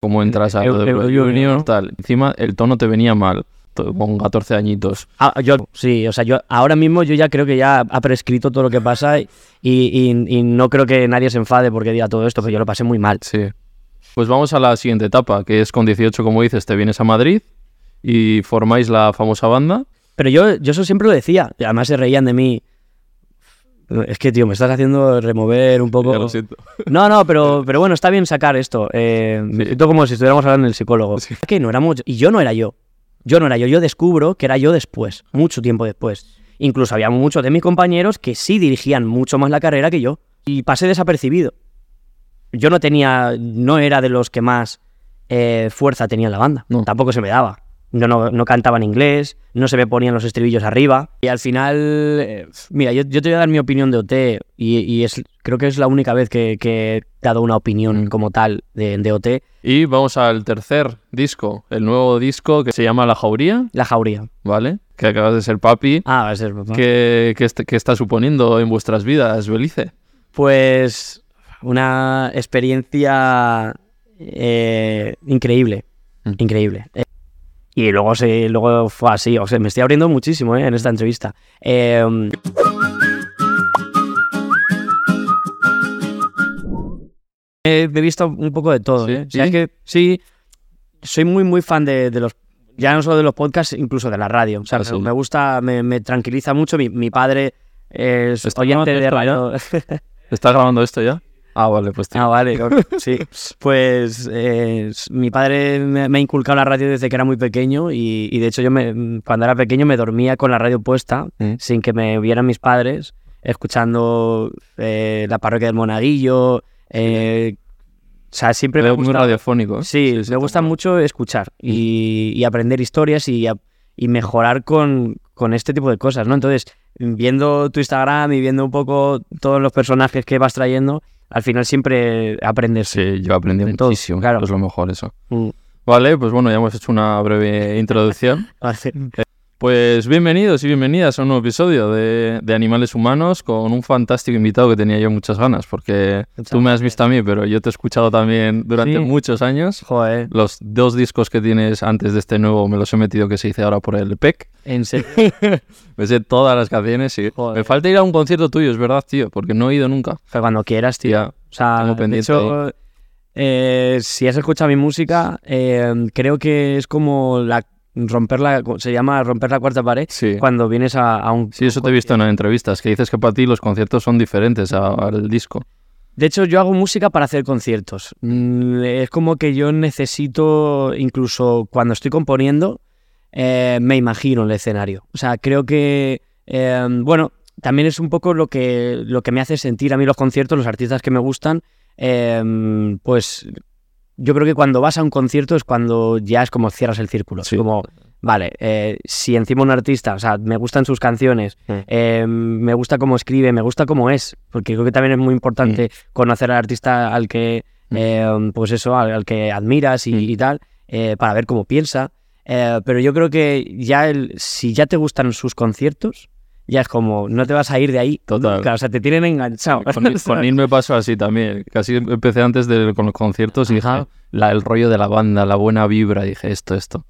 como entras a lo de Junior, tal. Encima el tono te venía mal, con 14 añitos. Ah, yo, sí, o sea, yo ahora mismo yo ya creo que ya ha prescrito todo lo que pasa y, y- y no creo que nadie se enfade porque diga todo esto, pero yo lo pasé muy mal. Sí. Pues vamos a la siguiente etapa, que es con 18, como dices, te vienes a Madrid y formáis la famosa banda. Pero yo, yo eso siempre lo decía, además se reían de mí. Es que, tío, me estás haciendo remover un poco... Ya lo siento. No, no, pero, pero bueno, está bien sacar esto. Eh, Me siento como si estuviéramos hablando del psicólogo. Sí. Que no éramos... Y yo no era yo. Yo no era yo. Yo descubro que era yo después, mucho tiempo después. Incluso había muchos de mis compañeros que sí dirigían mucho más la carrera que yo. Y pasé desapercibido. Yo no tenía... No era de los que más eh, fuerza tenía en la banda. No. Tampoco se me daba. Yo no, no cantaba en inglés, no se me ponían los estribillos arriba. Y al final, eh, mira, yo, yo te voy a dar mi opinión de OT y, y es, creo que es la única vez que, que he dado una opinión como tal de, de OT, Y vamos al tercer disco, el nuevo disco que se llama La Jauría, La Jauría. ¿vale? Que acabas de ser papi. Ah, va a ser papá. ¿Qué, qué est- qué está suponiendo en vuestras vidas, Belice? Pues una experiencia eh, increíble, Mm. increíble. Eh, y luego, se, luego fue así, o sea, me estoy abriendo muchísimo eh, en esta entrevista. Eh, he, visto un poco de todo. Sí, ¿eh? O sea, sí. es que sí, soy muy, muy fan de, de los, ya no solo de los podcasts, incluso de la radio. O sea, Ah, me- sí. me gusta, me, me tranquiliza mucho. Mi, mi padre es ¿Está oyente de radio. ¿Estás grabando esto ya? Ah, vale, pues tío. Ah, vale, sí. Pues eh, mi padre me, me ha inculcado la radio desde que era muy pequeño y, y de hecho yo me, cuando era pequeño me dormía con la radio puesta Mm. sin que me vieran mis padres, escuchando eh, la parroquia del Monaguillo. eh, o sea, siempre me Muy gusta, radiofónico. ¿eh? sí, me gusta mucho escuchar y, y aprender historias y, a- y mejorar con, con este tipo de cosas, ¿no? Entonces, viendo tu Instagram y viendo un poco todos los personajes que vas trayendo, al final siempre aprendes. Sí, yo aprendí De todo, muchísimo. claro. Es lo mejor eso. Mm. Vale, pues bueno, ya hemos hecho una breve introducción. Pues bienvenidos y bienvenidas a un nuevo episodio de, de Animales Humanos con un fantástico invitado que tenía yo muchas ganas, porque tú me has visto a mí, pero yo te he escuchado también durante Sí. muchos años. Joder, Los dos discos que tienes antes de este nuevo me los he metido que se dice ahora por el PEC. en serio. Me sé todas las canciones y Joder. me falta ir a un concierto tuyo, es verdad, tío, porque no he ido nunca. Pero cuando quieras, tío. O sea, tengo pendiente hecho, eh, si has escuchado mi música, eh, creo que es como la romper la se llama romper la cuarta pared sí. cuando vienes a, a un Sí, eso te he visto en entrevistas, que dices que para ti los conciertos son diferentes al disco. De hecho, yo hago música para hacer conciertos. Mm, Es como que yo necesito, incluso cuando estoy componiendo, eh, me imagino el escenario. O sea, creo que, eh, bueno, también es un poco lo que, lo que me hace sentir a mí los conciertos, los artistas que me gustan. eh, pues yo creo que cuando vas a un concierto es cuando ya es como cierras el círculo. Sí. Como, vale, eh, si encima un artista, o sea, me gustan sus canciones, Mm. eh, me gusta cómo escribe, me gusta cómo es, porque creo que también es muy importante conocer al artista al que, Mm. eh, pues eso, al, al que admiras y, Mm. y tal, eh, para ver cómo piensa. Pero yo creo que ya el, si ya te gustan sus conciertos, ya es como, no te vas a ir de ahí. Total. o sea, te tienen enganchado. Con, con Neil me pasó así también. Casi empecé antes de, con los conciertos y dije, Ajá. la, el rollo de la banda, la buena vibra, dije esto, esto.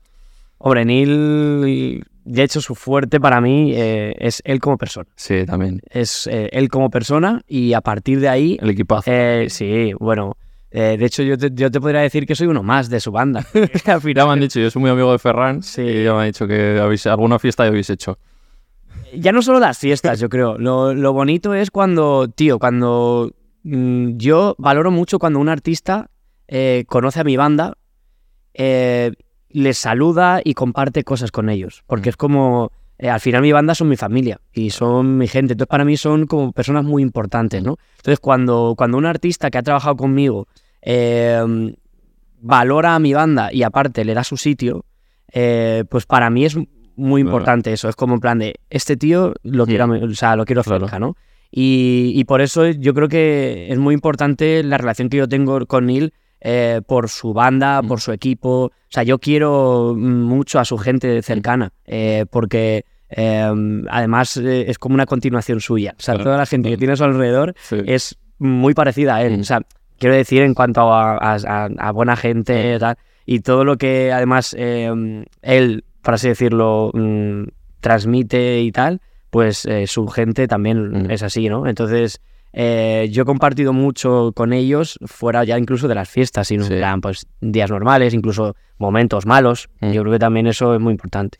Hombre, Neil, de hecho, su fuerte para mí eh, es él como persona. Sí, también. Es eh, él como persona y a partir de ahí El equipazo. Eh, sí, bueno. eh, de hecho, yo te, yo te podría decir que soy uno más de su banda. Al Ya final, me han dicho, yo soy muy amigo de Ferran Sí. y ya me han dicho que habéis, alguna fiesta ya habéis hecho. Ya no solo las fiestas, yo creo. Lo, lo bonito es cuando, tío, cuando mm, yo valoro mucho cuando un artista eh, conoce a mi banda, eh, les saluda y comparte cosas con ellos. Porque Mm. es como, eh, al final mi banda son mi familia y son mi gente. Entonces para mí son como personas muy importantes, ¿no? Entonces cuando, cuando un artista que ha trabajado conmigo valora a mi banda y aparte le da su sitio, pues para mí es muy Claro. importante eso. Es como en plan de, este tío lo quiero, a mi- o sea, lo quiero Claro. cerca, ¿no? Y, y por eso yo creo que es muy importante la relación que yo tengo con Neil eh, por su banda, Mm. por su equipo. O sea, yo quiero mucho a su gente cercana eh, porque eh, además eh, es como una continuación suya. O sea, Claro, toda la gente que tiene a su alrededor Sí. es muy parecida a él. Mm. O sea, quiero decir en cuanto a, buena gente y todo lo que además eh, él, por así decirlo, mm, transmite y tal, pues eh, su gente también mm. es así, ¿no? Entonces, eh, yo he compartido mucho con ellos fuera ya incluso de las fiestas, sino sí. eran pues días normales, incluso momentos malos. Mm. Yo creo que también eso es muy importante.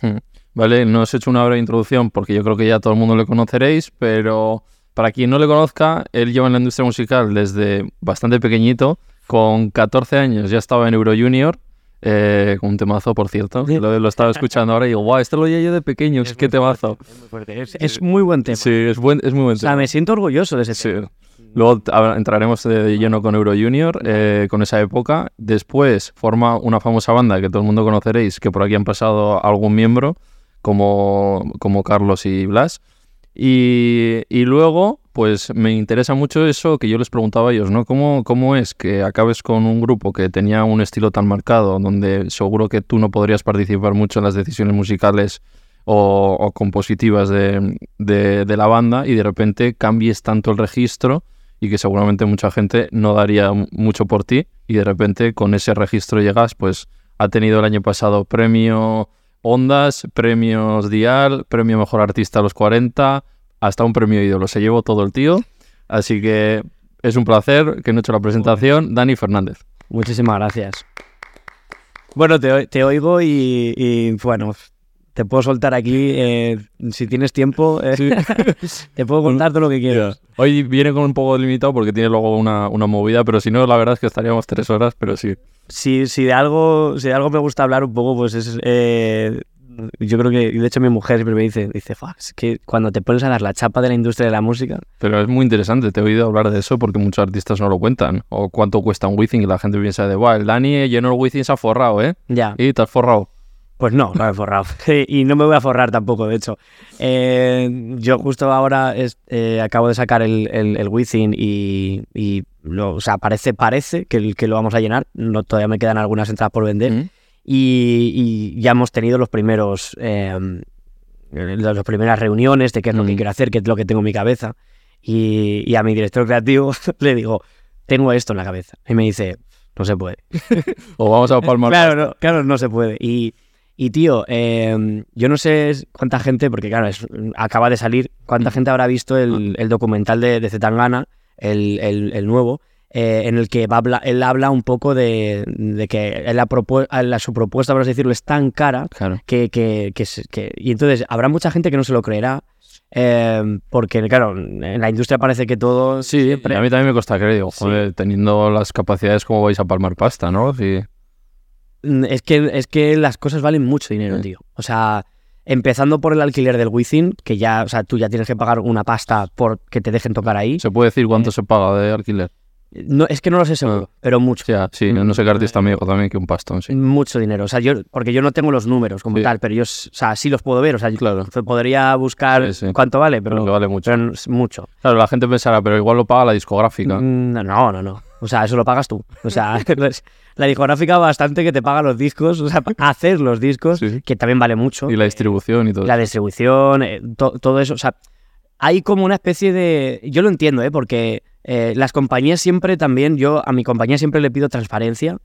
Vale, no os he hecho una breve introducción porque yo creo que ya todo el mundo le conoceréis, pero para quien no le conozca, él lleva en la industria musical desde bastante pequeñito. Con 14 años ya estaba en Euro Junior eh, un temazo, por cierto. Lo, estaba escuchando ahora y digo, guau, esto lo oía yo de pequeño, es qué temazo. es, muy buen tema. Sí, es, buen, es muy buen tema. O sea, me siento orgulloso de ese tema. Luego entraremos de lleno con Euro Junior, eh, con esa época. Después forma una famosa banda que todo el mundo conoceréis, que por aquí han pasado algún miembro, como, como Carlos y Blas. Y, luego, pues me interesa mucho eso que yo les preguntaba a ellos, ¿no? ¿Cómo, ¿Cómo es que acabes con un grupo que tenía un estilo tan marcado, donde seguro que tú no podrías participar mucho en las decisiones musicales o, compositivas de, de, de, la banda y de repente cambies tanto el registro y que seguramente mucha gente no daría mucho por ti y de repente con ese registro llegas, pues ha tenido el año pasado premio Ondas, premios Dial, premio Mejor Artista a los 40, hasta un premio ídolo. Se llevó todo el tío. Así que es un placer que no he hecho la presentación. Dani Fernández. Muchísimas gracias. Bueno, te, oigo y, bueno, te puedo soltar aquí. Eh, si tienes tiempo, eh, te puedo contar todo lo que quieras. Hoy viene con un poco limitado porque tiene luego una, movida, pero si no, la verdad es que estaríamos tres horas, pero sí si, si, de algo, si de algo me gusta hablar un poco, pues es... Eh, yo creo que, de hecho mi mujer siempre me dice, dice, es que cuando te pones a dar la chapa de la industria de la música... Pero es muy interesante, te he oído hablar de eso porque muchos artistas no lo cuentan. O cuánto cuesta un Wizzing y la gente piensa de, guau, el Dani llenó el Wizzing se ha forrado, ¿eh? Ya. Y te has forrado. Pues no, no me he forrado. y no me voy a forrar tampoco, de hecho. Eh, yo justo ahora eh, acabo de sacar el, el, el y, y lo, o sea, parece, parece que, que, lo vamos a llenar. No, todavía me quedan algunas entradas por vender. y, ya hemos tenido los primeros eh, las primeras reuniones de qué es lo que quiero hacer, qué es lo que tengo en mi cabeza. Y, y a mi director creativo le digo, tengo esto en la cabeza. Y me dice, no se puede. o vamos a palmar. claro, no, claro, no se puede. Y, y tío, em, yo no sé cuánta gente, porque claro, acaba de salir, cuánta mm. gente habrá visto el, ah. documental de, de Zetangana, el, el, nuevo, eh, en el que va él habla un poco de, que la, su propuesta, por así decirlo, es tan cara que, que, que, Y entonces habrá mucha gente que no se lo creerá. Em, porque, claro, en la industria parece que todo. Sí, a mí también me cuesta creer, joder, teniendo las capacidades, ¿cómo vais a palmar pasta, no? Sí. Mm, es que, es que las cosas valen mucho dinero, tío. O sea, empezando por el alquiler del Wizzing, que ya, o sea, tú ya tienes que pagar una pasta por que te dejen tocar ahí. ¿Se puede decir cuánto eh, se paga de alquiler? No, es que no lo sé seguro, ah. pero mucho. sí, no, sé qué artista amigo también que un pastón, sí. Mucho dinero. O sea, yo, porque yo no tengo los números como tal, pero yo, o sea, sí los puedo ver. O sea, claro. podría buscar cuánto vale, pero, vale mucho. mucho. Claro, la gente pensará, pero igual lo paga la discográfica. Mm, no, no, no. O sea, eso lo pagas tú. O sea, la discográfica bastante que te paga los discos, o sea, hacer los discos, que también vale mucho. Y la distribución y todo. La distribución, eh, todo eso. O sea, hay como una especie de... Yo lo entiendo, ¿eh? Porque eh, las compañías siempre también, yo a mi compañía siempre le pido transparencia.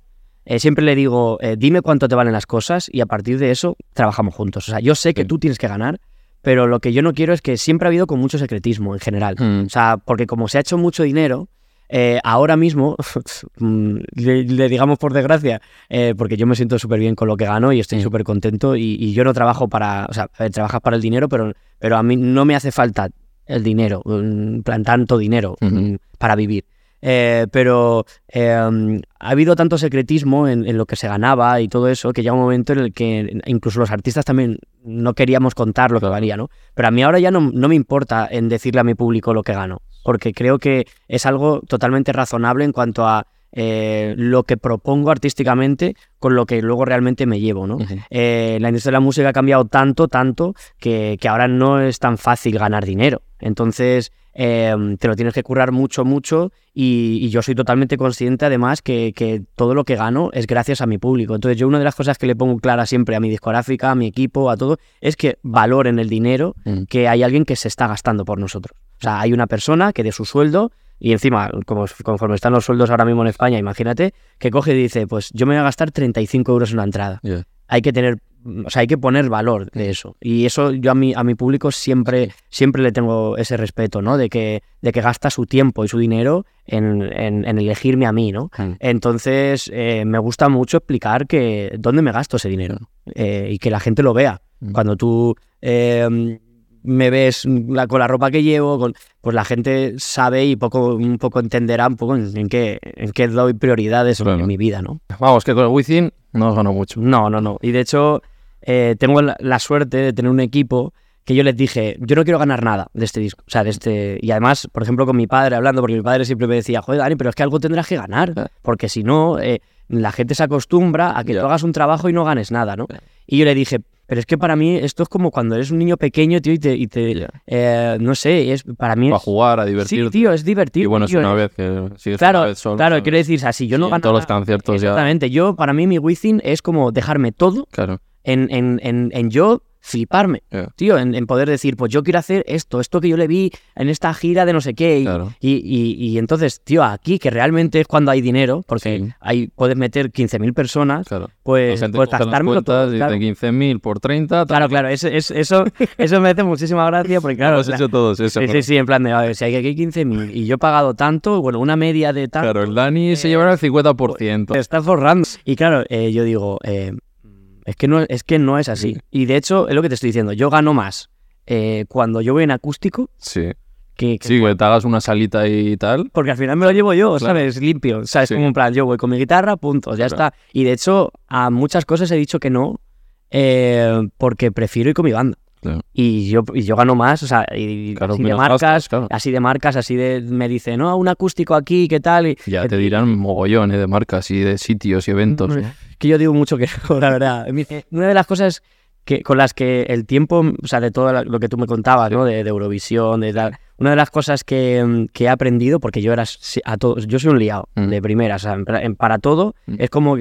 Eh, siempre le digo, dime cuánto te valen las cosas y a partir de eso trabajamos juntos. O sea, yo sé que tú tienes que ganar, pero lo que yo no quiero es que siempre ha habido con mucho secretismo en general. Mm. O sea, porque como se ha hecho mucho dinero, eh, ahora mismo, mm, le, digamos por desgracia, eh, porque yo me siento súper bien con lo que gano y estoy súper contento y, yo no trabajo para, o sea, trabajas para el dinero, pero, pero a mí no me hace falta el dinero, plan tanto dinero mm, para vivir. Eh, pero em, ha habido tanto secretismo en, lo que se ganaba y todo eso que llega un momento en el que incluso los artistas también no queríamos contar lo que valía, ¿no? Pero a mí ahora ya no, no me importa en decirle a mi público lo que gano porque creo que es algo totalmente razonable en cuanto a eh, lo que propongo artísticamente con lo que luego realmente me llevo. ¿no? Eh, la industria de la música ha cambiado tanto, tanto, que, ahora no es tan fácil ganar dinero. Entonces, em, te lo tienes que currar mucho, mucho, y, yo soy totalmente consciente además que, todo lo que gano es gracias a mi público. Entonces, yo una de las cosas que le pongo clara siempre a mi discográfica, a mi equipo, a todo, es que valoren el dinero mm. que hay alguien que se está gastando por nosotros. O sea, hay una persona que de su sueldo y encima, como, conforme están los sueldos ahora mismo en España, imagínate, que coge y dice, pues yo me voy a gastar 35 euros en una entrada. Hay que tener, o sea, hay que poner valor de eso. Y eso yo a mi, a mi público siempre, siempre le tengo ese respeto, ¿no? De que, de que gasta su tiempo y su dinero en, en, elegirme a mí, ¿no? Entonces, eh, me gusta mucho explicar que dónde me gasto ese dinero eh, y que la gente lo vea. Cuando tú eh, me ves con la ropa que llevo, con, pues la gente sabe y poco, un poco entenderá un poco en, qué, en qué doy prioridades en mi vida, ¿no? Vamos, que con el Wizzing no os ganó mucho. No, no, no. Y de hecho, eh, tengo la, suerte de tener un equipo que yo les dije, yo no quiero ganar nada de este disco. O sea, de este. Y además, por ejemplo, con mi padre hablando, porque mi padre siempre me decía, joder, Dani, pero es que algo tendrás que ganar. Ah. Porque si no, eh, la gente se acostumbra a que tú hagas un trabajo y no ganes nada, ¿no? Y yo le dije, pero es que para mí esto es como cuando eres un niño pequeño, tío, y te, y te eh, no sé, es para mí Para jugar, a divertirte. Sí, tío, es divertido. Y bueno, es una vez que sigues claro, una vez solo. Claro, quiero decir, así yo no gano todos los conciertos ya. Exactamente, yo, para mí mi within es como dejarme todo claro. en, en, en, en yo fliparme, tío, en, poder decir, pues yo quiero hacer esto, esto que yo le vi en esta gira de no sé qué. Y, y, y, entonces, tío, aquí que realmente es cuando hay dinero, porque ahí puedes meter 15.000 personas, pues, pues gastármelo todo. Claro. 15.000 por 30. Claro, claro, eso, eso, eso me hace muchísima gracia, porque claro. Lo hecho todos, eso. Sí, sí, sí, en plan de, a ver, si hay aquí 15.000 y yo he pagado tanto, bueno, una media de tanto. Claro, el Dani se llevará el 50%. Te estás forrando. Y claro, eh, yo digo, eh, es que no es, que no es así. Y de hecho, es lo que te estoy diciendo. Yo gano más eh, cuando yo voy en acústico. Sí. Que, sí, que te hagas una salita y tal. Porque al final me lo llevo yo, ¿sabes? Limpio. ¿Sabes? Como un plan, yo voy con mi guitarra, punto, ya está. Y de hecho, a muchas cosas he dicho que no, eh, porque prefiero ir con mi banda. Y yo, y yo gano más, o sea, y así de marcas, así de marcas, así de me dice, no, un acústico aquí, ¿qué tal? Y, ya te dirán mogollones de marcas y de sitios y eventos que yo digo mucho que la verdad. Una de las cosas que, con las que el tiempo, o sea, de todo lo que tú me contabas, ¿no? De, Eurovisión, de tal. Una de las cosas que, he aprendido, porque yo era a todos, yo soy un liado mm. de primera, o sea, para todo, mm. es como,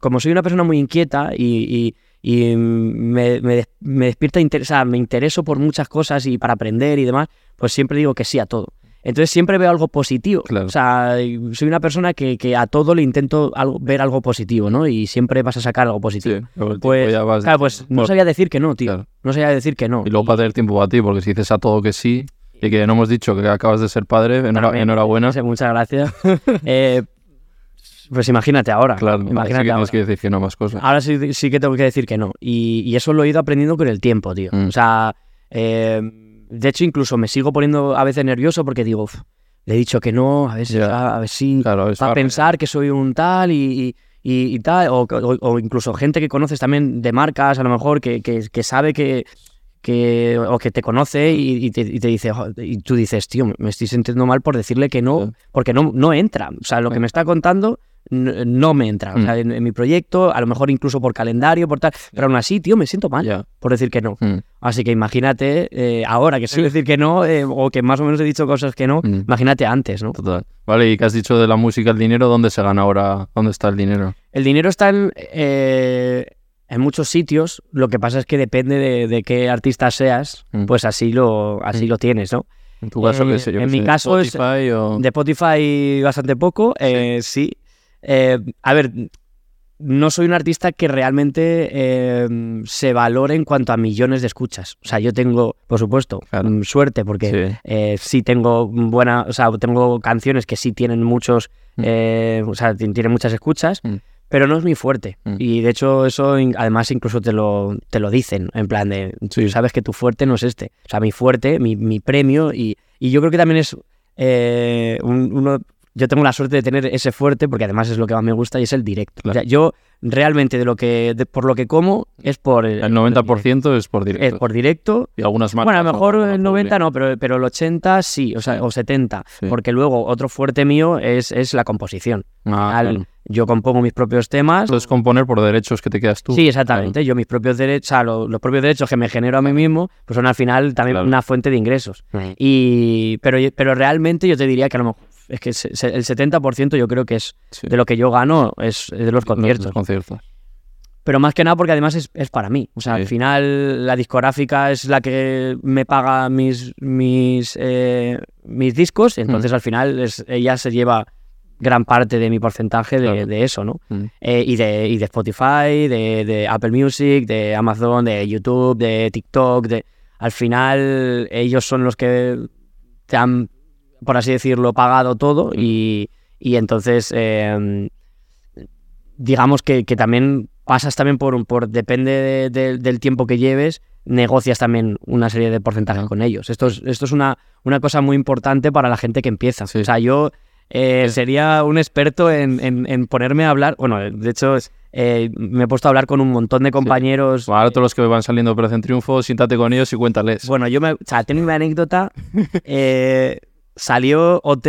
como soy una persona muy inquieta y, me, me, despierta, o sea, me intereso por muchas cosas y para aprender y demás, pues siempre digo que sí a todo. Entonces siempre veo algo positivo. O sea, soy una persona que, que a todo le intento ver algo positivo, ¿no? Y siempre vas a sacar algo positivo. pues, claro, pues no sabía decir que no, tío. No sabía decir que no. Y luego para tener tiempo para ti, porque si dices a todo que sí, y que no hemos dicho que acabas de ser padre, enhorabuena. Muchas gracias. eh, pues imagínate ahora. Claro, imagínate sí que que decir que no más cosas. Ahora sí, sí que tengo que decir que no. Y, y eso lo he ido aprendiendo con el tiempo, tío. Mm. O sea, eh, de hecho, incluso me sigo poniendo a veces nervioso porque digo, le he dicho que no, a ver, si, a, ver si va a pensar que soy un tal y, y, tal, o, incluso gente que conoces también de marcas, a lo mejor, que, que, sabe que, que, o que te conoce y, te, dice, y tú dices, tío, me estoy sintiendo mal por decirle que no, porque no, no entra. O sea, lo que me está contando no, me entra. O sea, mm. en, mi proyecto, a lo mejor incluso por calendario, por tal, pero aún así, tío, me siento mal por decir que no. Mm. Así que imagínate, eh, ahora que sé decir que no, eh, o que más o menos he dicho cosas que no, mm. imagínate antes, ¿no? Total. Vale, y que has dicho de la música, el dinero, ¿dónde se gana ahora? ¿Dónde está el dinero? El dinero está en, eh, en muchos sitios, lo que pasa es que depende de, qué artista seas, pues así lo, así lo tienes, ¿no? En tu caso, ¿qué sé yo? En mi caso es de Spotify bastante poco, sí. Eh, a ver, no soy un artista que realmente eh, se valore en cuanto a millones de escuchas. O sea, yo tengo, por supuesto, mm, suerte porque sí. Eh, sí. tengo buena, o sea, tengo canciones que sí tienen muchos, mm. o sea, tienen muchas escuchas, mm. pero no es mi fuerte. Y de hecho eso además incluso te lo, te lo dicen, en plan de, tú sabes que tu fuerte no es este. O sea, mi fuerte, mi, mi premio y, y, yo creo que también es uno yo tengo la suerte de tener ese fuerte, porque además es lo que más me gusta y es el directo. O sea, yo realmente de lo que por lo que como es por el, 90% es por directo. Es por directo. Y algunas más. Bueno, a lo mejor el 90 no, pero, pero el 80 sí, o sea, o 70, porque luego otro fuerte mío es, es la composición. Ah, yo compongo mis propios temas. Puedes componer por derechos que te quedas tú. Sí, exactamente. Yo mis propios derechos, o sea, los, propios derechos que me genero a mí mismo, pues son al final también una fuente de ingresos. Y pero, pero realmente yo te diría que a lo mejor es que el 70% yo creo que es de lo que yo gano es, de los conciertos. conciertos. pero más que nada porque además es, es para mí. O sea, Sí. al final la discográfica es la que me paga mis, mis, eh, mis discos, entonces al final es, ella se lleva gran parte de mi porcentaje de, Claro. de eso, ¿no? Mm. Eh, y, de, y de Spotify, de, de Apple Music, de Amazon, de YouTube, de TikTok, de... Al final ellos son los que te han, por así decirlo, pagado todo y, y entonces eh, digamos que, que también pasas también por, por depende de- de- del tiempo que lleves, negocias también una serie de porcentajes con ellos. Esto es, esto es una, una cosa muy importante para la gente que empieza. Sí. O sea, yo eh, sería un experto en, en- en ponerme a hablar, bueno, de hecho eh, me he puesto a habbar con un montón de compañeros. Bueno, ahora todos los que van saliendo de Operación Triunfo, siéntate con ellos y cuéntales. Bueno, yo me. O sea, tengo una anécdota. eh, salió OT,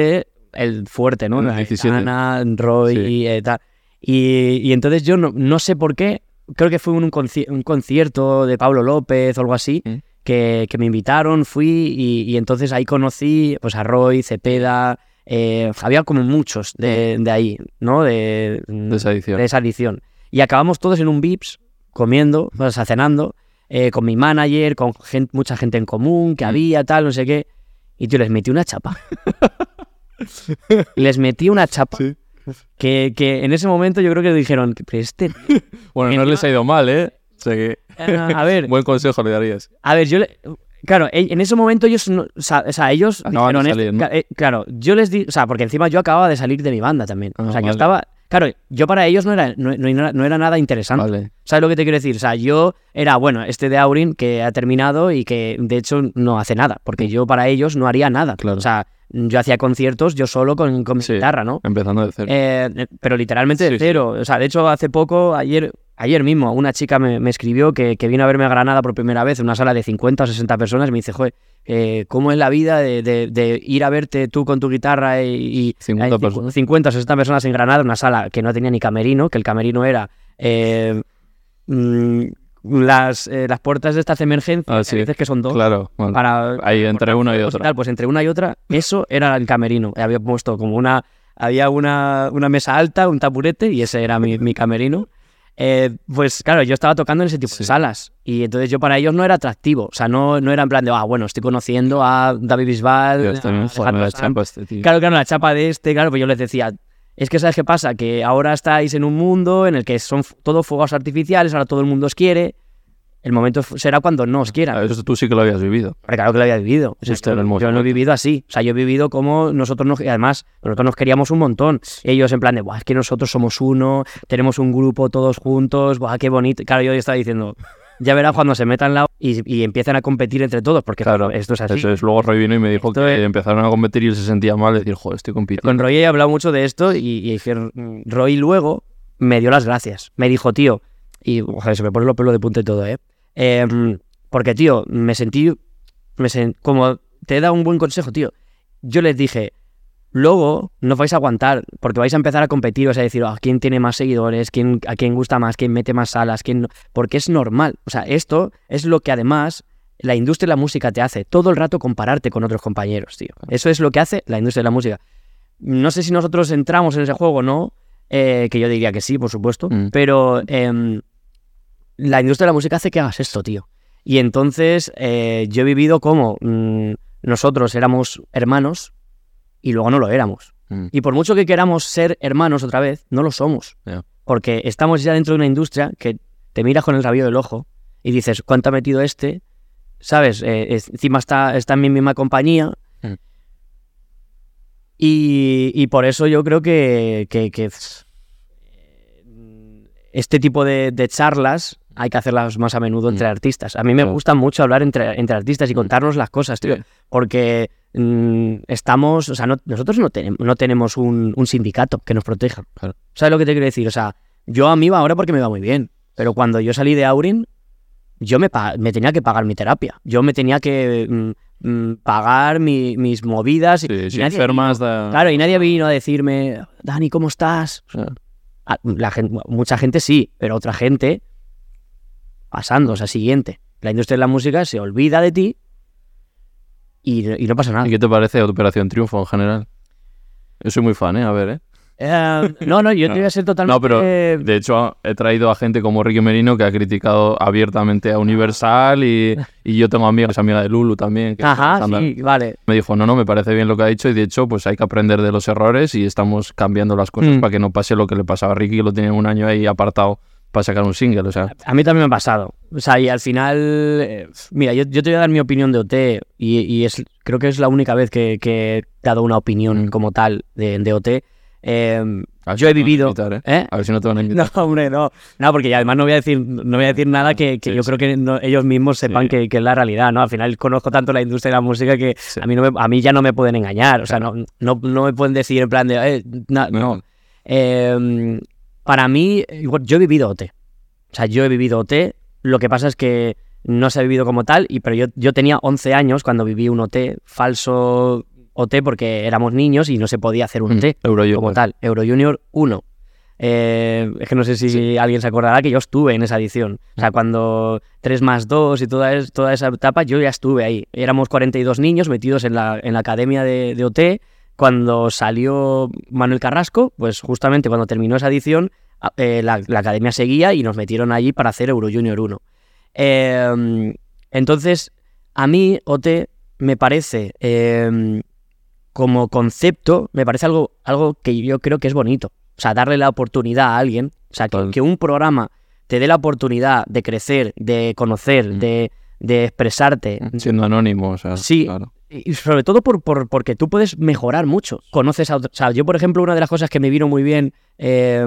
el fuerte, ¿no? 17. Ana, Roy Sí. y eh, tal. Y, y entonces yo no, no sé por qué. Creo que fue un, conci- un concierto de Pablo López o algo así. Mm. Que, que me invitaron, fui y, y entonces ahí conocí pues, a Roy, Cepeda. eh, había como muchos de, de ahí, ¿no? De, de esa edición. de esa edición. Y acabamos todos en un Vips, comiendo, o sea, cenando, eh, con mi manager, con gen- mucha gente en común que Mm. había, tal, no sé qué. Y tío, les metí una chapa. les metí una chapa. Sí. Que, que en ese momento yo creo que dijeron, pero este... Bueno, no les ha ido mal, ¿eh? O sea que Ah, a ver, buen consejo le darías. a ver, yo... le- Claro, e- en ese momento ellos, no- o sea, o sea, ellos Acaban de dijeron, salir, ¿no? ca- eh, claro, yo les di, o sea, porque encima yo acababa de salir de mi banda también, Ah, o sea, que vale. estaba, claro, yo para ellos no era, no, no no era nada interesante, Vale. ¿Sabes lo que te quiero decir? O sea, yo era, bueno, este de Aurin que ha terminado y que de hecho no hace nada, porque yo para ellos no haría nada. Claro. O sea, yo hacía conciertos yo solo con, con mi Sí. guitarra, ¿no? Empezando de cero. Eh, pero literalmente Sí, de sí. cero. O sea, de hecho, hace poco, ayer, ayer mismo, una chica me, me escribió que, que vino a verme a Granada por primera vez en una sala de 50 o 60 personas y me dice, joder, eh, ¿cómo es la vida de, de- de ir a verte tú con tu guitarra y, y 50 hay personas. 50 o 60 personas en Granada, una sala que no tenía ni camerino, que el camerino era eh, mm, las, eh, las puertas de estas de emergencia, Ah, que dices que son dos, Claro. bueno. para Ahí entre una y otra. tal, pues entre una y otra, eso era el camerino. Había puesto como una. Había una, una mesa alta, un taburete, y ese era mi, mi camerino. Eh, pues claro, yo estaba tocando en ese tipo Sí. de salas. Y entonces yo para ellos no era atractivo. O sea, no, no era en plan de, ah, bueno, estoy conociendo a David Bisbal. Dios, a da Sanz". chapa este tío. Claro, claro, la chapa de este, claro, pues yo les decía, es que ¿sabes qué pasa? Que ahora estáis en un mundo en el que son todos fuegos artificiales, ahora todo el mundo os quiere. El momento será cuando no os quieran. Eso tú sí que lo habías vivido. Claro que lo había vivido. O sea, yo, yo lo he vivido así. O sea, yo he vivido como nosotros nos... y Además, nosotros nos queríamos un montón. Ellos en plan de, Buah, es que nosotros somos uno, tenemos un grupo todos juntos, Buah, qué bonito. Claro, yo estaba diciendo, ya verás cuando se metan la... Y, y empiezan a competir entre todos, porque Claro, esto es así. Eso es. Luego Roy vino y me dijo Esto que es- empezaron a competir y él se sentía mal. Decir, joder, estoy compitiendo. Con Roy he hablado mucho de esto y, y dije, "Mm, Roy luego me dio las gracias. Me dijo, tío, y joder, se me ponen los pelos de punta y todo, ¿eh? Eh, porque, tío, me sentí, me sen- como te da un buen consejo, tío. Yo les dije, luego no vais a aguantar, porque vais a empezar a competir, vais a decir, "Ah, quién tiene más seguidores, quién, a quién gusta más, quién mete más salas, quién no", porque es normal. O sea, esto es lo que además la industria de la música te hace, todo el rato compararte con otros compañeros, tío. Eso es lo que hace la industria de la música. No sé si nosotros entramos en ese juego o no, eh, que yo diría que sí, por supuesto, Mm. pero em, la industria de la música hace que hagas esto, tío. Y entonces eh, yo he vivido como mm, nosotros éramos hermanos y luego no lo éramos. Mm. Y por mucho que queramos ser hermanos otra vez, no lo somos. Porque estamos ya dentro de una industria que te miras con el rabillo del ojo y dices, ¿cuánto ha metido este? ¿Sabes? Eh, encima está, está en mi misma compañía. Mm. Y, y por eso yo creo que, que- que, pff, este tipo de, de charlas hay que hacerlas más a menudo entre Mm. artistas. A mí me gusta mucho hablar entre, entre artistas y contarnos las cosas, tío. Porque mm, estamos, o sea, no- nosotros no, tenemos no tenemos un, un sindicato que nos proteja. Claro. ¿Sabes lo que te quiero decir? O sea, yo a mí iba ahora porque me va muy bien. Pero cuando yo salí de Aurin, yo me, tenía que pagar mi terapia. Yo me tenía que mm, mm, pagar mi- mis movidas. Sí, y si nadie enfermas, vino- Claro, y nadie vino a decirme, Dani, ¿cómo estás? O sea, Ah, La gente, mucha gente sí, pero otra gente pasando, o sea, siguiente. La industria de la música se olvida de ti y, y no pasa nada. ¿Y qué te parece Operación Triunfo en general? Yo soy muy fan, ¿eh? A ver, ¿eh? Eh, no, no, yo te voy a ser totalmente... No, pero de hecho he traído a gente como Ricky Merino que ha criticado abiertamente a Universal y, y yo tengo amigas, amiga de Lulu también. Que Ajá, sí, vale. Me dijo, no, no, me parece bien lo que ha dicho y de hecho pues hay que aprender de los errores y estamos cambiando las cosas Mm. para que no pase lo que le pasaba a Ricky, que lo tiene un año ahí apartado para sacar un single, o sea... A mí también me ha pasado. O sea, y al final, eh, mira, yo, yo te voy a dar mi opinión de OT y, y es, creo que es la única vez que, que he dado una opinión Mm. como tal de, de OT. Eh, A ver yo he no te van a vivido... invitar, ¿eh? ¿Eh? A ver si no te van a invitar. No, hombre, no. No, porque además no voy a decir, no voy a decir nada que, que Sí, yo sí. creo que no- ellos mismos sepan Sí. que, que es la realidad, ¿no? Al final conozco tanto la industria de la música que a, mí no me- a mí ya no me pueden engañar. O sea, no, no, no me pueden decir en plan de... eh, na- no. Eh, para mí, yo he vivido OT. O sea, yo he vivido OT. Lo que pasa es que no se ha vivido como tal, y, pero yo, yo tenía 11 años cuando viví un OT, falso OT, porque éramos niños y no se podía hacer un Mm, OT Euro Junior. como tal. Euro Junior 1. Eh, es que no sé si alguien se acordará que yo estuve en esa edición. O sea, cuando 3 más 2 y toda, es- toda esa etapa, yo ya estuve ahí. Éramos 42 niños metidos en la, en la academia de, de OT. Cuando salió Manuel Carrasco, pues justamente cuando terminó esa edición, eh, la, la academia seguía y nos metieron allí para hacer Euro Junior 1. Eh, entonces, a mí OT me parece, eh, como concepto, me parece algo, algo que yo creo que es bonito. O sea, darle la oportunidad a alguien, o sea, que, un programa te dé la oportunidad de crecer, de conocer, Mm. de, de expresarte, Siendo anónimo, o sea, Sí. claro. Y sobre todo por, por- porque tú puedes mejorar mucho. Conoces a otros. O sea, yo, por ejemplo, una de las cosas que me vino muy bien, eh,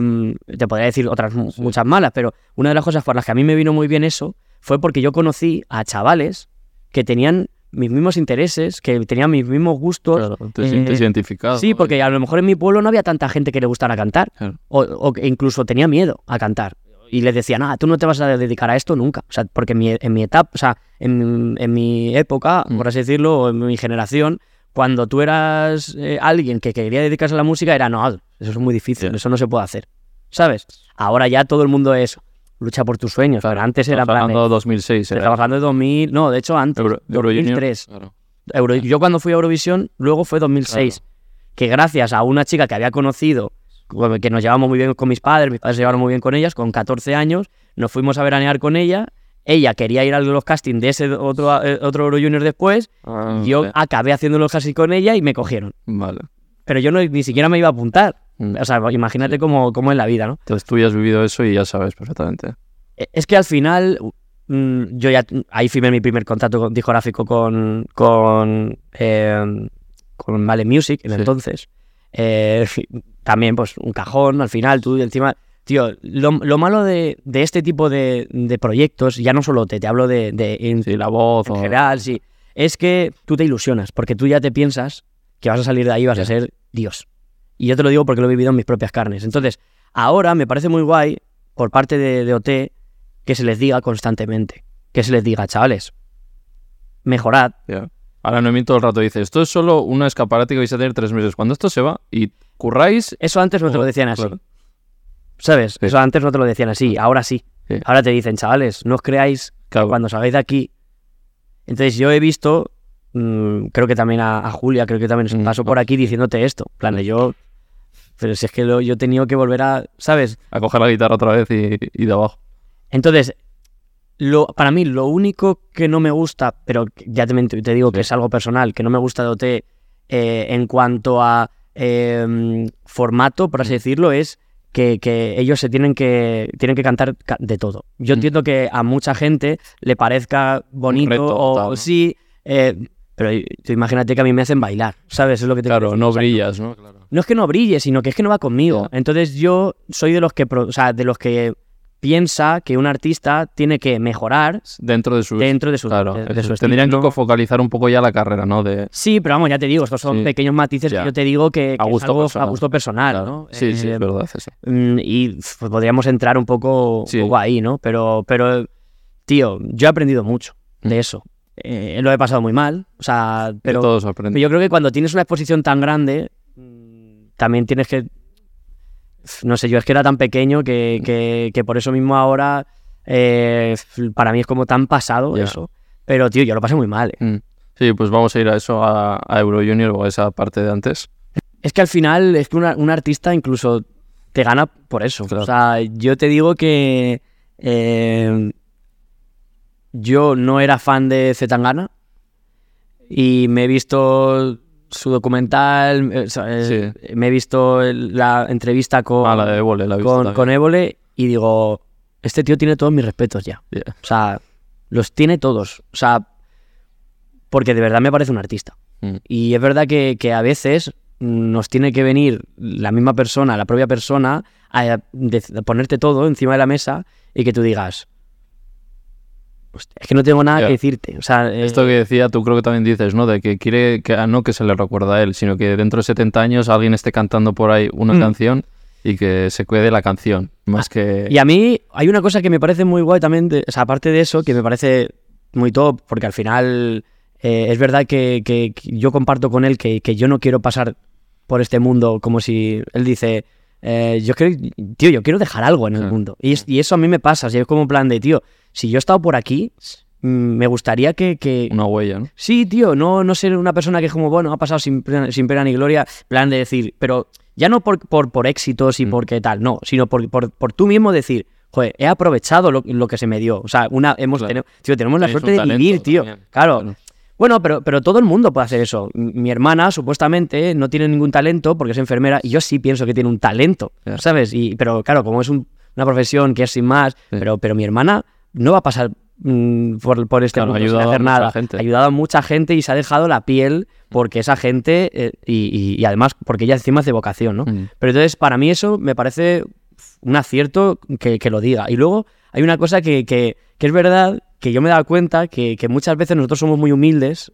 te podría decir otras Sí. muchas malas, pero una de las cosas por las que a mí me vino muy bien eso fue porque yo conocí a chavales que tenían mis mismos intereses, que tenían mis mismos gustos. Claro, te eh, sientes identificado. Sí, porque a lo mejor en mi pueblo no había tanta gente que le gustara cantar. Claro. O, o que incluso tenía miedo a cantar. Y les decía, nada, tú no te vas a dedicar a esto nunca. O sea, porque en mi, en mi etapa, o sea, en, en mi época, Mm. por así decirlo, o en mi generación, cuando tú eras eh, alguien que quería dedicarse a la música, era, no, eso es muy difícil, eso no se puede hacer. ¿Sabes? Ahora ya todo el mundo es, lucha por tus sueños. Pero antes era en plan de 2006. te era. estaba hablando de 2000, no, de hecho antes, Euro, Euro Junior, 2003. claro. Euro- yo cuando fui a Eurovisión, luego fue 2006. Que gracias a una chica que había conocido, que nos llevamos muy bien con mis padres, mis padres se llevaron muy bien con ellas, con 14 años, nos fuimos a veranear con ella. Ella quería ir a los castings de ese otro, eh, otro Euro Junior después. Ah, yo acabé haciendo los castings con ella y me cogieron. Vale. Pero yo no, ni siquiera me iba a apuntar. Mm. O sea, imagínate cómo, cómo es la vida, ¿no? Entonces tú ya has vivido eso y ya sabes perfectamente. E- Es que al final, mm, yo ya ahí firmé mi primer contrato con- discográfico con, con, eh, con Vale Music en Sí. entonces. Eh, también, pues, un cajón al final, tú encima. Tío, lo, lo malo de, de este tipo de, de proyectos, ya no solo te, te hablo de, de en, Sí, la voz en o... general, sí, es que tú te ilusionas, porque tú ya te piensas que vas a salir de ahí y vas a ser Dios. Y yo te lo digo porque lo he vivido en mis propias carnes. Entonces, ahora me parece muy guay, por parte de, OT, que se les diga constantemente, que se les diga, chavales, mejorad. Ya. Ahora Noemí todo el rato dice, esto es solo una escaparate que vais a tener tres meses. Cuando esto se va y curráis... Eso antes no te lo decían así, Claro. ¿sabes? Sí. Eso antes no te lo decían así, ahora sí. Sí. Ahora te dicen, chavales, no os creáis Claro. cuando salgáis de aquí. Entonces yo he visto, mm, creo que también a, a Julia, creo que también Mm, pasó por aquí diciéndote esto. En plan yo, pero si es que lo- yo he tenido que volver a, ¿sabes? A coger la guitarra otra vez y, y de abajo. Entonces, lo, para mí lo único que no me gusta, pero ya te, te digo que es algo personal, que no me gusta de OT eh, en cuanto a eh, formato, por así decirlo, es que, que ellos se tienen que, tienen que cantar ca- de todo. Yo Mm. entiendo que a mucha gente le parezca bonito reto, o, tal, o ¿no? sí, eh, pero tú imagínate que a mí me hacen bailar, ¿sabes? Es lo que te Claro, decir. no O sea, brillas, ¿no? Claro. no es que no brille, sino que es que no va conmigo. Entonces yo soy de los que, o sea, de los que piensa que un artista tiene que mejorar Dentro de sus... dentro de su, Claro, de, de eso. su tendrían estilo. que focalizar un poco ya la carrera, ¿no? De... Sí, pero vamos, ya te digo, estos son Sí. pequeños matices Ya. que yo te digo que, A que es gusto algo personal. a gusto personal, Claro. ¿no? Sí, sí, Eh, es verdad eso. mm, y pues, podríamos entrar un poco, un Sí. poco ahí, ¿no? Pero, pero, tío, yo he aprendido mucho de Mm. eso. Eh, lo he pasado muy mal, o sea, pero... Todos. Pero yo creo que cuando tienes una exposición tan grande, mm, también tienes que. No sé, yo es que era tan pequeño que, que, que por eso mismo ahora eh, para mí es como tan pasado eso. Pero, tío, yo lo pasé muy mal. eh. Mm. Sí, pues vamos a ir a eso, a, a Euro Junior o a esa parte de antes. Es que al final, es que una- un artista incluso te gana por eso. Claro. O sea, yo te digo que eh, yo no era fan de Zetangana y me he visto su documental, eh, o sea, eh, me he visto la entrevista con, Ah, la de Évole, la he visto con, también. con Évole y digo, este tío tiene todos mis respetos ya. Yeah. O sea, los tiene todos. O sea, porque de verdad me parece un artista. Mm. Y es verdad que, que a veces nos tiene que venir la misma persona, la propia persona, a ponerte todo encima de la mesa y que tú digas, "Hostia, es que no tengo nada que decirte. O sea, eh, Esto que decía, tú creo que también dices, ¿no? De que quiere que ah, no que se le recuerda a él, sino que dentro de 70 años alguien esté cantando por ahí una Mm. canción y que se quede la canción, más que... Y a mí hay una cosa que me parece muy guay también, de- o sea, aparte de eso, que me parece muy top, porque al final eh, es verdad que, que- que yo comparto con él que, que yo no quiero pasar por este mundo como si él dice, eh, yo quiero, tío, yo quiero dejar algo en el Sí. mundo. Y, es- y eso a mí me pasa, o sea, es como en plan de, tío, si yo he estado por aquí, mm, me gustaría que... que- Una huella, ¿no? Sí, tío, no, no ser una persona que es como, bueno, ha pasado sin, pena- sin pena ni gloria, plan de decir, pero ya no por, por, por éxitos y Mm. porque tal, no, sino por, por, por tú mismo decir, joder, he aprovechado lo, lo que se me dio. O sea, una, hemos Claro. tenido, tío, tenemos la Tienes suerte de vivir, tío. también, Claro. claro. Bueno, pero, pero todo el mundo puede hacer eso. Mi hermana, supuestamente, no tiene ningún talento porque es enfermera y yo sí pienso que tiene un talento. ¿sabes? Y, pero claro, como es un- una profesión que es sin más, pero, pero mi hermana no va a pasar mm, por, por este Claro, mundo sin hacer nada. gente. Ha ayudado a mucha gente y se ha dejado la piel porque esa gente, eh, y, y- y además porque ella encima de vocación, ¿no? Mm. Pero entonces, para mí eso me parece un acierto que, que lo diga. Y luego hay una cosa que, que- que es verdad, que yo me he dado cuenta, que, que muchas veces nosotros somos muy humildes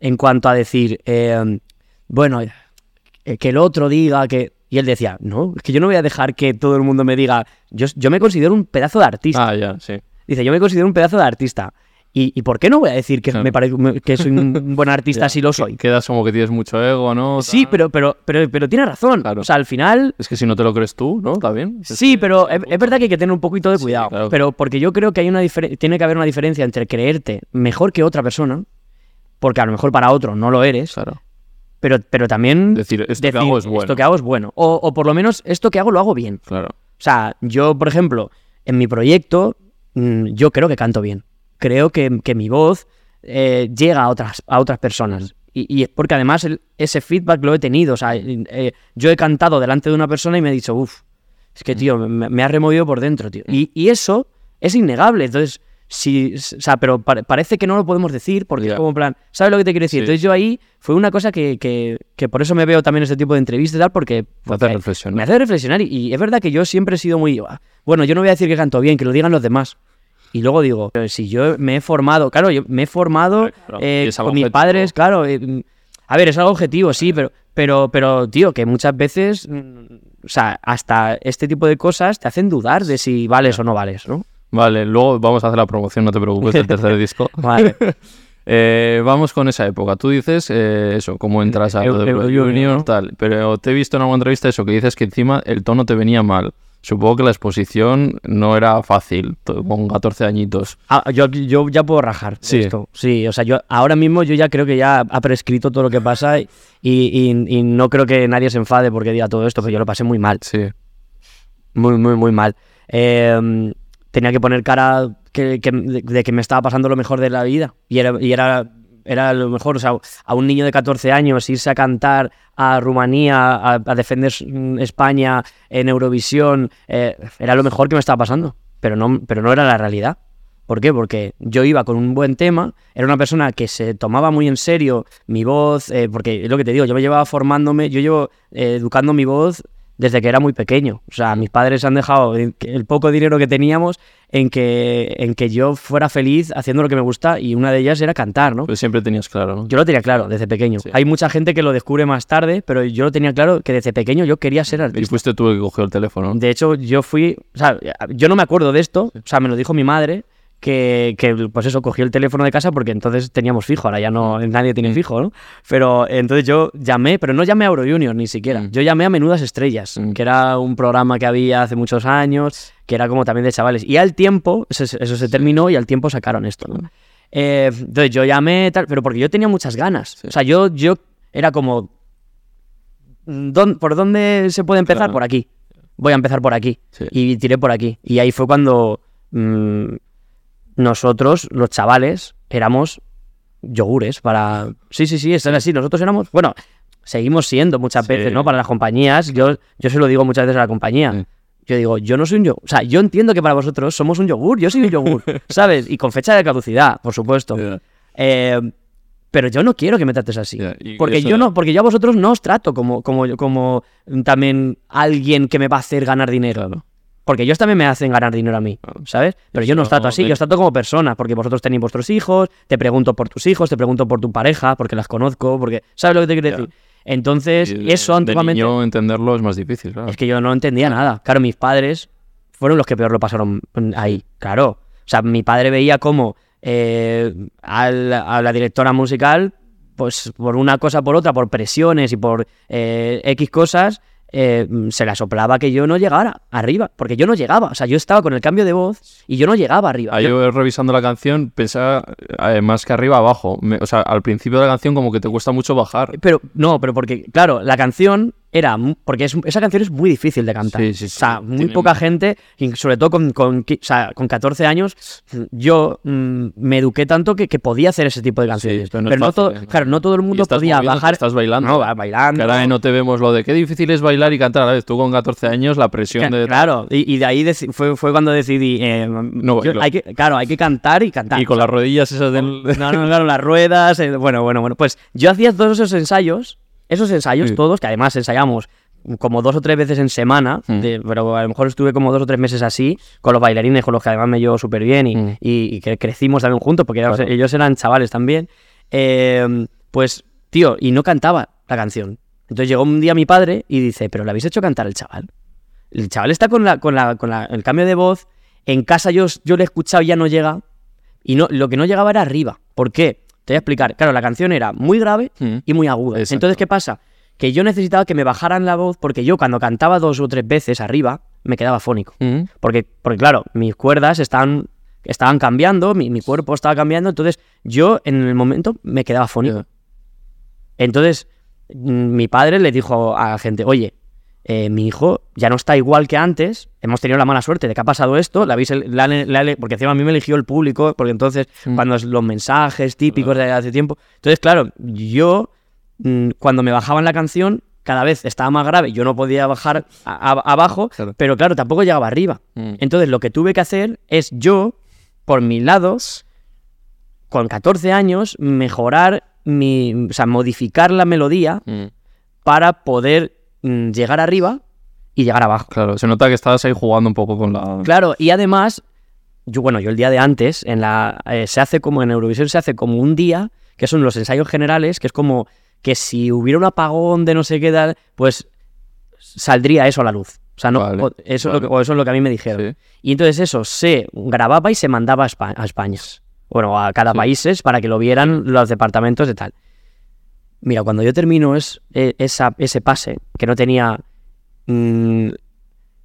en cuanto a decir, eh, bueno, que el otro diga que... Y él decía, no, es que yo no voy a dejar que todo el mundo me diga, yo, yo me considero un pedazo de artista. Ah, ya, sí. Dice, yo me considero un pedazo de artista. ¿Y, y por qué no voy a decir que, Claro. me parece, que soy un buen artista si lo soy? Quedas como que tienes mucho ego, ¿no? Sí, pero, pero, pero, pero tiene razón. Claro. O sea, al final Es que si no te lo crees tú, ¿no? ¿Está bien? Es Sí, que- pero es, es verdad que hay que tener un poquito de Sí, cuidado. claro. Pero porque yo creo que hay una tiene que haber una diferencia entre creerte mejor que otra persona, porque a lo mejor para otro no lo eres, Claro. pero, pero también Decir, esto que hago es bueno. esto que hago es bueno. O, o por lo menos esto que hago lo hago bien. Claro. O sea, yo, por ejemplo, en mi proyecto, mm, yo creo que canto bien. Creo que, que mi voz eh, llega a otras, a otras personas. Y, y es porque además el- ese feedback lo he tenido. O sea, eh, yo he cantado delante de una persona y me ha dicho, uff, es que, tío, me, me ha removido por dentro, tío. Y, y eso es innegable. Entonces, si, o sea, pero pare- parece que no lo podemos decir porque es como en plan, ¿sabes lo que te quiero decir? Sí. Entonces yo ahí fue una cosa que, que, que por eso me veo también este tipo de entrevistas y tal, porque, hace reflexionar. me hace reflexionar y, y es verdad que yo siempre he sido muy... "Ah, Bueno, yo no voy a decir que canto bien, que lo digan los demás. Y luego digo, pero si yo me he formado, claro, yo me he formado Claro, eh, con mis padres, claro. eh, mm, a ver, es algo objetivo, sí, pero, pero, pero, tío, que muchas veces, mm, o sea, hasta este tipo de cosas te hacen dudar de si vales o no vales, ¿no? Vale, luego vamos a hacer la promoción, no te preocupes, del tercer disco. Vale. Eh, vamos con esa época. Tú dices eh, eso, cómo entras a tal. Pero te he visto en alguna entrevista eso, que dices que encima el tono te venía mal. Supongo que la exposición no era fácil, con 14 añitos. Ah, yo, yo ya puedo rajar Sí. esto. Sí, o sea, yo ahora mismo yo ya creo que ya ha prescrito todo lo que pasa y, y- y no creo que nadie se enfade porque diga todo esto, pero yo lo pasé muy mal. Sí. Muy, muy, muy mal. Eh, tenía que poner cara que, que- de, de que me estaba pasando lo mejor de la vida. Y era, y era, era lo mejor. O sea, a un niño de 14 años irse a cantar a Rumanía, a, a defender España en Eurovisión, eh, era lo mejor que me estaba pasando. Pero no, pero no era la realidad. ¿Por qué? Porque yo iba con un buen tema, era una persona que se tomaba muy en serio mi voz, eh, porque es lo que te digo, yo me llevaba formándome, yo llevo eh, educando mi voz desde que era muy pequeño. O sea, mis padres han dejado el poco dinero que teníamos en que, en que yo fuera feliz haciendo lo que me gusta y una de ellas era cantar, ¿no? Pues siempre tenías claro, ¿no? Yo lo tenía claro desde pequeño. Sí. Hay mucha gente que lo descubre más tarde, pero yo lo tenía claro que desde pequeño yo quería ser Y artista. fuiste tú el que cogió el teléfono. ¿no? De hecho, yo fui, o sea, yo no me acuerdo de esto, o sea, me lo dijo mi madre, que, que, pues eso, cogí el teléfono de casa porque entonces teníamos fijo, ahora ya no, nadie tiene Mm. fijo, ¿no? Pero entonces yo llamé, pero no llamé a Euro Junior ni siquiera, Mm. yo llamé a Menudas Estrellas, Mm. que era un programa que había hace muchos años, que era como también de chavales. Y al tiempo, eso, eso se terminó y al tiempo sacaron esto, ¿no? Eh, entonces yo llamé, tal, pero porque yo tenía muchas ganas. O sea, yo, yo era como, ¿dón- ¿por dónde se puede empezar? Claro. Por aquí. Voy a empezar por aquí. Sí. Y tiré por aquí. Y ahí fue cuando mm, nosotros, los chavales, éramos yogures para... Sí, sí, sí, es así. Nosotros éramos... Bueno, seguimos siendo muchas Sí. veces, ¿no? Para las compañías. Yo, yo se lo digo muchas veces a la compañía. Sí. Yo digo, yo no soy un yogur. O sea, yo entiendo que para vosotros somos un yogur. Yo soy un yogur, ¿sabes? Y con fecha de caducidad, por supuesto. Eh, pero yo no quiero que me trates así. Porque eso- yo no, porque yo a vosotros no os trato como, como, como también alguien que me va a hacer ganar dinero. Claro. Porque ellos también me hacen ganar dinero a mí, ¿sabes? Pero yo no os trato así, yo os trato como persona, porque vosotros tenéis vuestros hijos, te pregunto por tus hijos, te pregunto por tu pareja, porque las conozco, porque... ¿Sabes lo que te quiero decir? Entonces, Y eso antiguamente... niño entenderlo es más difícil, claro. Es que yo no entendía nada. Claro, mis padres fueron los que peor lo pasaron ahí, claro. O sea, mi padre veía como eh, a la directora musical, pues por una cosa por otra, por presiones y por eh, X cosas, eh, se la soplaba que yo no llegara arriba, porque yo no llegaba. O sea, yo estaba con el cambio de voz y yo no llegaba arriba. Ah, Yo- yo revisando la canción pensaba eh, más que arriba abajo. Me- o sea, al principio de la canción como que te cuesta mucho bajar. Pero no, pero porque, claro, la canción era. Porque es, esa canción es muy difícil de cantar. Sí, sí, O sí. sea, muy Tiene- poca gente, y sobre todo con, con, o sea, con 14 años, yo mm, me eduqué tanto que, que podía hacer ese tipo de canciones. pero no pero no fácil, todo, claro, no todo el mundo podía bajar. Estás bailando. No, bailando. Ahora no te vemos lo de qué difícil es bailar y cantar a la vez. Tú con 14 años, la presión de... Claro, y, y de ahí fue, fue cuando decidí. eh, yo- bailo. hay que, claro, hay que cantar y cantar. Y con las rodillas esas del... No, no, claro, las ruedas. eh, bueno, bueno, bueno. Pues yo hacía todos esos ensayos, esos ensayos Sí. todos, que además ensayamos como dos o tres veces en semana, Mm. de- pero a lo mejor estuve como dos o tres meses así, con los bailarines, con los que además me llevo súper bien y, Mm. y- y que crecimos también juntos, porque ellos- eran chavales también. Eh, pues, tío, y no cantaba la canción. Entonces llegó un día mi padre y dice, ¿pero le habéis hecho cantar el chaval? El chaval está con, la, con, la, con la- el cambio de voz, en casa yo, yo le he escuchado y ya no llega, y no, lo que no llegaba era arriba. ¿Por qué? Te voy a explicar. Claro, la canción era muy grave Mm. y muy aguda. Exacto. Entonces, ¿qué pasa? Que yo necesitaba que me bajaran la voz porque yo cuando cantaba dos o tres veces arriba me quedaba fónico. Mm. Porque, porque claro, mis cuerdas estaban, estaban cambiando, mi, mi cuerpo estaba cambiando, entonces yo en el momento me quedaba fónico. Entonces, mm, mi padre le dijo a la gente, oye, eh, mi hijo ya no está igual que antes, hemos tenido la mala suerte de que ha pasado esto, la habéis, la- la- la- porque encima a mí me eligió el público, porque entonces Mm. cuando los mensajes típicos de hace tiempo, entonces claro, yo mm, cuando me bajaban la canción, cada vez estaba más grave, yo no podía bajar a- a- abajo, Claro. pero claro, tampoco llegaba arriba. Mm. Entonces lo que tuve que hacer es yo, por mi lado, con 14 años, mejorar mi, o sea, modificar la melodía Mm. para poder llegar arriba y llegar abajo. Claro, se nota que estabas ahí jugando un poco con la... Claro, y además, yo, bueno, yo el día de antes, en la, eh, se hace como en Eurovisión, se hace como un día, que son los ensayos generales, que es como que si hubiera un apagón de no sé qué tal, pues saldría eso a la luz. O sea, no, Vale, o eso, es lo que, o eso es lo que a mí me dijeron. Sí. Y entonces eso se grababa y se mandaba a España. Bueno, a cada Sí. país para que lo vieran los departamentos de tal. Mira, cuando yo termino es, e- esa, ese pase, que no tenía mm,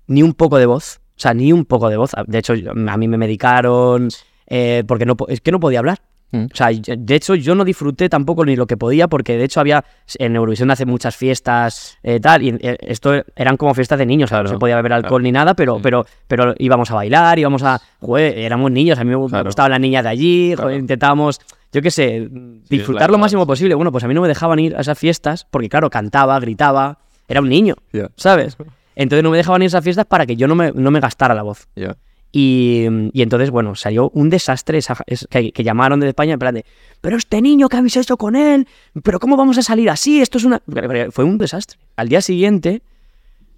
ni un poco de voz, o sea, ni un poco de voz. De hecho, a mí me medicaron eh, porque no, es que no podía hablar. Mm. O sea, de hecho, yo no disfruté tampoco ni lo que podía, porque de hecho había en Eurovisión hace muchas fiestas eh, tal, y eh, esto eran como fiestas de niños, o sea, no se podía beber alcohol claro. ni nada, pero, Sí. pero, pero íbamos a bailar, íbamos a. Joder, éramos niños, a mí me Claro. gustaban las niñas de allí, joder, intentábamos, yo qué sé, disfrutar la lo máximo posible. Bueno, pues a mí no me dejaban ir a esas fiestas, porque claro, cantaba, gritaba, era un niño, ¿sabes? Entonces no me dejaban ir a esas fiestas para que yo no me, no me gastara la voz. ya. Y, y entonces, bueno, salió un desastre esa- es- que, que llamaron desde España en plan de, pero este niño, ¿qué habéis hecho con él? ¿Pero cómo vamos a salir así? Esto es una... Fue un desastre. Al día siguiente,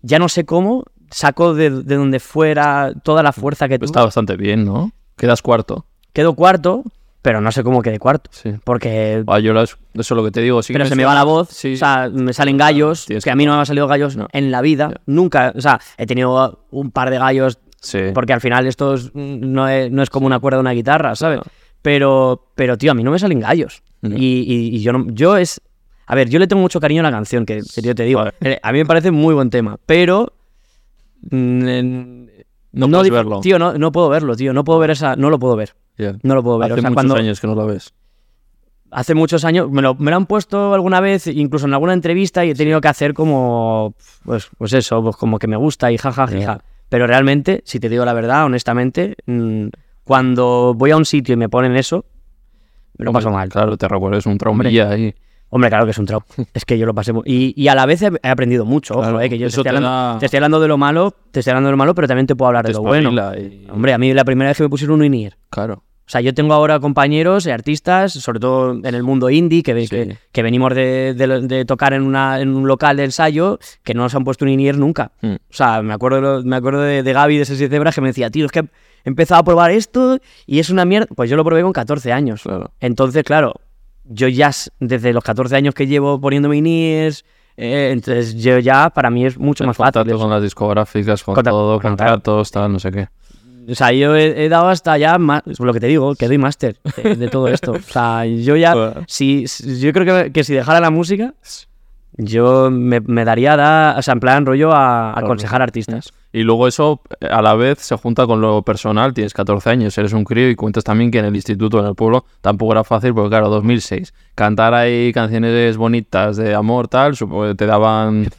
ya no sé cómo, sacó de, de donde fuera toda la fuerza que tuvo. Está bastante bien, ¿no? Quedas cuarto. Quedó cuarto, pero no sé cómo quedé cuarto. Sí. Porque... Ah, yo las- eso es lo que te digo. Sí pero se me va la voz, Sí. o sea, me salen gallos, Tienes que a mí no me han salido gallos No. en la vida, nunca, o sea, he tenido un par de gallos Sí. porque al final esto es- no, es, no es como una cuerda de una guitarra, ¿sabes? No. Pero, pero, tío, a mí no me salen gallos. Y, y- y yo no, yo es... A ver, yo le tengo mucho cariño a la canción, que, yo te digo. Vale. Eh, A mí me parece muy buen tema, pero... mm, No puedes verlo. Tío, no, no puedo verlo, tío. No puedo ver esa... No lo puedo ver. Ya. No lo puedo ver. Hace o sea, muchos cuando... años que no la ves. hace muchos años, me lo, me lo han puesto alguna vez, incluso en alguna entrevista, y he tenido que hacer como, pues, pues eso, pues como que me gusta y jaja, jaja. Pero realmente, si te digo la verdad, honestamente, mm, cuando voy a un sitio y me ponen eso, me lo paso mal. Claro, te recuerdas un traumilla ahí. Hombre, claro que es un trauma. Es que yo lo pasé muy... Y, y a la vez he, he aprendido mucho, ojo, eh, que yo te estoy, te hablando, da- te estoy hablando de lo malo, te estoy hablando de lo malo, pero también te puedo hablar de lo bueno. y- Hombre, a mí la primera vez que me pusieron un INIR, Claro. o sea, yo tengo ahora compañeros, eh, artistas, sobre todo en el mundo indie, que, ve- Sí. que, que venimos de, de- de tocar en, una, en un local de ensayo, que no nos han puesto un INIR nunca. Mm. O sea, me acuerdo, me acuerdo de, de Gaby de Seis Cebras que me decía, tío, es que he empezado a probar esto y es una mierda. Pues yo lo probé con 14 años. Claro. Entonces, claro, yo ya desde los 14 años que llevo poniéndome INIRs, eh, entonces yo ya, para mí es mucho El más fácil. con las discográficas, con Contact- todo, contratos, tal, no sé qué. O sea, yo he, he dado hasta ya más, lo que te digo, que doy máster de, de todo esto. O sea, yo ya, si- yo creo que, que si dejara la música, yo me, me daría, da, o sea, en plan rollo a, a aconsejar artistas. Y luego eso a la vez se junta con lo personal, tienes 14 años, eres un crío y cuentas también que en el instituto, en el pueblo, tampoco era fácil porque claro, 2006, cantar ahí canciones bonitas de amor, tal, supongo que te daban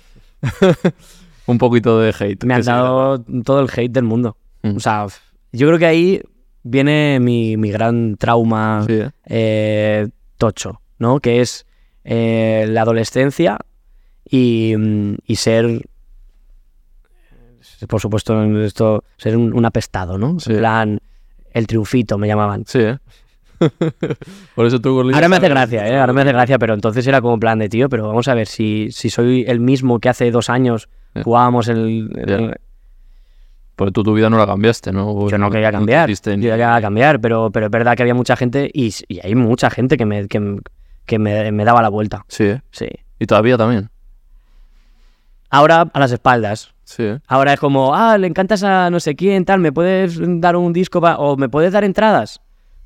un poquito de hate. Me han dado todo el hate del mundo. Mm. O sea, yo creo que ahí viene mi, mi gran trauma Sí, ¿eh? eh, tocho, ¿no? Que es eh, la adolescencia y, mm, y ser, por supuesto, esto, ser un, un apestado, ¿no? Sí. En plan, el triunfito me llamaban. Sí, ¿eh? Por eso tú, Gorlilla, Ahora me hace gracia, ¿eh? Ahora me hace gracia, pero entonces era como plan de tío, pero vamos a ver, si, si soy el mismo que hace dos años Ya. jugábamos el... el- Ya. Porque tú tu vida no la cambiaste, ¿no? Yo no quería cambiar, ni- yo quería cambiar, pero, pero es verdad que había mucha gente y, y hay mucha gente que me, que, que me, me daba la vuelta, Sí, ¿eh? sí. Y todavía también. Ahora a las espaldas. Sí, ¿eh? Ahora es como, ah, le encantas a no sé quién, tal, ¿me puedes dar un disco o me puedes dar entradas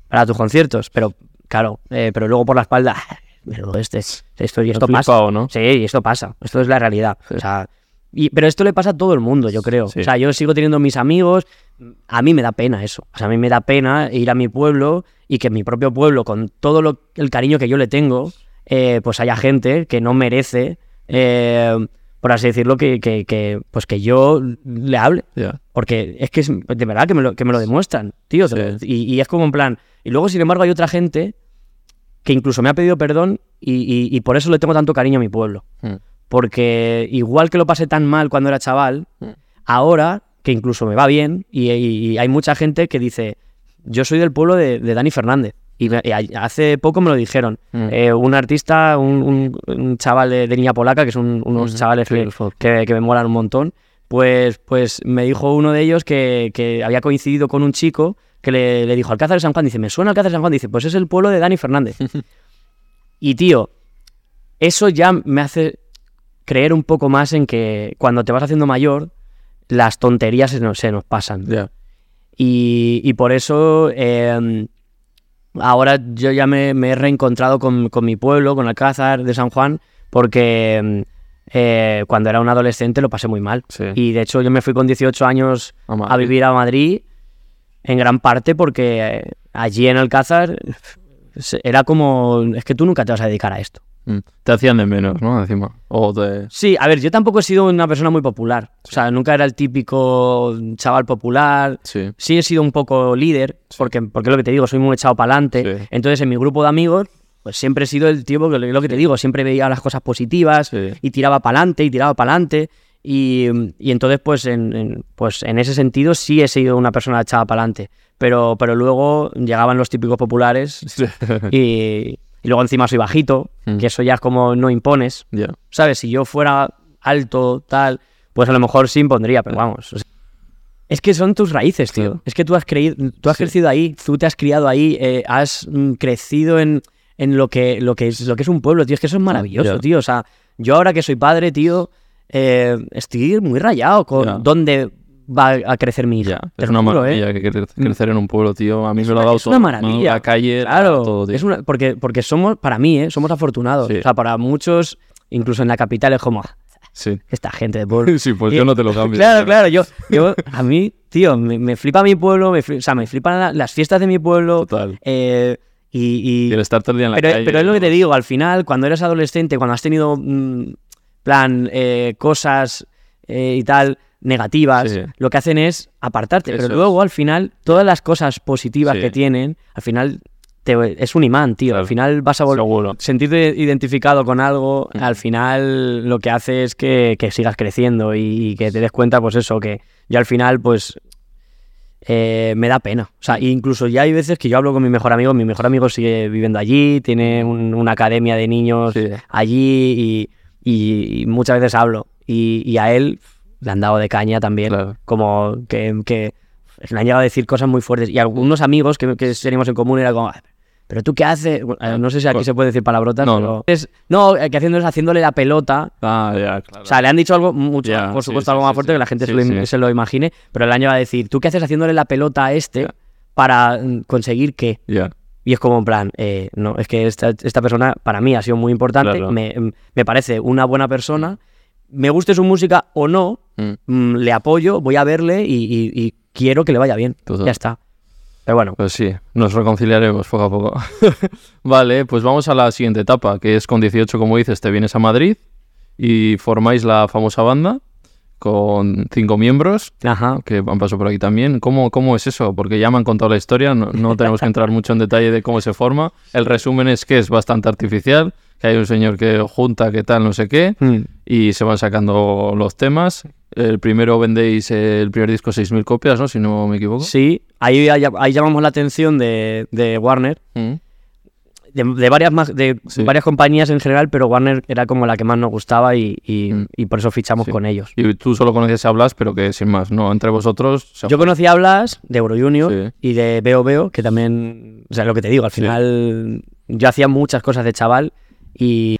para tus conciertos? Pero, claro, eh, pero luego por la espalda, pero este, esto y esto pasa. flipado, ¿no? Sí, y esto pasa, esto es la realidad. O sea, y, pero esto le pasa a todo el mundo, yo creo. Sí. O sea, yo sigo teniendo mis amigos, a mí me da pena eso. O sea, a mí me da pena ir a mi pueblo y que en mi propio pueblo, con todo lo- el cariño que yo le tengo, eh, pues haya gente que no merece, eh, por así decirlo, que, que, que, pues que yo le hable. Porque es que es de verdad que me lo, que me lo demuestran, tío. Sí. y, y es como en plan. Y luego, sin embargo, hay otra gente que incluso me ha pedido perdón y, y- y por eso le tengo tanto cariño a mi pueblo. Mm. Porque igual que lo pasé tan mal cuando era chaval, Mm. ahora que incluso me va bien y, hay mucha gente que dice, yo soy del pueblo de, de Dani Fernández. Y, me- y a- hace poco me lo dijeron. Mm. Eh, un artista, un, un- un chaval de, de Niña Polaca, que son unos chavales sí, que, me molan un montón, pues, pues me dijo uno de ellos que, que había coincidido con un chico que le, le dijo Alcázar de San Juan. Dice, me suena Alcázar de San Juan. Dice, pues es el pueblo de Dani Fernández. y tío, eso ya me hace creer un poco más en que cuando te vas haciendo mayor, las tonterías se nos, se nos pasan. Y, y por eso eh, ahora yo ya me, me he reencontrado con, con mi pueblo, con Alcázar de San Juan, porque eh, cuando era un adolescente lo pasé muy mal. Sí. Y de hecho yo me fui con 18 años A a vivir a Madrid, en gran parte porque eh, allí en Alcázar era como, es que tú nunca te vas a dedicar a esto. Mm. Te hacían de menos, ¿no? Encima. O de... Sí, a ver, yo tampoco he sido una persona muy popular. O sea, nunca era el típico chaval popular. Sí. Sí he sido un poco líder, porque, porque lo que te digo, soy muy echado para adelante. Sí. Entonces, en mi grupo de amigos, pues siempre he sido el tío, que lo que te digo, siempre veía las cosas positivas Sí. y tiraba para adelante y tiraba para adelante. Y, y entonces, pues en, en- pues en ese sentido, sí he sido una persona echada para adelante. Pero, pero luego llegaban los típicos populares y, y luego encima soy bajito, Mm. que eso ya es como no impones. ¿Sabes? Si yo fuera alto, tal, pues a lo mejor sí impondría, pero vamos. o sea, es que son tus raíces, tío. Claro. Es que tú has, creído, tú has Sí. crecido ahí, tú te has criado ahí, eh, has mm, crecido en, en lo, que, lo, que es, lo que es un pueblo, tío. Es que eso es maravilloso, tío. O sea, yo ahora que soy padre, tío, eh, estoy muy rayado con Ya. dónde va a crecer mi hija. Ya, es una juro, ¿eh? maravilla que cre- crecer en un pueblo, tío. A mí Es me lo ha dado es todo. una maravilla. La calle, Claro, todo, es una, porque, porque somos, para mí, ¿eh? somos afortunados. Sí. O sea, para muchos, incluso en la capital, es como, "Ah, Sí. esta gente de pueblo. Sí, pues Y- yo no te lo cambio. Claro, claro, yo, yo a mí, tío, me, me flipa mi pueblo, me fli- o sea, me flipan la- las fiestas de mi pueblo. Total. eh, Y, y- Y el estar todo el día en la pero, calle. pero es lo que te digo, al final, cuando eres adolescente, cuando has tenido, mm, plan, eh, cosas eh, y tal negativas, Sí. lo que hacen es apartarte. Eso pero es. luego, al final, todas las cosas positivas Sí. que tienen, al final, te- es un imán, tío. Claro. Al final vas a volver sentirte identificado con algo, Ujú. al final lo que hace es que, que sigas creciendo y, y que te des cuenta, pues eso, que yo al final, pues eh, me da pena. O sea, incluso ya hay veces que yo hablo con mi mejor amigo, mi mejor amigo sigue viviendo allí, tiene un- una academia de niños Sí. allí y, y- y muchas veces hablo. Y a él le han dado de caña también, Claro. como que, que le han llegado a decir cosas muy fuertes. Y algunos amigos que, que teníamos en común era como, "Ah, ¿pero tú qué haces? Bueno, eh, no sé si aquí se puede decir palabrotas, No, pero... no. Es, no, que haciendo es haciéndole la pelota. Ah, ya, claro. O sea, le han dicho algo mucho, Ya, por supuesto, sí, algo más sí, fuerte sí. que la gente se, lo, se lo imagine, pero le han llegado a decir, ¿tú qué haces haciéndole la pelota a este Ya. para mm, conseguir qué? Ya. Y es como en plan, eh, no, es que esta, esta persona para mí ha sido muy importante, Claro. me, me parece una buena persona, me guste su música o no, Mm. mm, le apoyo, voy a verle y, y- y quiero que le vaya bien. Total. Ya está. Pero bueno, Pues sí, nos reconciliaremos poco a poco. vale, pues vamos a la siguiente etapa, que es con 18, como dices, te vienes a Madrid y formáis la famosa banda con cinco miembros ajá. que han pasado por aquí también. ¿Cómo, ¿Cómo es eso? Porque ya me han contado la historia, no, no tenemos que entrar mucho en detalle de cómo se forma. El resumen es que es bastante artificial, que hay un señor que junta, que tal, no sé qué, Mm. y se van sacando los temas. El primero vendéis el primer disco 6.000 copias, ¿no? Si no me equivoco. Sí, ahí, ahí llamamos la atención de, de Warner, Mm. de, de varias más, de Sí. varias compañías en general, pero Warner era como la que más nos gustaba y, y- Mm. y por eso fichamos Sí. con ellos. Y tú solo conocías a Blas, pero que sin más, ¿no? Entre vosotros... se- Yo conocí a Blas de Euro Junior Sí. y de Veo Veo, que también, o sea, lo que te digo, al final yo hacía muchas cosas de chaval y,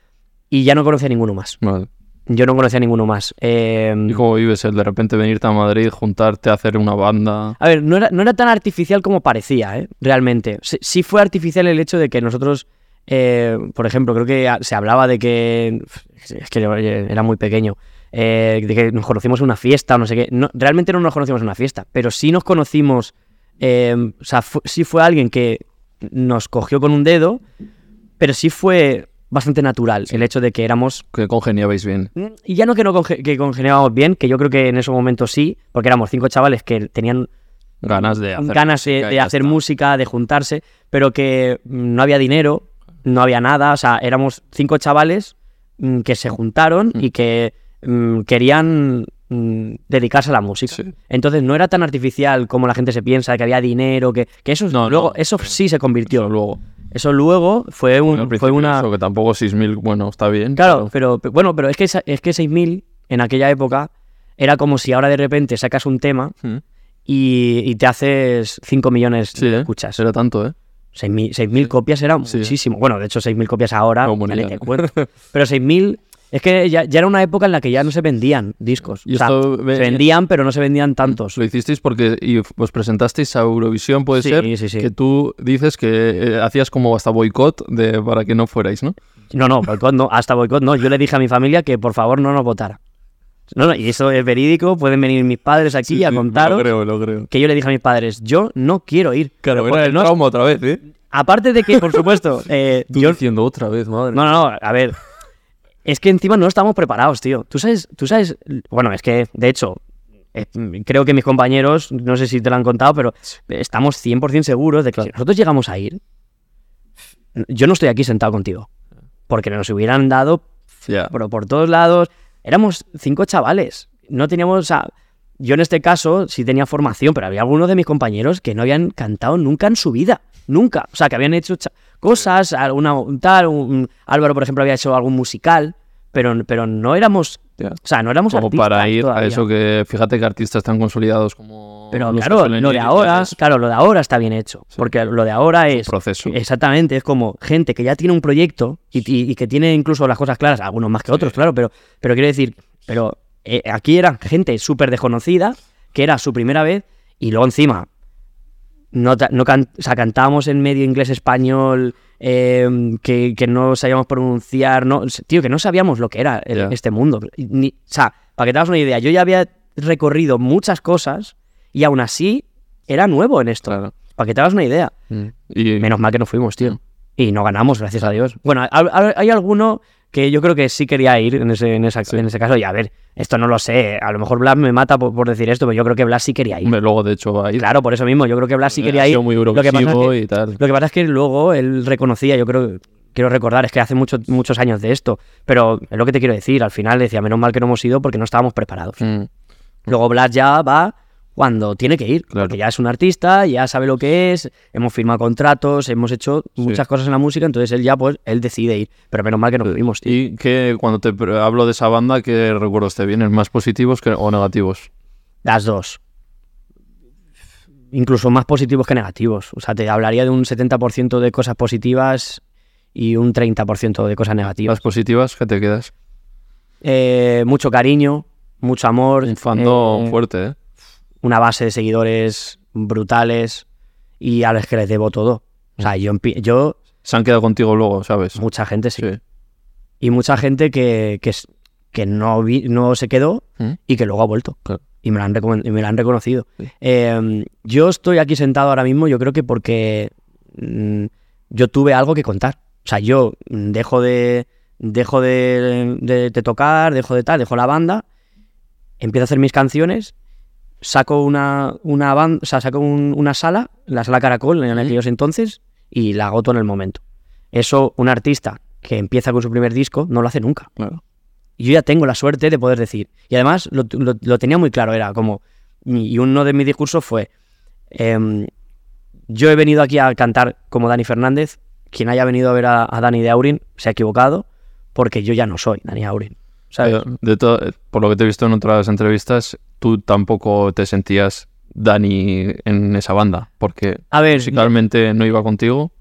y ya no conocía a ninguno más. Vale. Yo no conocía a ninguno más. Eh, ¿Y cómo vives el de repente venirte a Madrid, juntarte hacer una banda? A ver, no era, no era tan artificial como parecía, ¿eh? Realmente. Sí, sí fue artificial el hecho de que nosotros, eh, por ejemplo, creo que se hablaba de que... Es que era muy pequeño. eh, de que nos conocimos en una fiesta o no sé qué. No, realmente no nos conocimos en una fiesta, pero sí nos conocimos... eh, o sea, fu- sí fue alguien que nos cogió con un dedo, pero sí fue bastante natural el hecho de que éramos Que congeniabais bien. Mm, Y ya no que no conge- que congeniábamos bien, que yo creo que en ese momento sí, porque éramos cinco chavales que tenían Ganas de hacer ganas de, hacer música, de juntarse, pero que mm, no había dinero, no había nada, o sea, éramos cinco chavales mm, que se juntaron Mm. y que mm, querían mm, dedicarse a la música. Sí. Entonces no era tan artificial como la gente se piensa, que había dinero, que, que eso No, luego no, eso sí. sí se convirtió. Eso luego. Eso luego fue, un- Al fue una eso, que tampoco 6.000, bueno, está bien. Claro, pero, pe- bueno, pero es que, es que 6.000 en aquella época era como si ahora de repente sacas un tema pero- Mm. y, y te haces 5 millones Sí, de ¿eh? escuchas. Era tanto, ¿eh? 6.000 6.000 copias era Sí. muchísimo. Bueno, de hecho 6.000 copias ahora, unidad. te cuento. Pero 6.000, es que ya, ya era una época en la que ya no se vendían discos. Y O sea, se vendían, pero no se vendían tantos. Lo hicisteis porque y os presentasteis a Eurovisión, puede Sí, ser, sí, sí. que tú dices que eh, hacías como hasta boicot de, para que no fuerais, ¿no? No, no, boicot no, hasta boicot no. Yo le dije a mi familia que por favor no nos votara. No, no, y eso es verídico, pueden venir mis padres aquí a contaros. Lo creo, lo creo. Que yo le dije a mis padres, yo no quiero ir. Claro, Pero era el no- trauma otra vez, ¿eh? Aparte de que, por supuesto, eh, Tú yo... diciendo otra vez, madre. No, no, no, a ver. Es que encima no estamos preparados, tío. Tú sabes, tú sabes, bueno, es que, de hecho, eh, creo que mis compañeros, no sé si te lo han contado, pero estamos 100% seguros de que si nosotros llegamos a ir, yo no estoy aquí sentado contigo. Porque nos hubieran dado pero por todos lados. Éramos cinco chavales. No teníamos. o sea, yo en este caso sí tenía formación, pero había algunos de mis compañeros que no habían cantado nunca en su vida. Nunca. O sea, que habían hecho cosas, alguna un tal. un- Álvaro, por ejemplo, había hecho algún musical, pero, pero no éramos. O sea, no éramos Como para ir a eso que, fíjate que artistas tan consolidados como. Pero los claro, lo de ahora, es claro, lo de ahora está bien hecho. Sí. Porque lo de ahora es. proceso. Exactamente, es como gente que ya tiene un proyecto y, y- y que tiene incluso las cosas claras, algunos más que otros, claro, pero, pero quiero decir, pero eh, aquí era gente súper desconocida, que era su primera vez, y luego encima, no, no can- o sea, cantábamos en medio inglés-español, eh, que, que no sabíamos pronunciar, no, tío, que no sabíamos lo que era el- este mundo. Ni- o sea, para que te hagas una idea, yo ya había recorrido muchas cosas y aún así era nuevo en esto. Claro. Para que te hagas una idea. Y Menos mal que no fuimos, tío. Y no ganamos, gracias a Dios. Bueno, ha- ha- hay alguno que yo creo que sí quería ir en ese, en esa- en ese caso. Y a ver, esto no lo sé. A lo mejor Blas me mata por, por decir esto, pero yo creo que Blas sí quería ir. luego de hecho va a ir. Claro, por eso mismo. Yo creo que Blas sí quería ir. muy Lo que pasa es que- y tal. Lo que pasa es que luego él reconocía, yo creo, quiero recordar, es que hace muchos muchos años de esto, pero es lo que te quiero decir, al final decía, menos mal que no hemos ido porque no estábamos preparados. Mm. Luego Blas ya va cuando tiene que ir, Claro. porque ya es un artista, ya sabe lo que es, hemos firmado contratos, hemos hecho muchas cosas en la música, entonces él ya, pues, él decide ir, pero menos mal que no fuimos, tío. Y que cuando te hablo de esa banda, ¿qué recuerdos te vienen? ¿Más positivos que, o negativos? Las dos. Incluso más positivos que negativos. O sea, te hablaría de un 70% de cosas positivas y un 30% de cosas negativas. Las positivas, ¿qué te quedas? Eh, mucho cariño, mucho amor. Un fandom eh, fuerte, ¿eh? Una base de seguidores brutales y a los que les debo todo. O sea, yo, yo Se han quedado contigo luego, ¿sabes? mucha gente sí. Sí. Y mucha gente que, que, que no, vi- no se quedó ¿Mm? y que luego ha vuelto. Claro. Y me la han, y me la han reconocido. Sí. Eh, yo estoy aquí sentado ahora mismo, yo creo que porque mm, yo tuve algo que contar. O sea, yo dejo de dejo de, de- de tocar, dejo de tal, dejo la banda, empiezo a hacer mis canciones, saco una, una banda, o sea, saco un- una sala, la sala Caracol en aquellos entonces, y la agoto en el momento. Eso, un artista que empieza con su primer disco, no lo hace nunca. Claro. Y yo ya tengo la suerte de poder decir. Y además lo, lo- lo tenía muy claro, era como... Y uno de mis discursos fue, em, yo he venido aquí a cantar como Dani Fernández, quien haya venido a ver a, a Dani de Aurin se ha equivocado, porque yo ya no soy Dani Aurin. ¿Sabes? Eh, de por lo que te he visto en otras entrevistas, tú tampoco te sentías Dani en esa banda, porque a ver, musicalmente no iba contigo.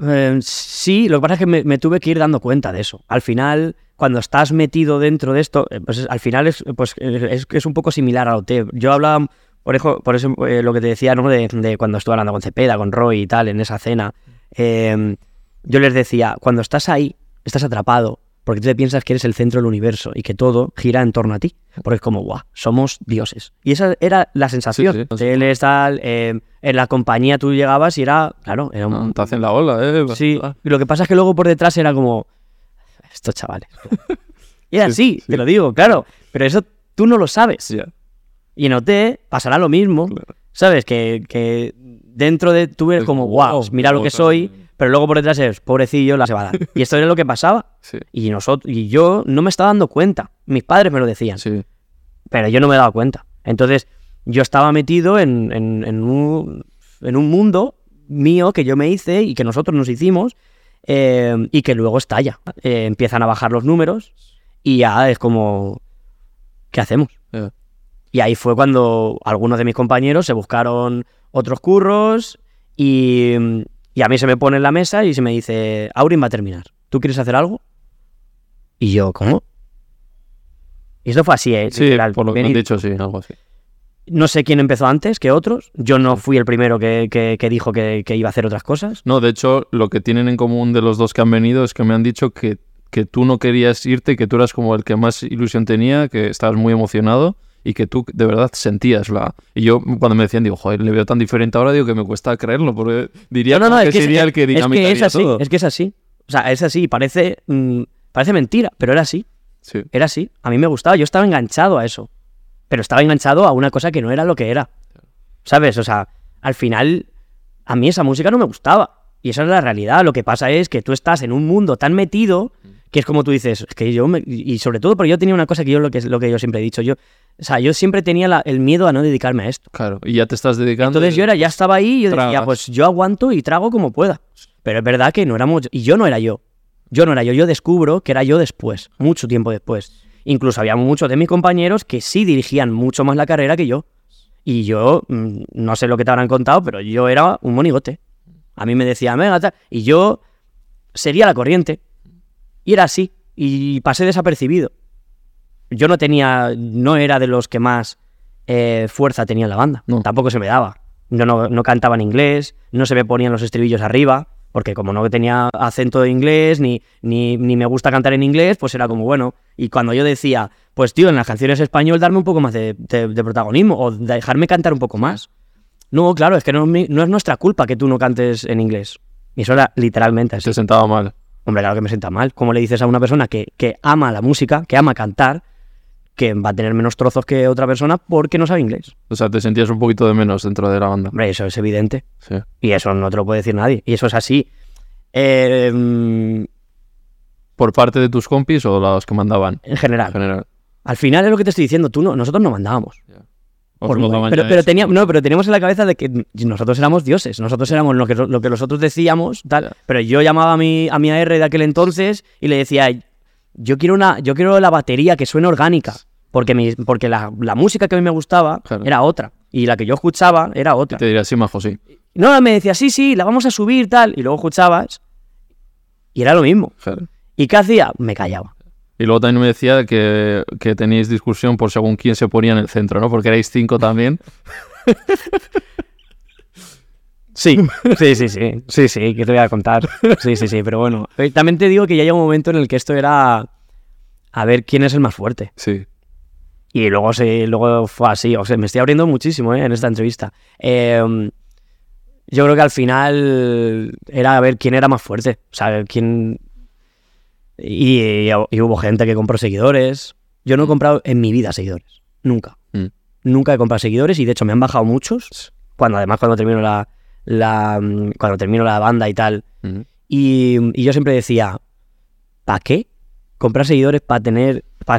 Eh, sí, lo que pasa es que me, me tuve que ir dando cuenta de eso. Al final, cuando estás metido dentro de esto, eh, pues es- al final es, pues, es, es un poco similar a OT. Yo hablaba, por eso, por eso eh, lo que te decía, ¿no? De, de cuando estuve hablando con Cepeda, con Roy y tal, en esa cena. eh, yo les decía, cuando estás ahí, estás atrapado, porque tú te piensas que eres el centro del universo y que todo gira en torno a ti. Porque es como, guau, somos dioses. Y esa era la sensación. Sí, sí. Teles, tal, eh, en la compañía tú llegabas y era, claro, era un, Ah, te hacen la ola, ¿eh? Sí, y lo que pasa es que luego por detrás era como. Estos chavales. Y era así, te lo digo, claro. Pero eso tú no lo sabes. Y en OT pasará lo mismo. claro. ¿Sabes? Que, que dentro de tú eres Es como, wow, mira lo que soy. Pero luego por detrás es, pobrecillo, la se va a dar. Y esto era lo que pasaba. Sí, Y, nosotros, y yo no me estaba dando cuenta. Mis padres me lo decían sí. pero yo no me he dado cuenta. Entonces, yo estaba metido en, en- en un, en un mundo mío que yo me hice y que nosotros nos hicimos eh, y que luego estalla. Eh, empiezan a bajar los números y ya es como, ¿qué hacemos? Y ahí fue cuando algunos de mis compañeros se buscaron otros curros y, y a mí se me pone en la mesa y se me dice, Aurin va a terminar. ¿Tú quieres hacer algo? Y yo, ¿cómo? Y esto fue así, ¿eh? Sí, literal. por lo que han dicho, sí, algo así. no sé quién empezó antes que otros. Yo no fui el primero que, que- que dijo que, que iba a hacer otras cosas. No, de hecho, lo que tienen en común de los dos que han venido es que me han dicho que, que tú no querías irte, que tú eras como el que más ilusión tenía, que estabas muy emocionado y que tú de verdad sentías la... Y yo cuando me decían, digo, joder, le veo tan diferente ahora, digo que me cuesta creerlo, porque diría que, sería el que es que dinamitaría es así. todo. Es que es así. O sea, es así. Parece, mm, parece mentira, pero era así. Sí, Era así. A mí me gustaba. Yo estaba enganchado a eso. Pero estaba enganchado a una cosa que no era lo que era. ¿Sabes? O sea, al final, a mí esa música no me gustaba. Y esa es la realidad. Lo que pasa es que tú estás en un mundo tan metido que es como tú dices, es que yo me- y sobre todo porque yo tenía una cosa que yo lo que lo que yo siempre he dicho, yo, o sea, yo siempre tenía la- el miedo a no dedicarme a esto. claro. Y ya te estás dedicando... Entonces yo era, ya estaba ahí y yo decía, tragas. pues yo aguanto y trago como pueda. Pero es verdad que no éramos, y yo no era yo. Yo no era yo, yo descubro que era yo después, mucho tiempo después. Incluso había muchos de mis compañeros que sí dirigían mucho más la carrera que yo. Y yo, mm, no sé lo que te habrán contado, pero yo era un monigote. A mí me decían, venga, tal. Y yo seguía la corriente. Y era así. Y pasé desapercibido. Yo no tenía, no era de los que más eh, fuerza tenía en la banda. No. Tampoco se me daba. Yo no, no cantaba en inglés, no se me ponían los estribillos arriba, porque como no tenía acento de inglés, ni, ni, ni me gusta cantar en inglés, pues era como bueno. Y cuando yo decía, pues tío, en las canciones español darme un poco más de, de- de protagonismo, o dejarme cantar un poco más. No, claro, es que no, no es nuestra culpa que tú no cantes en inglés. Y eso era literalmente así. Se sentaba mal. Hombre, claro que me sienta mal. ¿Cómo le dices a una persona que, que ama la música, que ama cantar, que va a tener menos trozos que otra persona porque no sabe inglés? O sea, te sentías un poquito de menos dentro de la banda. Hombre, eso es evidente. Sí. Y eso no te lo puede decir nadie. Y eso es así. Eh, mm, ¿Por parte de tus compis o los que mandaban? en general. En general. Al final es lo que te estoy diciendo. Tú no, nosotros no mandábamos. Os Por- pero, pero eso. tenía- no, pero teníamos en la cabeza de que nosotros éramos dioses, nosotros éramos lo que, lo que nosotros decíamos, tal. Pero yo llamaba a mi, a mi AR de aquel entonces y le decía, yo quiero una, yo quiero la batería que suene orgánica, porque mi, porque la, la música que a mí me gustaba Claro. era otra y la que yo escuchaba era Y otra. te diría, sí, majo, sí. No, me decía, sí, sí, la vamos a subir, tal, y luego escuchabas y era lo mismo. Claro. ¿Y qué hacía? Me callaba. Y luego también me decía que, que teníais discusión por según quién se ponía en el centro, ¿no? Porque erais cinco también. Sí, sí, sí, sí, sí, sí, que te voy a contar. Sí, sí, sí, pero bueno, eh, también te digo que ya llega un momento en el que esto era a ver quién es el más fuerte. Sí. Y luego, se, luego fue así, o sea, me estoy abriendo muchísimo eh, en esta entrevista. Eh, yo creo que al final era a ver quién era más fuerte, o sea, quién... Y, y hubo gente que compró seguidores. Yo no he comprado en mi vida seguidores, nunca. Mm. Nunca he comprado seguidores y de hecho me han bajado muchos. Cuando además cuando termino la, la mm, cuando termino la banda y tal. Y, y yo siempre decía, ¿para qué comprar seguidores para tener, para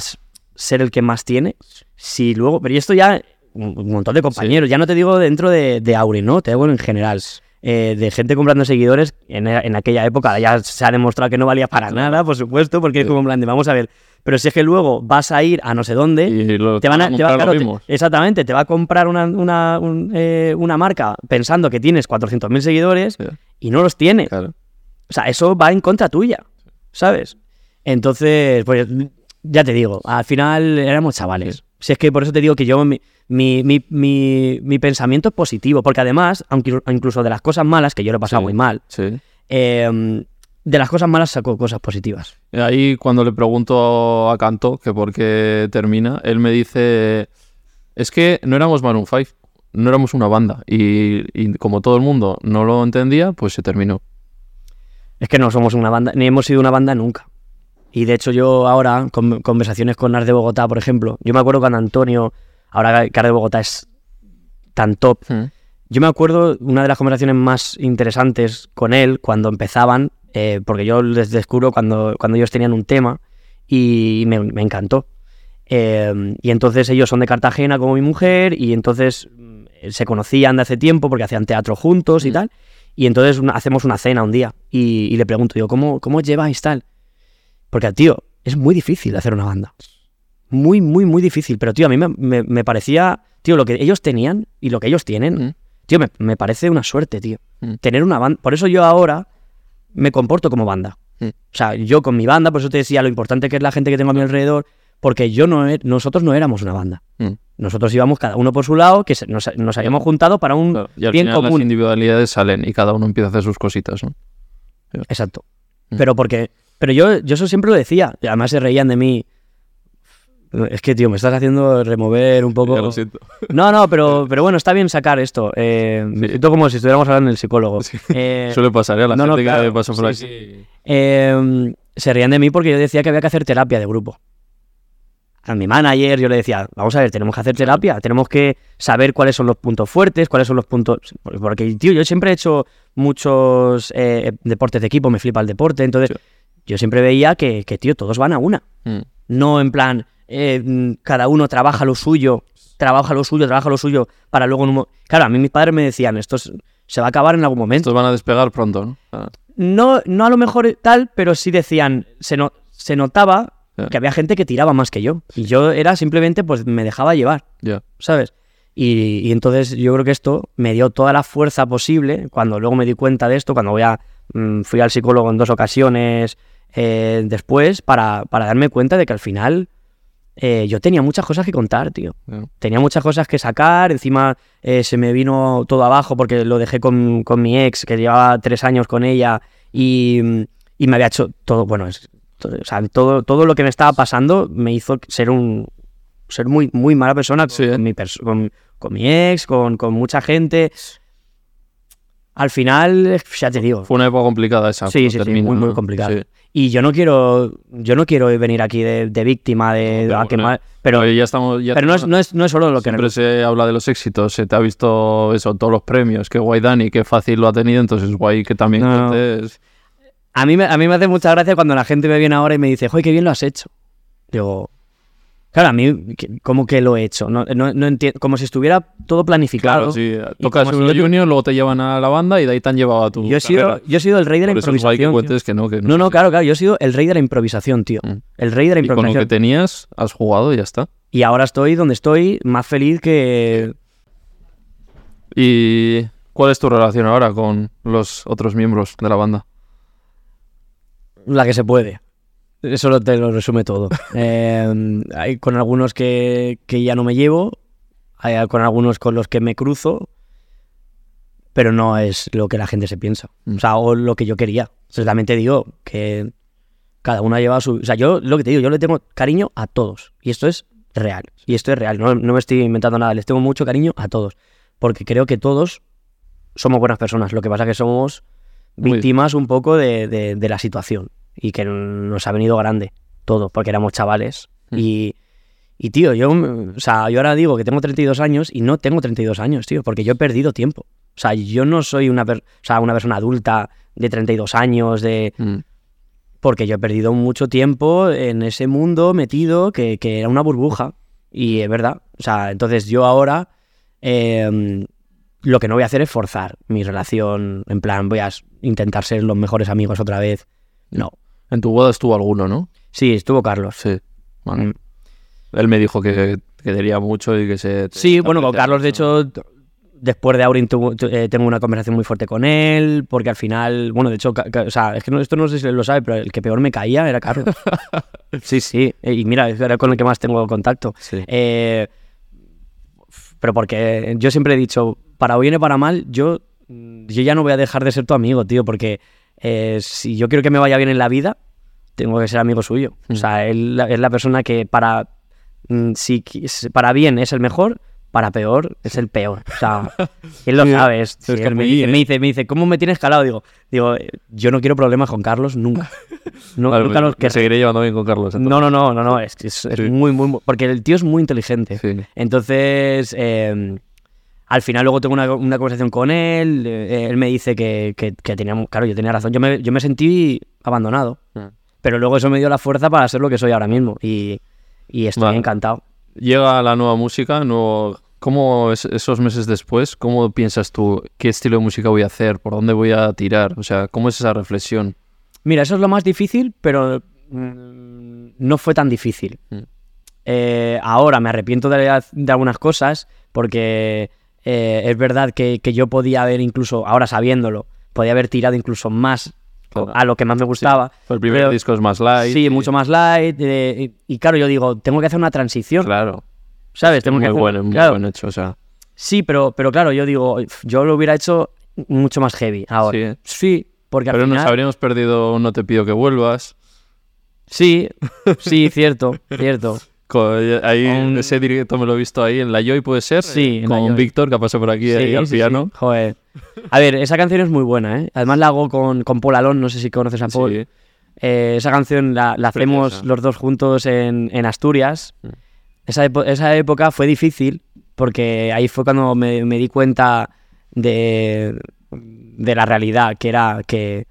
ser el que más tiene? Si luego, pero y esto ya un, un montón de compañeros, ya no te digo dentro de, de Auri, ¿no? Te digo en general. Eh, de gente comprando seguidores en, en aquella época. Ya se ha demostrado que no valía para nada, por supuesto, porque es como en plan de, vamos a ver, pero si es que luego vas a ir a no sé dónde, Y lo, te van a, te va- claro, te- exactamente, te va a comprar una, una, un, eh, una marca pensando que tienes 400.000 seguidores Sí, y no los claro. O sea, eso va en contra tuya, ¿sabes? Entonces, pues ya te digo, al final éramos chavales. Si es que por eso te digo que yo, mi, mi, mi, mi- mi pensamiento es positivo, porque además, aunque incluso de las cosas malas, que yo lo he pasado Sí. muy mal, Sí. eh, de las cosas malas saco cosas positivas. Y Ahí cuando le pregunto a Canto que por qué termina, él me dice, es que no éramos Maroon 5, no éramos una banda. Y, y como todo el mundo no lo entendía, pues se terminó. Es que no somos una banda, ni hemos sido una banda nunca. Y de hecho yo ahora, con conversaciones con Ars de Bogotá, por ejemplo, yo me acuerdo cuando Antonio, ahora que Ars de Bogotá es tan top, Yo me acuerdo una de las conversaciones más interesantes con él cuando empezaban, eh, porque yo les descubro cuando, cuando ellos tenían un tema y me, me encantó. Eh, y entonces ellos son de Cartagena como mi mujer y entonces mm, se conocían de hace tiempo porque hacían teatro juntos y Mm. tal. Y entonces hacemos una cena un día y, y le pregunto yo, ¿cómo, ¿cómo lleváis tal? Porque, tío, es muy difícil hacer una banda. Muy, muy, muy difícil. Pero, tío, a mí me, me- me parecía, tío, lo que ellos tenían y lo que ellos tienen, Mm. tío, me, me parece una suerte, tío. Mm. Tener una banda. Por eso yo ahora me comporto como banda. Mm. O sea, yo con mi banda, por eso te decía lo importante que es la gente que tengo a mi alrededor, porque yo no e- nosotros no éramos una banda. Nosotros íbamos cada uno por su lado, que nos, nos habíamos juntado para un Claro, Y al bien final común. las individualidades salen y cada uno empieza a hacer sus cositas, ¿no? Exacto. Pero porque. Pero yo, yo eso siempre lo decía. Y además se reían de mí. Es que, tío, me estás haciendo remover un poco. Ya lo siento. No, no, pero, pero bueno, está bien sacar esto. Eh, Me Sí. siento como si estuviéramos hablando del psicólogo. Sí. Eh, Suele pasar, ¿eh? A la no, no, gente claro, que pasa por sí, aquí. eh, se reían de mí porque yo decía que había que hacer terapia de grupo. A mi manager yo le decía, vamos a ver, tenemos que hacer terapia, tenemos que saber cuáles son los puntos fuertes, cuáles son los puntos... Porque, tío, yo siempre he hecho muchos eh, deportes de equipo, me flipa el deporte, entonces. Yo siempre veía que, que, tío, todos van a una. Mm. No en plan, eh, mm, cada uno trabaja lo suyo, trabaja lo suyo, trabaja lo suyo, para luego... en un Claro, a mí mis padres me decían, esto es- se va a acabar en algún momento. Estos van a despegar pronto, ¿no? Ah, No, no a lo mejor tal, pero sí decían, se, no- se notaba que había gente que tiraba más que yo. Y yo era simplemente, pues me dejaba llevar, ya. ¿sabes? Y, y entonces yo creo que esto me dio toda la fuerza posible cuando luego me di cuenta de esto, cuando voy a, mm, fui al psicólogo en dos ocasiones eh, después para, para darme cuenta de que al final eh, yo tenía muchas cosas que contar, tío. Tenía muchas cosas que sacar, encima eh, se me vino todo abajo porque lo dejé con, con mi ex, que llevaba tres años con ella, y, y me había hecho todo, bueno, es- todo, o sea, todo, todo lo que me estaba pasando me hizo ser un ser muy, muy mala persona Sí, con, mi perso- con, con mi ex, con, con mucha gente. Al final, ya te digo. Fue una época complicada esa. Sí, sí, sí, muy, muy complicada. Y yo no quiero, yo no quiero venir aquí de, víctima, de pero, a quemar, pero, ya estamos, pero no, es, no, es, no es solo lo que... Siempre se habla de los éxitos, se te ha visto eso, todos los premios, qué guay Dani, qué fácil lo ha tenido, entonces guay que también A mí, me, a mí me hace mucha gracia cuando la gente me viene ahora y me dice, joder, qué bien lo has hecho. Digo, Claro, a mí, ¿cómo que lo he hecho? No, no, entiendo, como si estuviera todo planificado. Claro, sí. Tocas en si Junior, luego te llevan a la banda y de ahí te han llevado a tu. Yo he sido, yo he sido el rey de la Por improvisación. Eso es que, que, no, que no, no, claro, claro. Yo he sido el rey de la improvisación, tío. Mm. El rey de la improvisación. Y con lo que tenías, has jugado y ya está. Y ahora estoy donde estoy, más feliz que. ¿Y cuál es tu relación ahora con los otros miembros de la banda? La que se puede. Eso te lo resume todo. Eh, hay con algunos que, que, ya no me llevo, hay con algunos con los que me cruzo, pero no es lo que la gente se piensa. Mm. O sea, o lo que yo quería. Solamente digo que cada uno lleva su... O sea, yo lo que te digo, yo le tengo cariño a todos. Y esto es real. Y esto es real. No, no me estoy inventando nada. Les tengo mucho cariño a todos. Porque creo que todos somos buenas personas. Lo que pasa es que somos víctimas un poco de, de, de la situación y que nos ha venido grande todo, porque éramos chavales. Mm. Y, y, tío, yo, o sea, yo ahora digo que tengo 32 años y no tengo 32 años, tío, porque yo he perdido tiempo. O sea, yo no soy una, o sea, una persona adulta de 32 años, de... Mm. Porque yo he perdido mucho tiempo en ese mundo metido que, que era una burbuja. Y es verdad. O sea, entonces yo ahora eh, lo que no voy a hacer es forzar mi relación. En plan, voy a intentar ser los mejores amigos otra vez. No. En tu boda estuvo alguno, ¿no? Sí, estuvo Carlos. Sí. Bueno. Mm. Él me dijo que, quería mucho y que se... Sí, bueno, con Carlos, de hecho, después de Aurin eh, tengo una conversación muy fuerte con él, porque al final, bueno, de hecho, o sea, es que esto no sé si él lo sabe, pero el que peor me caía era Carlos. sí, sí, y mira, era con el que más tengo contacto. Sí. Eh, pero porque yo siempre he dicho, para bien o para mal, yo, yo ya no voy a dejar de ser tu amigo, tío, porque eh, si yo quiero que me vaya bien en la vida, tengo que ser amigo suyo. O sea, mm. él es la persona que para, mm, si, para bien es el mejor, para peor es el peor. O sea, él lo sabe. Es, él me, dice, me, dice, me dice, ¿cómo me tienes calado? Digo, digo, yo no quiero problemas con Carlos nunca. No, vale, nunca los, que seguiré llevando bien con Carlos. No, no, no, no, no, es, es, es muy, muy, porque el tío es muy inteligente. Entonces, eh, al final luego tengo una, una conversación con él, eh, él me dice que, que, que tenía, claro, yo tenía razón, yo me, yo me sentí abandonado, mm. pero luego eso me dio la fuerza para ser lo que soy ahora mismo y, y estoy vale. encantado. Llega la nueva música, nuevo... ¿Cómo es esos meses después, cómo piensas tú qué estilo de música voy a hacer, por dónde voy a tirar? O sea, ¿cómo es esa reflexión? Mira, eso es lo más difícil, pero mm, no fue tan difícil. Mm. Eh, ahora me arrepiento de, de algunas cosas porque eh, es verdad que, que, yo podía haber incluso, ahora sabiéndolo, podía haber tirado incluso más claro. a lo que más me gustaba. Sí. El primer pero, disco es más light. Sí, y... mucho más light. Eh, y, y, claro, yo digo, tengo que hacer una transición. Claro. ¿Sabes? Tengo muy que hacer, bueno, muy claro. buen hecho, o sea. Sí, pero, pero claro, yo digo, yo lo hubiera hecho mucho más heavy ahora. Sí, sí porque pero final... nos habríamos perdido No te pido que vuelvas. Sí, sí, cierto, cierto. Con, ahí ese directo me lo he visto ahí en la Joy, puede ser. Sí, con Víctor, que ha pasado por aquí sí, ahí, al sí, piano. Sí. Joder. A ver, esa canción es muy buena, ¿eh? Además la hago con, con Paul Alon, no sé si conoces a Paul. Sí. Eh, esa canción la, la hacemos Preciosa. los dos juntos en, en Asturias. Mm. Esa, esa, época fue difícil porque ahí fue cuando me, me di cuenta de, de, la realidad, que era que,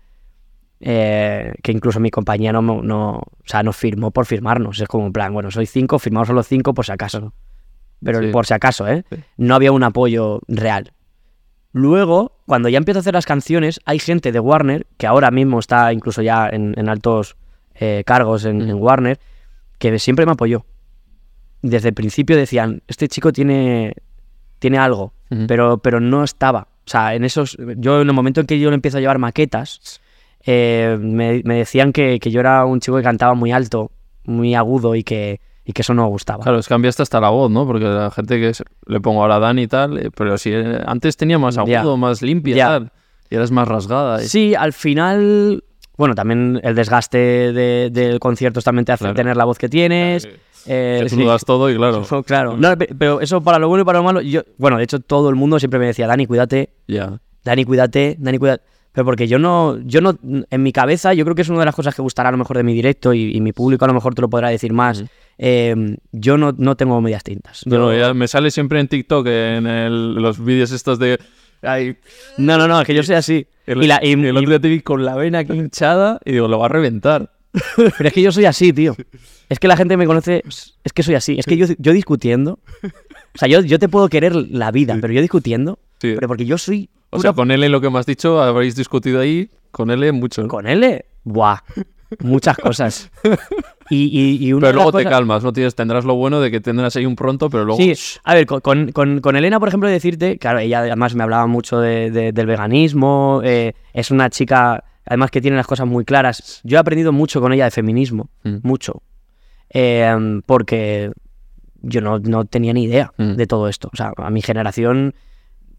eh, que incluso mi compañía no, no, o sea, no firmó por firmarnos. Es como en plan, bueno, soy cinco, firmamos solo cinco por si acaso. Pero Sí. por si acaso, ¿eh? Sí. No había un apoyo real. Luego, cuando ya empiezo a hacer las canciones, hay gente de Warner, que ahora mismo está incluso ya en, en altos eh, cargos en, Mm. en Warner, que siempre me apoyó. Desde el principio decían, este chico tiene, tiene algo, Ujú. pero, pero no estaba. O sea, en esos. Yo, en el momento en que yo le empiezo a llevar maquetas, eh, me, me decían que, que yo era un chico que cantaba muy alto, muy agudo y que, y que eso no gustaba. Claro, es que cambiaste hasta la voz, ¿no? Porque la gente que es- le pongo ahora Dan y tal, eh, pero si eh, antes tenía más agudo, más limpia, Ya. tal, y eras más rasgada. y- Sí, al final bueno, también el desgaste de, del concierto también te hace Claro. tener la voz que tienes. eh, Que tú sí. lo das todo y claro. Eso, claro. No, pero eso para lo bueno y para lo malo, yo, bueno, de hecho todo el mundo siempre me decía, Dani, cuídate, Ya. Dani, cuídate, Dani, cuídate. Pero porque yo no, yo no, en mi cabeza, yo creo que es una de las cosas que gustará a lo mejor de mi directo y, y mi público a lo mejor te lo podrá decir más. eh, yo no, no tengo medias tintas. Yo no, me sale siempre en TikTok, en el- los vídeos estos de... Ay, no, no, no, es que yo soy así. el, Y la- y- el otro día te vi con la vena aquí hinchada y digo, lo va a reventar. Pero es que yo soy así, tío. Es que la gente me conoce, es que soy así. Es que yo, yo discutiendo, o sea, yo, yo te puedo querer la vida, pero yo discutiendo, Sí. pero porque yo soy O sea, con L lo que me has dicho, habréis discutido ahí, con L mucho. ¿no? Con L, buah, muchas cosas. Y, y, y una Pero luego te cosas- calmas, ¿no? Tienes, tendrás lo bueno de que tendrás ahí un pronto, pero luego... Sí, a ver, con, con, con- con Elena, por ejemplo, decirte, claro, ella además me hablaba mucho de- de- del veganismo, eh, es una chica, además que tiene las cosas muy claras. Yo he aprendido mucho con ella de feminismo, Mm. mucho, Eh, porque yo no, no tenía ni idea Mm. de todo esto. O sea, a mi generación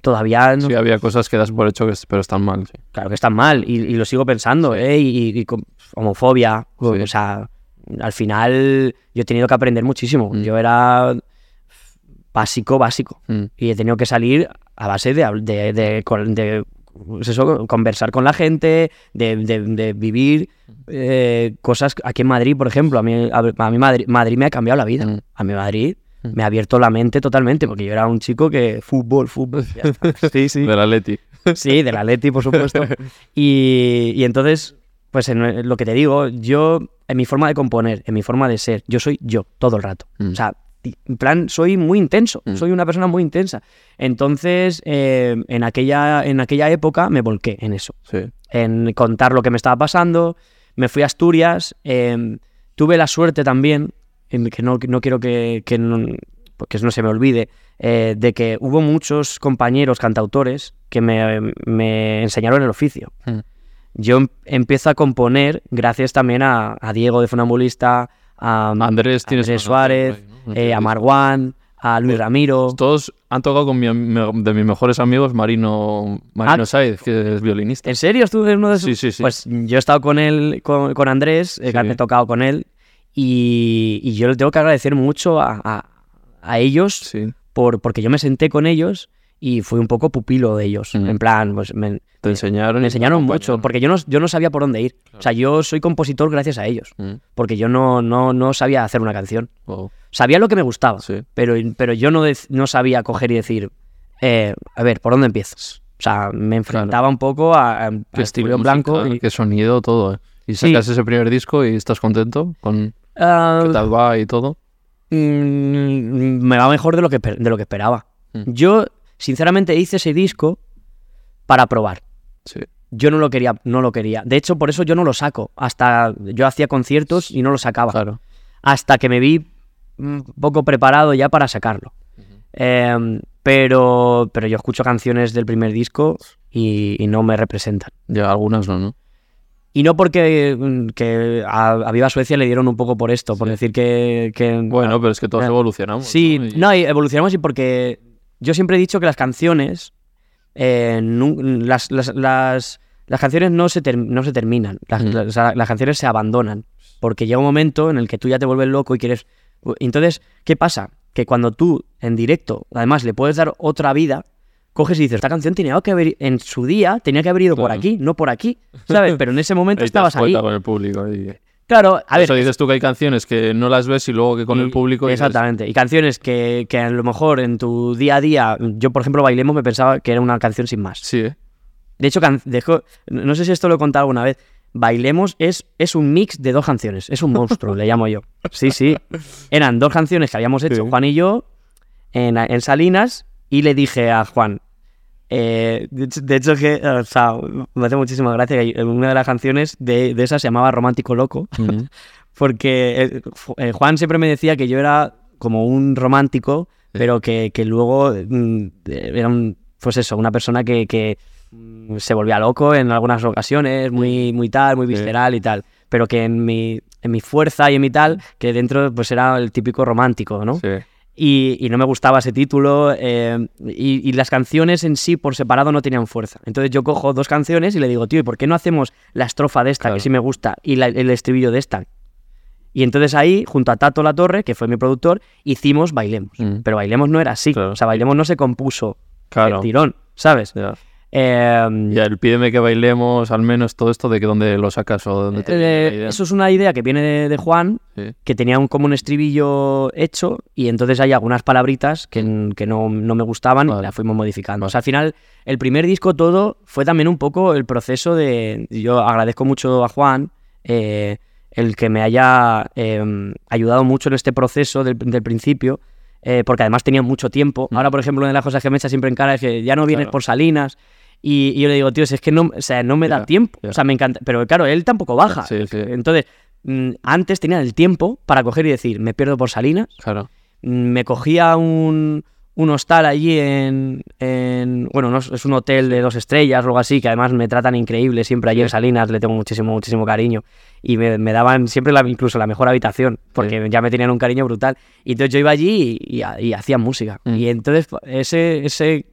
todavía no, Sí, había cosas que das por hecho, que, pero están mal. sí. Claro que están mal y, y lo sigo pensando, ¿eh? Y, y homofobia, o- Sí. o sea, al final yo he tenido que aprender muchísimo. Mm. Yo era básico, básico. Mm. Y he tenido que salir a base de, de, de, con- de, pues eso, conversar con la gente, de, de- de vivir eh, cosas aquí en Madrid, por ejemplo. A mí, a, a mí Madrid, Madrid me ha cambiado la vida. Mm. A mí Madrid. Me ha abierto la mente totalmente, porque yo era un chico que fútbol, fútbol. Sí, sí. De la Leti. Sí, del Atleti, por supuesto. Y, y entonces, pues en lo que te digo, yo, en mi forma de componer, en mi forma de ser, yo soy yo todo el rato. Mm. O sea, en plan, soy muy intenso, Mm. soy una persona muy intensa. Entonces, eh, en, aquella, en aquella época me volqué en eso, Sí. en contar lo que me estaba pasando. Me fui a Asturias, eh, tuve la suerte también, que no, no quiero que, que no, que no se me olvide, eh, de que hubo muchos compañeros cantautores que me, me enseñaron el oficio. Mm. Yo em- empiezo a componer gracias también a, a Diego de Funambulista, a Andrés, Andrés Suárez, ¿no? eh, a Marwan, a Luis Ramiro. Todos han tocado con mi, de mis mejores amigos, Marino, Marino Ah. Saiz, que es violinista. ¿En serio estuve en uno de esos? Sí, sí, sí. Pues yo he estado con él, con, con Andrés, eh, Sí. he tocado con él, y, y yo le tengo que agradecer mucho a, a- a ellos Sí. por, porque yo me senté con ellos y fui un poco pupilo de ellos. Mm. En plan, pues me, Te enseñaron. me enseñaron mucho, porque yo no, yo no sabía por dónde ir. O sea, yo soy compositor gracias a ellos, Mm. porque yo no, no, no sabía hacer una canción. Wow. Sabía lo que me gustaba, Sí. pero, pero yo no, dec- no sabía coger y decir, eh, a ver, ¿por dónde empiezas? O sea, me enfrentaba un poco a, a, a Qué estilo estilo en blanco. y- qué sonido, todo. ¿eh? Y Sí. sacas ese primer disco y estás contento con Ah, qué tal va y todo. mm, me va mejor de lo que, de lo que esperaba. Mm. Yo, sinceramente, hice ese disco para probar. Sí. Yo no lo quería, no lo quería. De hecho, por eso yo no lo saco. Hasta yo hacía conciertos y no lo sacaba. Claro. Hasta que me vi un poco preparado ya para sacarlo. Em, pero, pero yo escucho canciones del primer disco y, y no me representan. Ya algunas no, ¿no? Y no porque mm, que a, a Viva Suecia le dieron un poco por esto, por Sí. decir que... que- Bueno, pero es que todos Ah. evolucionamos. Sí, ¿no? Y- no, y evolucionamos y porque yo siempre he dicho que las canciones, eh, las, las, las, las canciones no se, ter- no se terminan, las, Mm. las- o sea, las canciones se abandonan, porque llega un momento en el que tú ya te vuelves loco y quieres... Entonces, ¿qué pasa? Que cuando tú en directo, además, le puedes dar otra vida, coges y dices, esta canción tenía que haber, en su día, tenía que haber ido por aquí, no por aquí, ¿sabes? Pero en ese momento estabas ahí. con el público. Y... Claro, a ver, Eso dices tú que hay canciones que no las ves y luego que con y- el público. dices, Exactamente. Y canciones que, que a lo mejor en tu día a día, yo por ejemplo, Bailemos me pensaba que era una canción sin más. Sí, ¿eh? De hecho, can- dejo- no sé si esto lo he contado alguna vez. Bailemos es, es un mix de dos canciones. Es un monstruo, le llamo yo. Sí, sí. Eran dos canciones que habíamos hecho Sí. Juan y yo en, en Salinas y le dije a Juan. Eh, de, hecho, de hecho que, o sea, me hace muchísima gracia que una de las canciones de, de esas se llamaba Romántico Loco porque eh, Ju- eh, Juan siempre me decía que yo era como un romántico, pero que, que luego mm, eh, era un, pues eso, una persona que, que, mm, se volvía loco en algunas ocasiones, muy, muy tal, muy visceral y tal, pero que en mi, en mi fuerza y en mi tal, que dentro pues era el típico romántico, ¿no? Sí. Y, y no me gustaba ese título eh, y, y las canciones en sí por separado no tenían fuerza. Entonces yo cojo dos canciones y le digo, tío, ¿y por qué no hacemos la estrofa de esta, Claro. que sí me gusta, y la- el estribillo de esta? Y entonces ahí, junto a Tato La Torre, que fue mi productor, hicimos Bailemos. Mm. Pero Bailemos no era así. Claro. O sea, Bailemos no se compuso Claro. el tirón, ¿sabes? Eh, Ya, el pídeme que bailemos, al menos todo esto, ¿de que dónde lo sacas o dónde te eh, idea? eso es una idea que viene de, de Juan, Sí. que tenía un, como un estribillo hecho y entonces hay algunas palabritas que, que no, no me gustaban Vale. y las fuimos modificando. O sea, al final, el primer disco todo fue también un poco el proceso de... Yo agradezco mucho a Juan eh, el que me haya eh, ayudado mucho en este proceso del, del principio, eh, porque además tenía mucho tiempo. Mm. Ahora, por ejemplo, una de las cosas que me echa siempre en cara es que ya no vienes Claro. por Salinas. Y, y yo le digo, tío, si es que no, o sea, no me da tiempo. O sea, me encanta. Pero claro, él tampoco baja. Sí, sí. Entonces, mm, antes tenía el tiempo para coger y decir, me pierdo por Salinas, Claro. mm, me cogía un, un hostal allí en, en- bueno, no, es un hotel de dos estrellas o algo así, que además me tratan increíble, siempre allí en Salinas le tengo muchísimo, muchísimo cariño, y me, me daban siempre la- incluso la mejor habitación, porque ya me tenían un cariño brutal, y entonces yo iba allí y, y, y hacía música, Mm. y entonces ese, ese,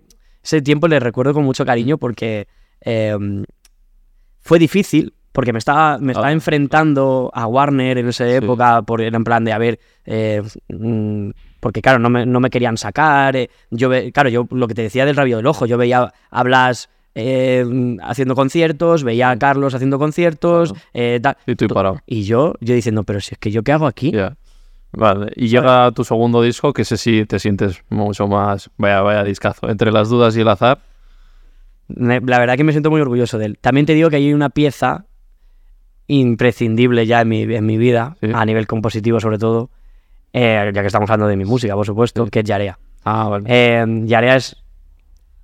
ese tiempo le recuerdo con mucho cariño porque eh, fue difícil, porque me estaba, me estaba Ah, enfrentando a Warner en esa época, por, era en plan de, a ver, eh, mm, porque claro, no me, no me querían sacar, eh, yo, ve- claro, yo lo que te decía del rabio del ojo, yo veía a Blas eh, haciendo conciertos, veía a Carlos haciendo conciertos, tal, Y tú y parado. y yo, yo diciendo, pero si es que yo qué hago aquí. Vale. Y llega tu segundo disco, que ese sí te sientes mucho más. Vaya, vaya discazo. Entre las dudas y el azar. La verdad que me siento muy orgulloso de él. También te digo que hay una pieza imprescindible ya en mi, en mi vida, Sí. a nivel compositivo sobre todo, eh, ya que estamos hablando de mi música, por supuesto, Sí. que es Yarea. Ah, vale. Eh, Yarea es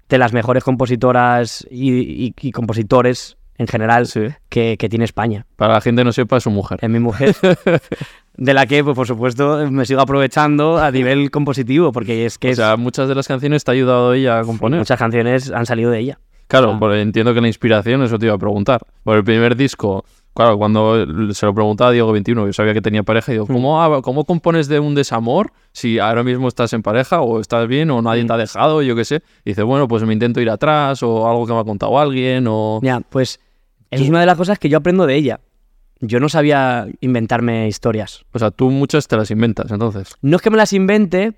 de las mejores compositoras y, y- y compositores en general Sí. que, que tiene España. Para la gente que no sepa, es su mujer. Es mi mujer, de la que, pues, por supuesto, me sigo aprovechando a nivel compositivo, porque es que O es- sea, muchas de las canciones te ha ayudado ella a componer. muchas canciones han salido de ella. Claro, Ah. porque entiendo que la inspiración, eso te iba a preguntar. Por el primer disco, claro, cuando se lo preguntaba a Diego 21, yo sabía que tenía pareja, y digo. ¿cómo, ha- ¿cómo compones de un desamor si ahora mismo estás en pareja o estás bien o nadie te ha dejado, yo qué sé? Y dice, bueno, pues me intento ir atrás o algo que me ha contado alguien o... Ya, pues es una de las cosas que yo aprendo de ella. Yo no sabía inventarme historias. O sea, tú muchas te las inventas, entonces. No es que me las invente,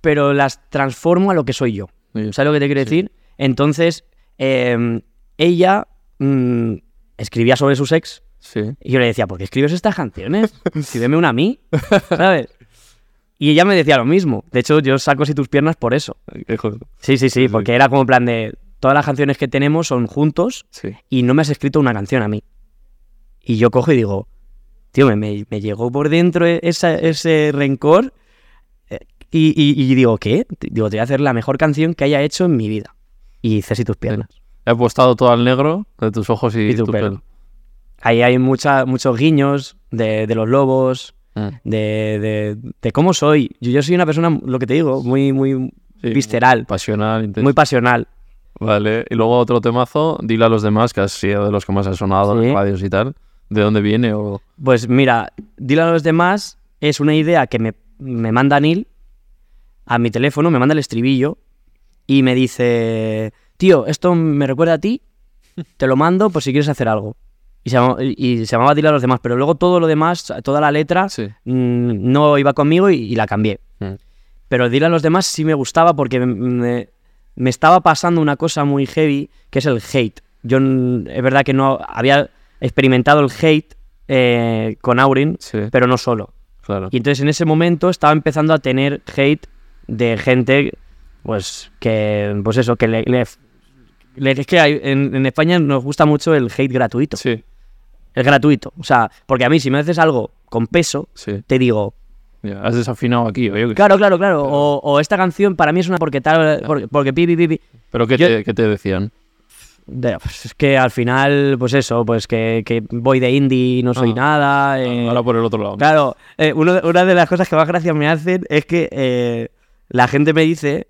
pero las transformo a lo que soy yo. Sí. ¿Sabes lo que te quiero decir? Entonces, eh, ella mm, escribía sobre sus ex Sí. y yo le decía, ¿por qué escribes estas canciones? Escríbeme una a mí, ¿sabes? Y ella me decía lo mismo. De hecho, yo saco si tus piernas por eso. Sí, sí, sí, porque era como en plan de, todas las canciones que tenemos son juntos Sí. y no me has escrito una canción a mí. Y yo cojo y digo, tío, me, me- me llegó por dentro e- esa- ese rencor eh, y, y- y digo, ¿qué? Digo, te voy a hacer la mejor canción que haya hecho en mi vida. Y hice así tus piernas. He apostado todo al negro de tus ojos y, Y tu tu pelo. pelo. Ahí hay mucha, muchos guiños de, de los lobos, Mm. de, de- de cómo soy. Yo, yo soy una persona, lo que te digo, muy, muy Sí, visceral, Pasional, intenso. muy pasional. Vale, y luego otro temazo, dile a los demás, que ha sido de los que más ha sonado en Sí. radios y tal. ¿De dónde viene? O... Pues mira, dile a los demás, es una idea que me, me manda Neil a mi teléfono, me manda el estribillo y me dice, tío, esto me recuerda a ti, te lo mando por si quieres hacer algo. Y se, llamaba, y se llamaba Dile a los demás, pero luego todo lo demás, toda la letra, Sí. mm, no iba conmigo y, y la cambié. Mm. Pero Dile a los demás sí me gustaba porque me, me- estaba pasando una cosa muy heavy, que es el hate. Yo es verdad que no había experimentado el hate eh, con Aurin, Sí, pero no solo. claro. Y entonces en ese momento estaba empezando a tener hate de gente, pues que, pues eso, que le, le- le- es que hay- en, en España nos gusta mucho el hate gratuito. Sí, El gratuito. O sea, porque a mí si me haces algo con peso, sí. te digo, Ya, has desafinado aquí, claro, claro, claro, o, o esta canción para mí es una porque tal, porque, porque pi, pi, pi, pi. ¿Pero qué, Yo- te, qué te decían? Pues es que al final, pues eso, pues que, que voy de indie y no soy Ah. nada. eh, Ahora por el otro lado. Claro, eh, uno una de las cosas que más gracia me hacen es que eh, la gente me dice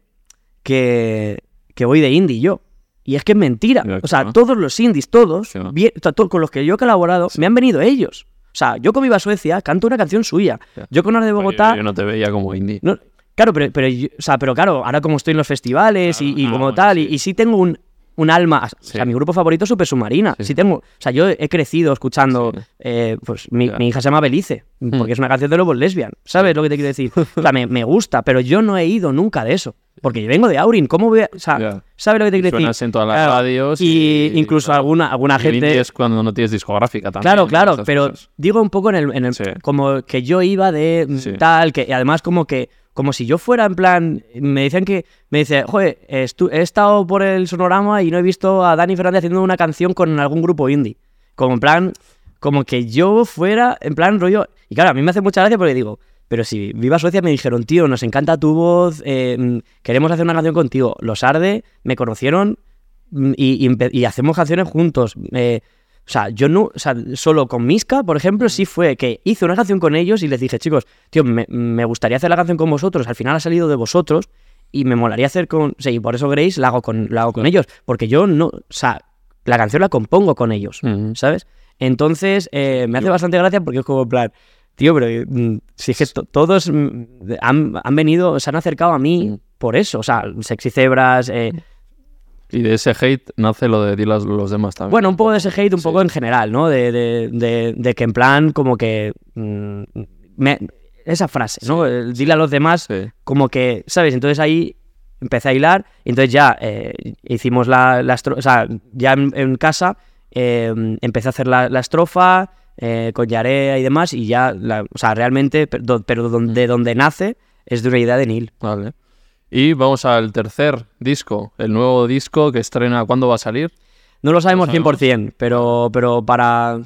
que, que voy de indie yo. Y es que es mentira. O sea, claro. todos los indies, todos, Sí, bien- to- con los que yo he colaborado, me han venido ellos. O sea, yo como iba a Suecia, canto una canción suya. Ya. Yo con Ar de Bogotá, Yo, no te veía como indie. no- Claro, pero, pero, yo- o sea, pero claro, ahora como estoy en los festivales y, y ah, como tal, y- y, sí tengo un, un alma, o sea, Sí. mi grupo favorito es Super Submarina, sí. tengo, o sea, yo he crecido escuchando, Sí. eh, pues mi, mi hija se llama Belice, porque es una canción de Lobos Lesbian, ¿sabes lo que te quiero decir? O sea, me, me gusta, pero yo no he ido nunca de eso, porque yo vengo de Aurin, ¿cómo voy a, o sea. ¿sabes lo que te quiero decir? En todas las Claro, radios. Y, incluso claro, alguna, alguna y gente... es cuando no tienes discográfica también. Claro, claro, pero cosas. digo un poco en el, en el- como que yo iba de tal, que y además como que, como si yo fuera en plan, me decían que, me dice, joder, he estado por el sonorama y no he visto a Dani Fernández haciendo una canción con algún grupo indie. Como en plan, como que yo fuera, en plan rollo, y claro, a mí me hace mucha gracia porque digo, pero si Viva Suecia me dijeron, tío, nos encanta tu voz, eh, queremos hacer una canción contigo. Los Arde me conocieron mm, y hacemos canciones juntos. eh, o sea, yo no, o sea, solo con Miska, por ejemplo, sí fue que hice una canción con ellos y les dije, chicos, tío, me, me gustaría hacer la canción con vosotros, al final ha salido de vosotros y me molaría hacer con, sea, y por eso Grace la hago con, la hago con ellos, porque yo no, o sea, la canción la compongo con ellos. ¿sabes? Entonces, eh, me hace bastante gracia porque es como en plan, tío, pero mm, si es que to- todos mm, han, han venido, se han acercado a mí por eso, o sea, Sexy Zebras, eh, Y de ese hate nace lo de dile a los demás también. bueno, un poco de ese hate, un Sí. poco en general, ¿no? De, de- de- de que en plan, como que. mm, me- esa frase, ¿no? El Dile a los demás, Sí. como que, ¿sabes? Entonces ahí empecé a hilar, y entonces ya eh, hicimos la, la estro- O sea, ya en, en casa eh, empecé a hacer la, la estrofa eh, con Yarea y demás, y ya, la- o sea, realmente, pero, pero donde, donde nace es de una idea de Neil. Vale. Y vamos al tercer disco, el nuevo disco que estrena. ¿Cuándo va a salir? No lo sabemos Lo sabemos. 100%, pero, pero para...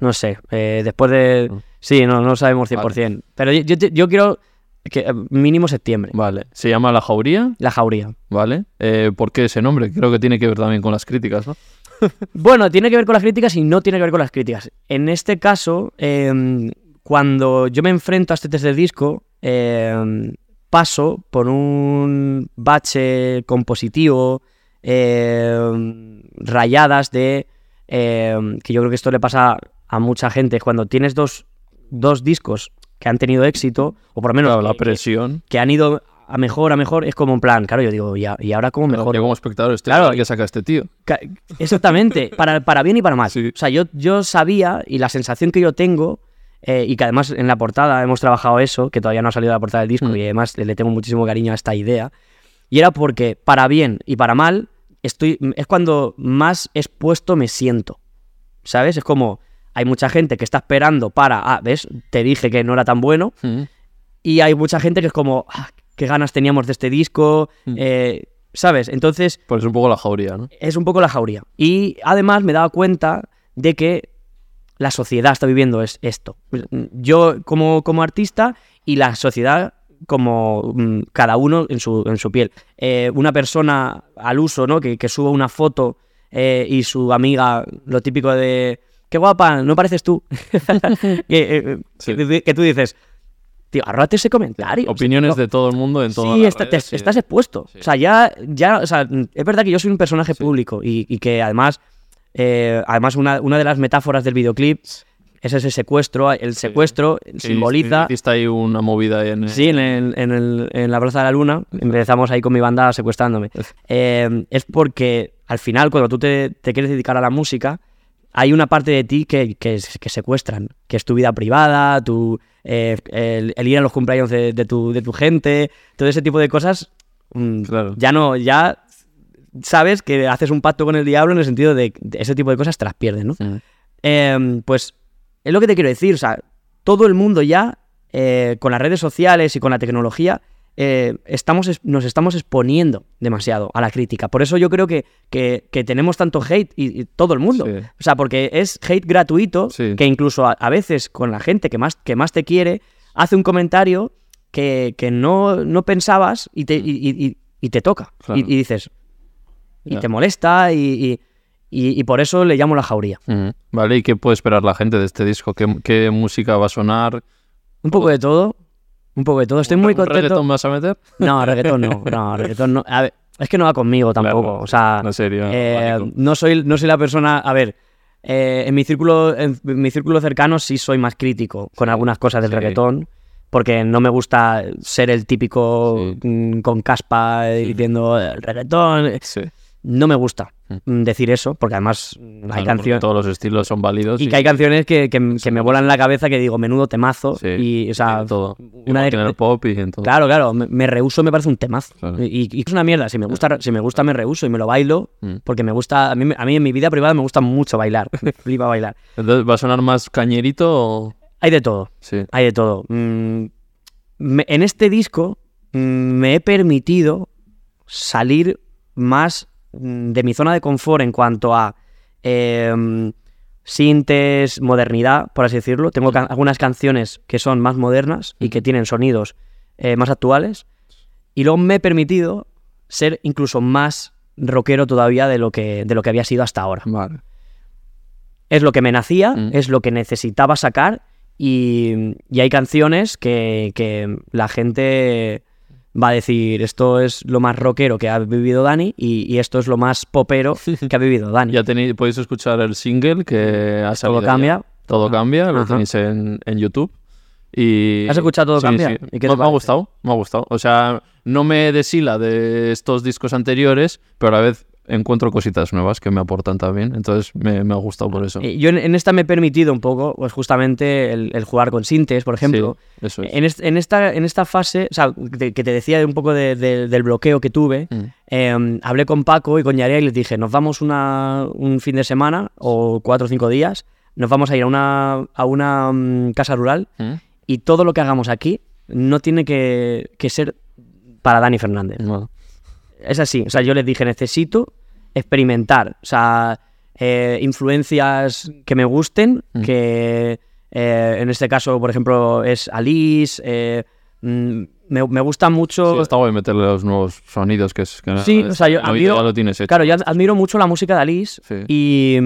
No sé, eh, después de... Mm. Sí, no, no lo sabemos 100%. Pero yo, yo, yo quiero que eh, mínimo septiembre, Vale. Se llama La Jauría, la jauría. ¿vale? Eh, ¿Por qué ese nombre? Creo que tiene que ver también con las críticas, ¿no? Bueno, tiene que ver con las críticas y no tiene que ver con las críticas. En este caso, eh, cuando yo me enfrento a este tercer disco, eh, paso por un bache compositivo, eh, rayadas de... eh, que yo creo que esto le pasa a mucha gente. Cuando tienes dos, dos discos que han tenido éxito, o por lo menos Claro, la que- presión. que han ido a mejor, a mejor, es como en plan, claro, yo digo, ¿y, a- y ahora cómo mejor? Yo como espectador estoy Claro. que saca este tío. Exactamente, para, para bien y para mal. Sí. O sea, yo, yo sabía y la sensación que yo tengo, eh, y que además en la portada hemos trabajado eso, que todavía no ha salido la portada del disco Mm. y además le, tengo muchísimo cariño a esta idea, y era porque para bien y para mal, estoy, es cuando más expuesto me siento. ¿Sabes? Es como, hay mucha gente que está esperando para, ah, ¿ves? Te dije que no era tan bueno, Mm. y hay mucha gente que es como, ah, qué ganas teníamos de este disco, Mm. eh, ¿sabes? Entonces, Pues es un poco la jauría, ¿no? es un poco la jauría. Y además me he dado cuenta de que la sociedad está viviendo es esto. Yo como, como artista y la sociedad como mm, cada uno en su, en su piel. Eh, una persona al uso, ¿no? Que, que suba una foto eh, y su amiga, lo típico de, qué guapa, no pareces tú. que, eh, Sí. que- que tú dices, tío, ahorrate ese comentario. Opiniones No, de todo el mundo en todas Sí, está- te- sí. estás expuesto. Sí. O sea, ya, ya, o sea, es verdad que yo soy un personaje público y, y que además, eh, además una, una de las metáforas del videoclip es ese secuestro. El secuestro Sí, simboliza. Hiciste ahí una movida ahí en el- Sí, en, el- en, el- en la Plaza de la Luna empezamos ahí con mi banda secuestrándome. Eh, es porque al final, cuando tú te, te quieres dedicar a la música, hay una parte de ti que, que, que secuestran, que es tu vida privada, tu, eh, el, el ir a los cumpleaños de, de tu, de tu gente, todo ese tipo de cosas. mm, Claro. Ya no, ya sabes que haces un pacto con el diablo en el sentido de, de ese tipo de cosas te las pierdes, ¿no? Eh, pues es lo que te quiero decir, o sea, todo el mundo ya, eh, con las redes sociales y con la tecnología, eh, estamos, es- nos estamos exponiendo demasiado a la crítica. Por eso yo creo que, que- que tenemos tanto hate y, y todo el mundo. Sí. O sea, porque es hate gratuito Sí. que incluso a, a veces con la gente que más, que más te quiere, hace un comentario que, que no, no pensabas y te, y, te toca. Claro. Y dices, y te molesta y, y- y- y por eso le llamo la jauría. Mm. Vale, ¿y qué puede esperar la gente de este disco? ¿Qué, qué música va a sonar? Un poco de todo. Un poco de todo. Estoy ¿Un- muy contento. reggaetón vas a meter? No, reggaetón no. No, reggaetón no. A ver, es que no va conmigo tampoco. Claro, o sea, no sería eh, no, soy, no soy la persona. A ver, eh, en, mi círculo, en mi círculo cercano sí soy más crítico con algunas cosas del Sí. reggaetón. porque no me gusta ser el típico Sí. mm, con caspa eh, diciendo eh, reggaetón. No me gusta Mm. mm, decir eso, porque además hay canciones. Todos los estilos son válidos. Y que hay canciones que, que- que me vuelan la cabeza que digo, menudo temazo. Sí, y, o sea, en todo. una de- que en el pop y en todo. Claro, claro, me, me rehuso me parece un temazo. Claro. Y, y es una mierda, si me gusta, si me gusta me rehuso y me lo bailo, Mm. porque me gusta, a mí, a mí en mi vida privada me gusta mucho bailar, me flipa bailar. Entonces, ¿va a sonar más cañerito o...? Hay de todo, Sí. hay de todo. Mm, me- en este disco mm, me he permitido salir más de mi zona de confort en cuanto a em, sintes, modernidad, por así decirlo. Tengo can- algunas canciones que son más modernas y que tienen sonidos eh, más actuales. Y luego me he permitido ser incluso más rockero todavía de lo que, de lo que había sido hasta ahora. Vale. Es lo que me nacía, Mm. es lo que necesitaba sacar y, y hay canciones que, que la gente va a decir esto es lo más rockero que ha vivido Dani y, y esto es lo más popero que ha vivido Dani. Ya tenéis, podéis escuchar el single que ha salido. Todo cambia. ya. Todo cambia, lo Ajá. tenéis en, en YouTube. Y... ¿Has escuchado Todo Sí, Cambia? sí. ¿Y qué te me, me ha gustado, me ha gustado. O sea, no me deshila de estos discos anteriores, pero a la vez encuentro cositas nuevas que me aportan también. Entonces me, me ha gustado por eso. Eh, Yo en, en esta me he permitido un poco, pues justamente el, el jugar con sintes, por ejemplo. Sí, eso es. En, est- en esta, en esta fase, o sea, de- que te decía un poco de- de- del bloqueo que tuve, Mm. eh, hablé con Paco y con Yarea y les dije, nos vamos una, un fin de semana o cuatro o cinco días, nos vamos a ir a una, a una mm, casa rural Mm. y todo lo que hagamos aquí no tiene que, que ser para Dani Fernández. Es así, o sea, yo les dije, necesito experimentar, o sea, eh, influencias que me gusten, Mm. que eh, en este caso, por ejemplo, es Alice, eh, mm, me, me gusta mucho... sí, está guay meterle los nuevos sonidos que es. Que Sí, o sea, yo admiro- ya lo tienes hecho. Claro, yo ad- admiro mucho la música de Alice Sí. y,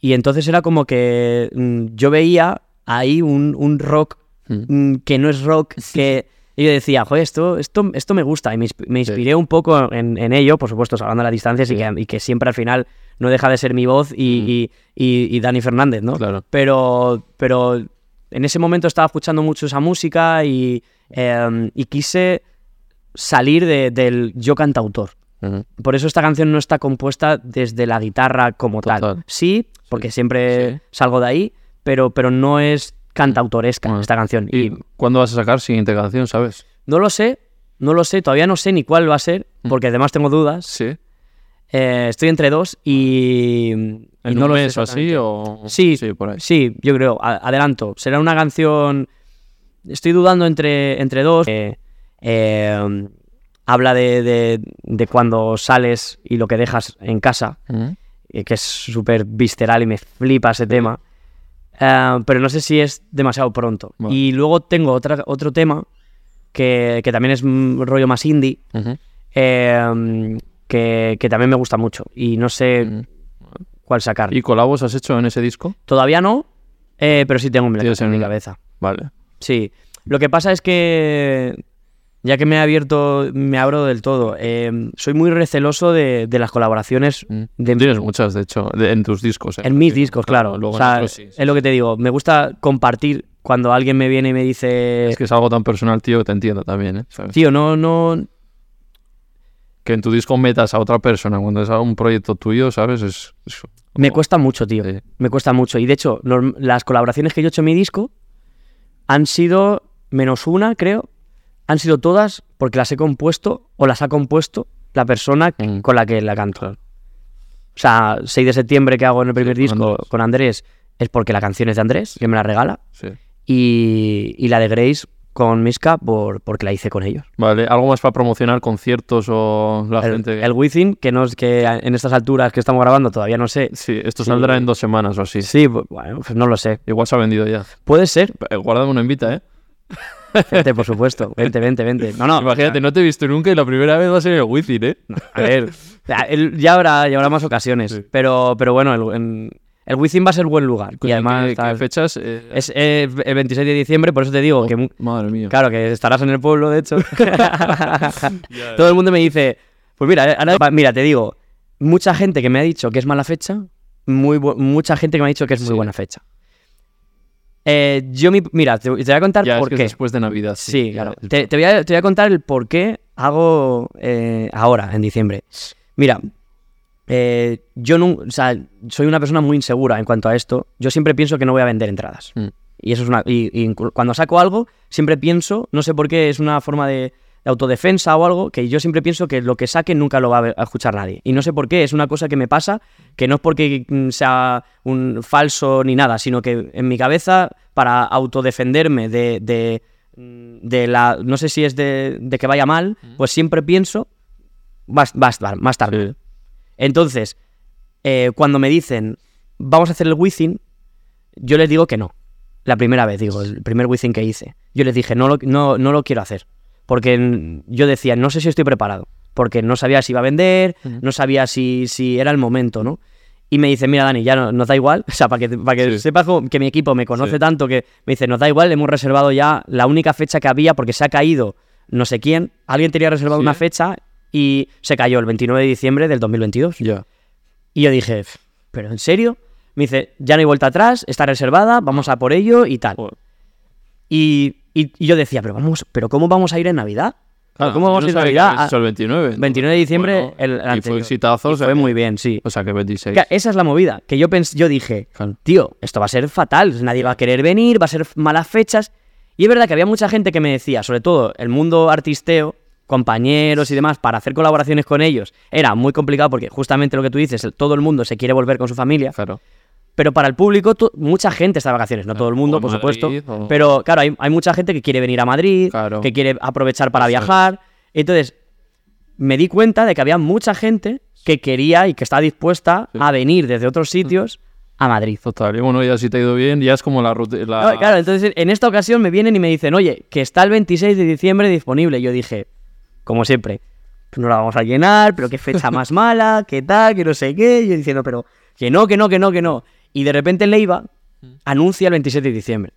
y entonces era como que mm, yo veía ahí un, un rock mm, que no es rock, que y yo decía, joder, esto, esto, esto me gusta y me, Sí. inspiré un poco en, en ello, por supuesto, salvando las distancias y, que, y que siempre al final no deja de ser mi voz y, Mm. y- Dani Fernández, ¿no? Claro. Pero, pero en ese momento estaba escuchando mucho esa música y, em, quise salir de- del yo cantautor. Ujú. Por eso esta canción no está compuesta desde la guitarra como tal. Sí, porque siempre salgo de ahí, pero, pero no es cantautoresca Bueno. esta canción. ¿Y Y cuándo vas a sacar siguiente canción, sabes? no lo sé, no lo sé, todavía no sé ni cuál va a ser, Mm. porque además tengo dudas. Sí. Eh, estoy entre dos y, y ¿En no un lo sé mes o así? O... Sí, Sí, por ahí. Sí, yo creo, adelanto. Será una canción. Estoy dudando entre, entre dos. Eh, eh, habla de, de- de cuando sales y lo que dejas en casa, Ujú. eh, que es súper visceral y me flipa ese tema. Eh, pero no sé si es demasiado pronto. Y luego tengo otra, otro tema que, que también es un rollo más indie, eh, que, que también me gusta mucho. Y no sé cuál sacar. ¿Y colabos has hecho en ese disco? Todavía no, eh, pero sí tengo en, mi cabeza. Vale. Sí. Lo que pasa es que, ya que me he abierto, me abro del todo, eh, soy muy receloso de, de las colaboraciones Mm. de, Tienes muchas, de hecho, de- en tus discos. ¿eh? en mis discos, claro. Luego O en sea, otros sí, sí. es lo que te digo, me gusta compartir cuando alguien me viene y me dice, Es que es algo tan personal, tío, que te entiendo también, ¿eh? ¿Sabes? tío, no, no, Que en tu disco metas a otra persona cuando es un proyecto tuyo, ¿sabes? Es, es me cuesta mucho, tío. Sí. Me cuesta mucho. Y de hecho, las colaboraciones que yo he hecho en mi disco han sido, menos una, creo, han sido todas porque las he compuesto o las ha compuesto la persona Mm. con la que la canto. O sea, 6 de septiembre que hago en el primer disco Andrés. con Andrés es porque la canción es de Andrés, que me la regala. Sí. Y, y la de Grace con Miska por, porque la hice con ellos. Vale, ¿algo más para promocionar conciertos o la El, gente? el Within, que, no es, que en estas alturas que estamos grabando todavía no sé. Sí, esto Sí. saldrá en dos semanas o así. Sí, bu- bueno, pues no lo sé. Igual se ha vendido ya. Puede ser. Eh, Guárdame una invita, ¿eh? Vente, por supuesto. Vente, vente, vente. No, no. Imagínate, no te he visto nunca y la primera vez va a ser el Wizzing, ¿eh? A ver, ya, habrá, ya habrá más ocasiones. Sí. Pero, pero bueno, el, en- el Wizzing va a ser buen lugar. Y además ¿Qué, fechas? eh? es eh, el 26 de diciembre, por eso te digo que mu- Madre mía. Claro, que estarás en el pueblo, de hecho. Todo el mundo me dice, pues mira, ahora- va, mira, te digo, mucha gente que me ha dicho que es mala fecha, muy mucha gente que me ha dicho que es muy Sí. buena fecha. Eh, yo, mi- mira, te, te voy a contar Ya, es por es qué. después de Navidad. Sí, claro. El- Te, te voy a, te voy a contar el por qué hago eh, ahora, en diciembre. Mira, eh, yo no, o sea, soy una persona muy insegura en cuanto a esto. Yo siempre pienso que no voy a vender entradas. Mm. Y eso es una. Y, y cu- cuando saco algo, siempre pienso, no sé por qué, es una forma de, de autodefensa o algo, que yo siempre pienso que lo que saque nunca lo va a, escuchar nadie. Y no sé por qué, es una cosa que me pasa, que no es porque mm, sea un falso ni nada, sino que en mi cabeza, para autodefenderme de, de, mm, de la. No sé si es de, de que vaya mal, pues siempre pienso. Va, a- va a estar, va a estar mal. Entonces, eh, cuando me dicen, vamos a hacer el Wizzing, yo les digo que no. La primera vez, digo, el primer Wizzing que hice. Yo les dije, no lo, no, no lo quiero hacer. Porque yo decía, no sé si estoy preparado. Porque no sabía si iba a vender, no sabía si, si era el momento, ¿no? Y me dice, mira, Dani, ya no, nos da igual. O sea, para que, para que Sí. sepas que mi equipo me conoce Sí. tanto que me dice, nos da igual, hemos reservado ya la única fecha que había porque se ha caído no sé quién. Alguien tenía reservado Sí. una fecha y se cayó el 29 de diciembre del 2022. Ya. Y yo dije, ¿pero en serio? Me dice, ya no hay vuelta atrás, está reservada, vamos a por ello y tal. Y, y- y yo decía, pero vamos, pero ¿cómo vamos a ir en Navidad? Claro, ¿Cómo vamos yo a ir no en Navidad? hecho el 29. 29 de diciembre, Bueno, el, el y fue anterior. exitazo, Y o sea fue muy bien, sí. O sea que 26. Claro, esa es la movida, que yo pens yo dije, tío, esto va a ser fatal, nadie va a querer venir, va a ser malas fechas. Y es verdad que había mucha gente que me decía, sobre todo el mundo artisteo, compañeros y demás, para hacer colaboraciones con ellos, era muy complicado porque justamente lo que tú dices, todo el mundo se quiere volver con su familia, Claro. Pero para el público mucha gente está de vacaciones, no todo el mundo, por Madrid, supuesto, o- pero claro, hay, hay mucha gente que quiere venir a Madrid, Claro. que quiere aprovechar para viajar. Entonces, me di cuenta de que había mucha gente que quería y que está dispuesta Sí. a venir desde otros sitios a Madrid. Total. Y bueno, ya si te ha ido bien, ya es como la ruta. La... No, Claro, entonces en esta ocasión me vienen y me dicen, oye, que está el 26 de diciembre disponible. Y yo dije, como siempre, no la vamos a llenar, pero qué fecha más mala, qué tal, que no sé qué. Y yo diciendo, pero que no, que no, que no, que no. Y de repente Leiva anuncia el 27 de diciembre.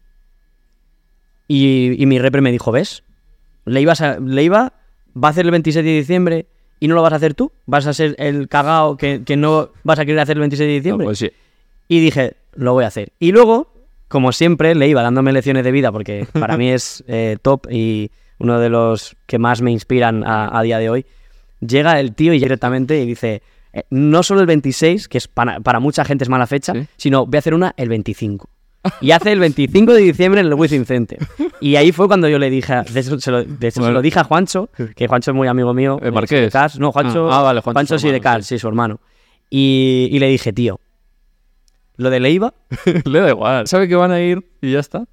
Y, y mi repre me dijo, ¿ves? Leiva, Leiva va a hacer el 27 de diciembre y no lo vas a hacer tú. Vas a ser el cagao que, que no vas a querer hacer el 26 de No, diciembre. pues sí. Y dije, lo voy a hacer. Y luego, como siempre, le iba dándome lecciones de vida porque para mí es eh, top y uno de los que más me inspiran a, a día de hoy. Llega el tío y directamente y dice, eh, no solo el 26, que es para, para mucha gente es mala fecha, Sí. sino voy a hacer una el 25. Y hace el 25 de diciembre en el Wizzing Center. Y ahí fue cuando yo le dije, a- de hecho, se lo, de hecho, se Bueno. lo dije a Juancho, que Juancho es muy amigo mío. ¿El eh, Marqués? de Cars. No, Juancho, Ah, ah, vale, Juancho, su sí, de Cars, sí, su hermano. Y, y le dije, tío, lo de Leiva, Le da igual. Sabe que van a ir y ya está.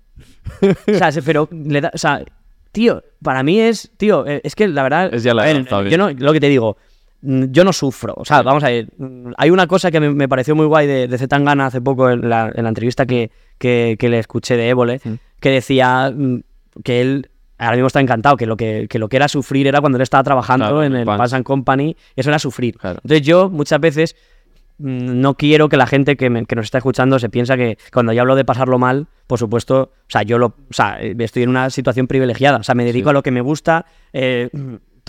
o sea, se- pero le da, o sea, tío, para mí es, tío, eh, es que la verdad, Es ya la ver, yo no, lo que te digo, yo no sufro, o sea, vamos a ver, mm, hay una cosa que me, me pareció muy guay de, de Zetangana hace poco en la, en la entrevista que, que, que le escuché de Évole, Mm. que decía mm, que él ahora mismo está encantado, que lo que, que lo que era sufrir era cuando él estaba trabajando Claro, en el Pans. And Company, eso era sufrir. Claro. Entonces yo muchas veces mm, no quiero que la gente que, me- que nos está escuchando se piensa que cuando yo hablo de pasarlo mal, por supuesto, o sea, yo lo, o sea, eh, estoy en una situación privilegiada, o sea, me dedico Sí. a lo que me gusta, eh,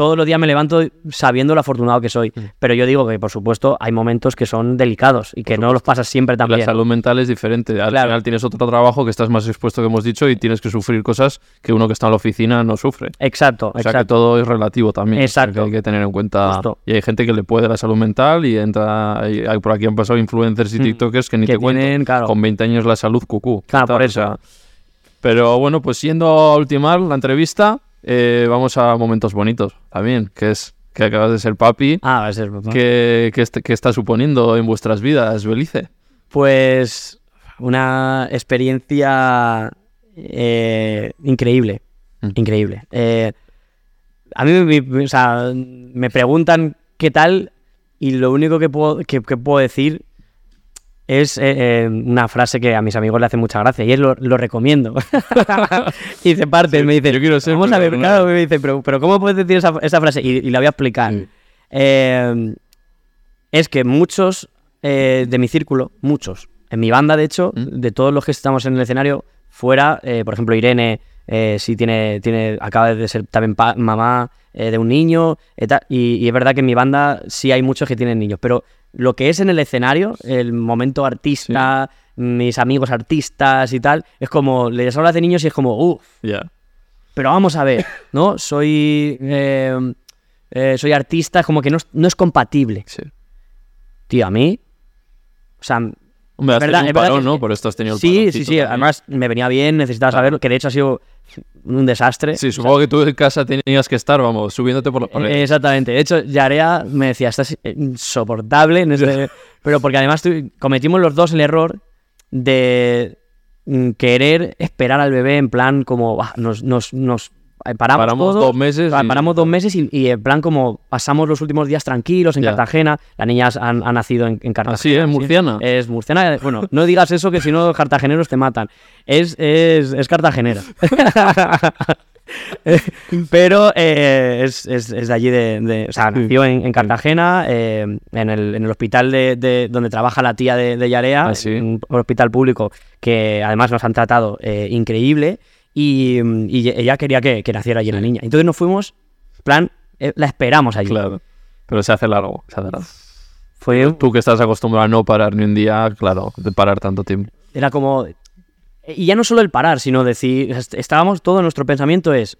todos los días me levanto sabiendo lo afortunado que soy, Mm. pero yo digo que, por supuesto, hay momentos que son delicados y que no los pasas siempre tan La bien. salud mental es diferente. Al Claro. final tienes otro trabajo que estás más expuesto que hemos dicho y tienes que sufrir cosas que uno que está en la oficina no sufre. Exacto, O sea que todo es relativo también. o sea Exacto. que hay que tener en cuenta. Justo. Y hay gente que le puede la salud mental y entra. hay- por aquí han pasado influencers y Mm. TikTokers que ni Que te tienen, claro. Con 20 años la salud cucú. Claro, por O eso. sea, pero bueno, pues yendo a ultimar la entrevista, eh, vamos a momentos bonitos también, que es que acabas de ser papi. Ah, va a ser papá. ¿Qué, qué est- qué está suponiendo en vuestras vidas, Belice? Pues una experiencia eh, increíble, Mm. increíble. Eh, a mí me, me- o sea, me preguntan qué tal y lo único que puedo, que, que puedo decir es eh, eh, una frase que a mis amigos le hace mucha gracia y es lo, lo recomiendo. y dice parte, Sí, me dice, yo quiero ser, vamos a ver, claro, me dice, pero, pero ¿cómo puedes decir esa, esa frase? Y, y la voy a explicar. Sí. Eh, es que muchos eh, de mi círculo, muchos, en mi banda de hecho, Mm. de todos los que estamos en el escenario, fuera, eh, por ejemplo, Irene, eh, sí tiene, tiene, acaba de ser también mamá eh, de un niño, eh, y, y es verdad que en mi banda sí hay muchos que tienen niños, pero lo que es en el escenario, el momento artista, mis amigos artistas y tal, es como, les hablas de niños y es como, uff, Ya. pero vamos a ver, ¿no? Soy, eh, eh, soy artista, es como que no, no es compatible. Sí. Tío, a mí, o sea, Hombre, haces verdad- un verdad parón, que- ¿no? Por esto has tenido el sí, sí, sí, también. además me venía bien, necesitaba saberlo, que de hecho ha sido un desastre. Sí, supongo que tú en casa tenías que estar, vamos, subiéndote por las Eh, paredes. Exactamente. De hecho, Yarea me decía, estás insoportable. en este-". Pero porque además cometimos los dos el error de mm, querer esperar al bebé en plan como "Buah, nos, nos, nos paramos, Paramos todo, dos meses y- paramos dos meses y, y en plan como pasamos los últimos días tranquilos en Ya. Cartagena. La niña ha nacido en, en Cartagena. Así, ¿eh? Murciana. Es murciana. Bueno, no digas eso que si no los cartageneros te matan. Es, es, es cartagenera. Pero eh, es, es- es de allí, de, de- o sea, nació en, en Cartagena, eh, en, el, en el hospital de, de- donde trabaja la tía de, de Yarea, Ah, sí. un hospital público que además nos han tratado eh, increíble y, y ella quería que, que naciera allí la niña. Entonces nos fuimos, plan, eh, la esperamos allí. Claro. Pero se hace largo, se hace largo. Fue, Tú que estás acostumbrado a no parar ni un día, claro, de parar tanto tiempo. era como... Y ya no solo el parar, sino decir, est- estábamos, todo nuestro pensamiento es,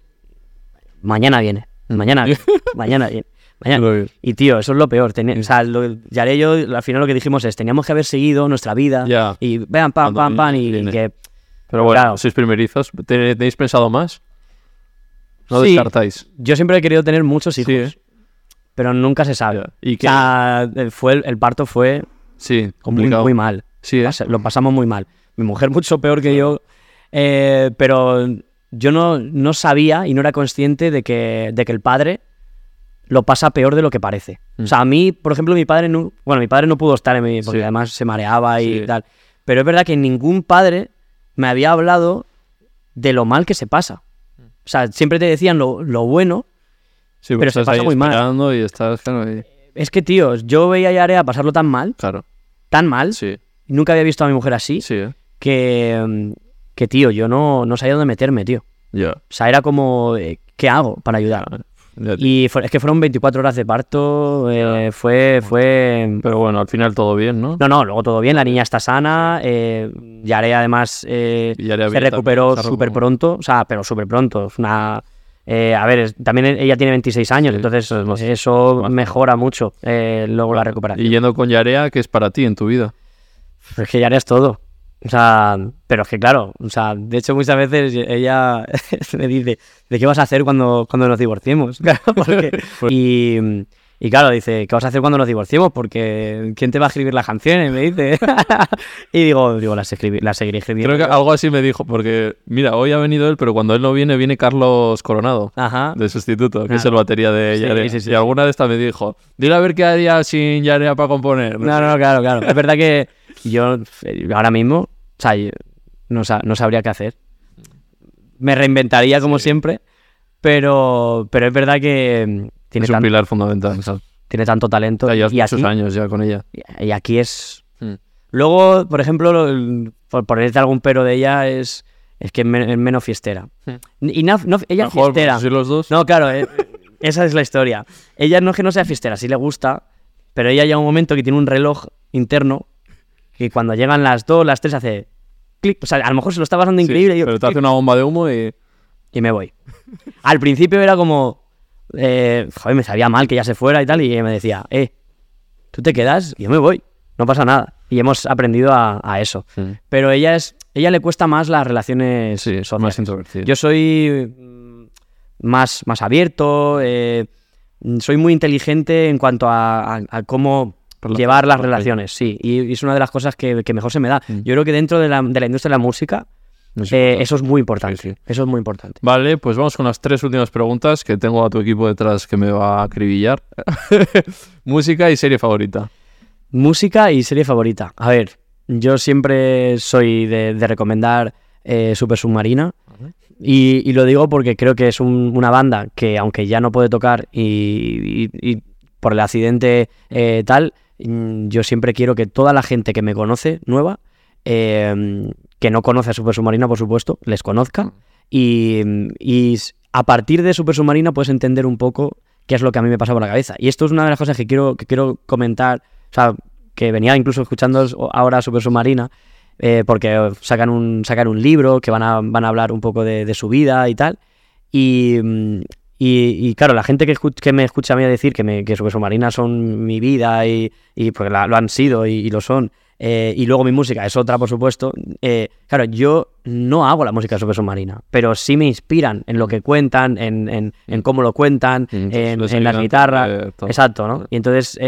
mañana viene, mañana viene, mañana viene. Mañana. Y tío, eso es lo peor. Teni- o sea, lo, Yare y yo, al final lo que dijimos es, teníamos que haber seguido nuestra vida Ya. y vean, pam, pam, pam, y, y que... Pero bueno, Claro. sois primerizos. ¿Te- ¿Tenéis pensado más? No Sí. descartáis. Yo siempre he querido tener muchos hijos, Sí, ¿eh? pero nunca se sabe. ¿Y O qué? sea, el, fue, el parto fue Sí, muy, complicado. muy mal. Sí, ¿eh? Lo pasamos muy mal. Mi mujer mucho peor que yo, eh, pero yo no, no sabía y no era consciente de que, de que el padre lo pasa peor de lo que parece. Mm. O sea, a mí, por ejemplo, mi padre no, bueno, mi padre no pudo estar en mi, porque Sí. además se mareaba y Sí. tal. Pero es verdad que ningún padre me había hablado de lo mal que se pasa. O sea, siempre te decían lo, lo bueno. Sí, pero se pasa muy mal. y estás, claro, y- Es que, tío, yo veía a Yarea pasarlo tan mal, claro. tan mal, Sí, y nunca había visto a mi mujer así, sí, ¿eh? que, mm, que, tío, yo no, no sabía dónde meterme, tío. Ya. O sea, era como, eh, ¿qué hago para ayudar? Y fue- es que fueron 24 horas de parto, eh, fue, fue... Pero bueno, al final todo bien, ¿no? No, no, luego todo bien, la niña está sana, eh, Yare además eh, Yarea se recuperó súper pronto, o sea, pero súper pronto, es una... eh, a ver, es- también ella tiene 26 años, Sí, entonces eso es mejora mucho luego la recuperación. Y yendo con Yarea, ¿qué es para ti en tu vida? Pero es que ya eres todo. O sea, pero es que claro, o sea, de hecho muchas veces ella me dice, ¿de qué vas a hacer cuando, cuando nos divorciemos? Claro, porque- y, y claro, dice, ¿qué vas a hacer cuando nos divorciemos? Porque ¿quién te va a escribir las canciones? Me dice. y digo, digo, las, escribí- las seguiré escribiendo. Creo que algo así me dijo, porque, mira, hoy ha venido él, pero cuando él no viene, viene Carlos Coronado. Ajá. De sustituto, que Ah. es el batería de Sí, Yarea. sí, sí, y alguna de estas me dijo, dile a ver qué haría sin Yarea para componer. No, no, claro, claro. Es verdad que yo eh, ahora mismo, o sea, no, sa- no sabría qué hacer. Me reinventaría como siempre, pero, pero es verdad que tiene, es un tan- pilar fundamental. o sea, tiene tanto talento. llevas y, muchos aquí, años ya con ella. y aquí es... Mm. Luego, por ejemplo, el- por ponerte algún pero de ella, es, es que es men- es menos fiestera. Y no, no- ella es Hmm. Mejor, fiestera. pues, si los dos. No, claro, eh, esa es la historia. Ella no es que no sea fiestera, sí le gusta, pero ella llega un momento que tiene un reloj interno que cuando llegan las dos, las tres hace clic. O sea, a lo mejor se lo está pasando Sí, increíble y, yo, pero te hace una bomba de humo y... y me voy. Al principio era como, eh, joder, me sabía mal que ella se fuera y tal, y ella me decía, eh, tú te quedas y yo me voy, no pasa nada. Y hemos aprendido a, a eso. Pero ella es, ella le cuesta más las relaciones Sí, es sociales. más introvertido. Yo soy mm, más, más abierto, eh, soy muy inteligente en cuanto a, a- a cómo llevar las relaciones, sí, y, y es una de las cosas que, que mejor se me da. Mm. Yo creo que dentro de la, de la industria de la música, eh, eso es muy importante. Sí, sí. Eso es muy importante. Vale, pues vamos con las tres últimas preguntas que tengo a tu equipo detrás que me va a acribillar. Música y serie favorita. Música y serie favorita. A ver, yo siempre soy de, de recomendar eh, Super Submarina. Y, y lo digo porque creo que es un- una banda que, aunque ya no puede tocar y, y- y por el accidente eh, tal, mm, yo siempre quiero que toda la gente que me conoce, nueva, eh, que no conoce a Super Submarina, por supuesto, les conozca. Y, y s- a partir de Super Submarina puedes entender un poco qué es lo que a mí me pasa por la cabeza. Y esto es una de las cosas que quiero, que quiero comentar o sea, que venía incluso escuchando ahora Super Submarina, eh, porque sacan un, sacan un libro que van a, van a hablar un poco de, de su vida y tal. Y, mm, y, y, claro, la gente que, que, me escucha a mí decir que, me, que Super Submarina son mi vida y, y porque la, lo han sido y, lo son, eh, y luego mi música es otra, por supuesto. Eh, claro, yo no hago la música Super Submarina, pero sí me inspiran en lo que cuentan, en, en, en mm. cómo lo cuentan, mm, en, en la guitarra. Eh, Exacto, ¿no? Y entonces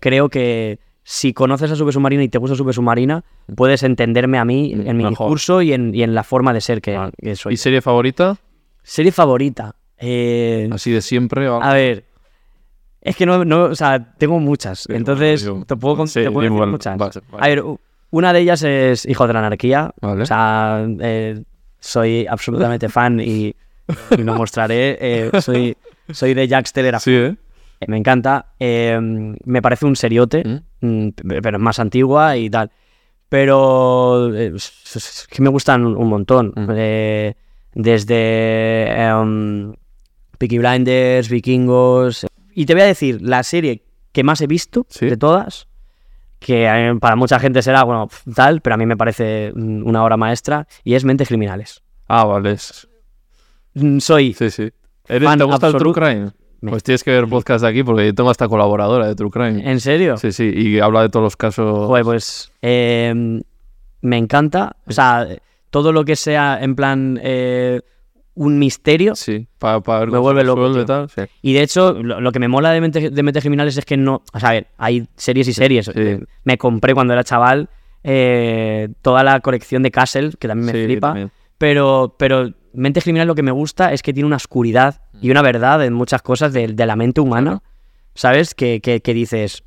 creo que si conoces a Super Submarina y te gusta Super Submarina, puedes entenderme a mí en mi Mejor. discurso y en, y en la forma de ser que, ah. que soy. ¿Y serie favorita? Serie favorita. Eh, Así de siempre. A ver. Es que no, no, o sea, tengo muchas. Sí, entonces, bueno, te puedo, sí, te puedo decir igual. muchas. Vale, vale. A ver, una de ellas es Hijo de la Anarquía. Vale. O sea, eh, soy absolutamente fan y, y lo mostraré. Eh, soy, soy de Jack Steller. Sí, ¿eh? Me encanta. Me parece un seriote, ¿Mm? pero es más antigua y tal. Pero es que me gustan un montón. ¿Mm? desde um, Peaky Blinders, Vikingos. Y te voy a decir, la serie que más he visto ¿Sí? de todas, que eh, para mucha gente será, bueno, tal, pero a mí me parece una obra maestra, y es Mentes Criminales. Ah, vale. Mm, soy. Sí, sí. ¿Eres, ¿Te gusta el True Crime? Me... Pues tienes que ver podcast de aquí porque yo tengo hasta colaboradora de True Crime. ¿En serio? Sí, sí, y habla de todos los casos. Joder, pues eh, me encanta. O sea, todo lo que sea en plan eh, un misterio, sí, para pa ver me vuelve loco. Y, tal, sí. y de hecho, lo, lo, que me mola de Mentes, de Mentes Criminales es que no. O sea, a ver, hay series y series. Sí. Me compré cuando era chaval eh, toda la colección de Castle, que también me flipa. También. Pero, pero Mentes Criminales lo que me gusta es que tiene una oscuridad y una verdad en muchas cosas de, de la mente humana. ¿Sabes? Que, que, que dices,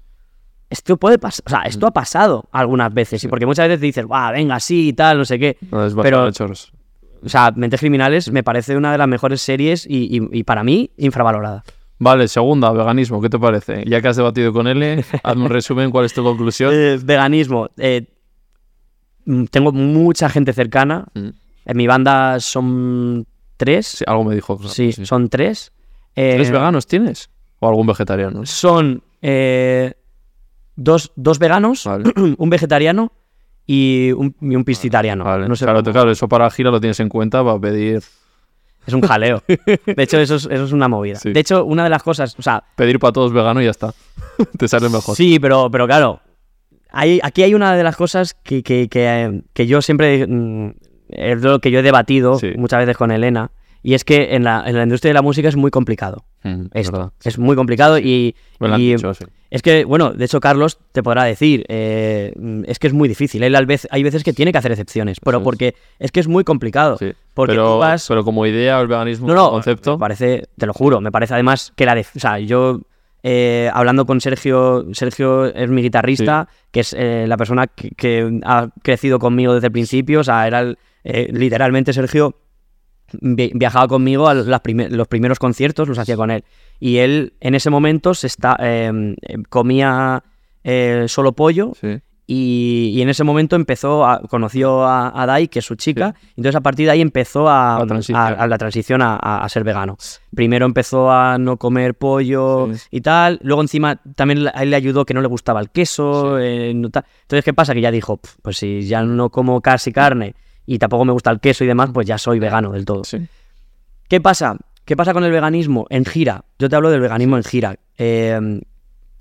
esto puede pasar, o sea, esto ha pasado algunas veces, y porque muchas veces dices, va, venga, sí y tal, no sé qué. No, es pero, choros. O sea, Mentes Criminales me parece una de las mejores series y, y, y, para mí, infravalorada. Vale, segunda, veganismo, ¿qué te parece? Ya que has debatido con él, hazme un resumen, ¿cuál es tu conclusión? Eh, veganismo, eh, tengo mucha gente cercana, mm. en mi banda son tres. Sí, algo me dijo. Claro, sí, sí, son tres. Eh, ¿Tres veganos tienes? ¿O algún vegetariano? Son... Dos, dos veganos, vale. un vegetariano y un, y un piscitariano. Vale. No sé claro, cómo... claro, eso para gira lo tienes en cuenta para pedir. Es un jaleo. De hecho, eso es, eso es una movida. Sí. De hecho, una de las cosas, o sea... Pedir para todos veganos y ya está. Te sale mejor. Sí, pero, pero claro, hay, aquí hay una de las cosas que, que, que, que yo siempre... Mm, es lo que yo he debatido sí. muchas veces con Elena, y es que en la, en la, industria de la música es muy complicado. Mm, esto. Es muy complicado y, bueno, y dicho, sí. es que, bueno, de hecho Carlos te podrá decir, eh, es que es muy difícil. Él vez, hay veces que tiene que hacer excepciones, pero porque es que es muy complicado. Sí. Porque pero, vas... pero como idea el veganismo, no, no, concepto... Me parece, te lo juro, me parece además que la... De, o sea, yo... Eh, hablando con Sergio, Sergio es mi guitarrista, sí. que es eh, la persona que, que, ha crecido conmigo desde el principio, o sea, era el, eh, literalmente Sergio viajaba conmigo a las los primeros conciertos, los hacía con él. Y él en ese momento se está, eh, comía eh, solo pollo sí. y, y, en ese momento empezó, a, conoció a, a, Dai, que es su chica, sí. entonces a partir de ahí empezó a, la transición a, a la transición a, ser vegano. Primero empezó a no comer pollo sí. y tal, luego encima también a él le ayudó que no le gustaba el queso. Eh, no entonces, ¿qué pasa? Que ya dijo, pues si ya no como casi carne y tampoco me gusta el queso y demás, pues ya soy vegano del todo. Sí. ¿Qué pasa? ¿Qué pasa con el veganismo en gira? Yo te hablo del veganismo en gira. Eh,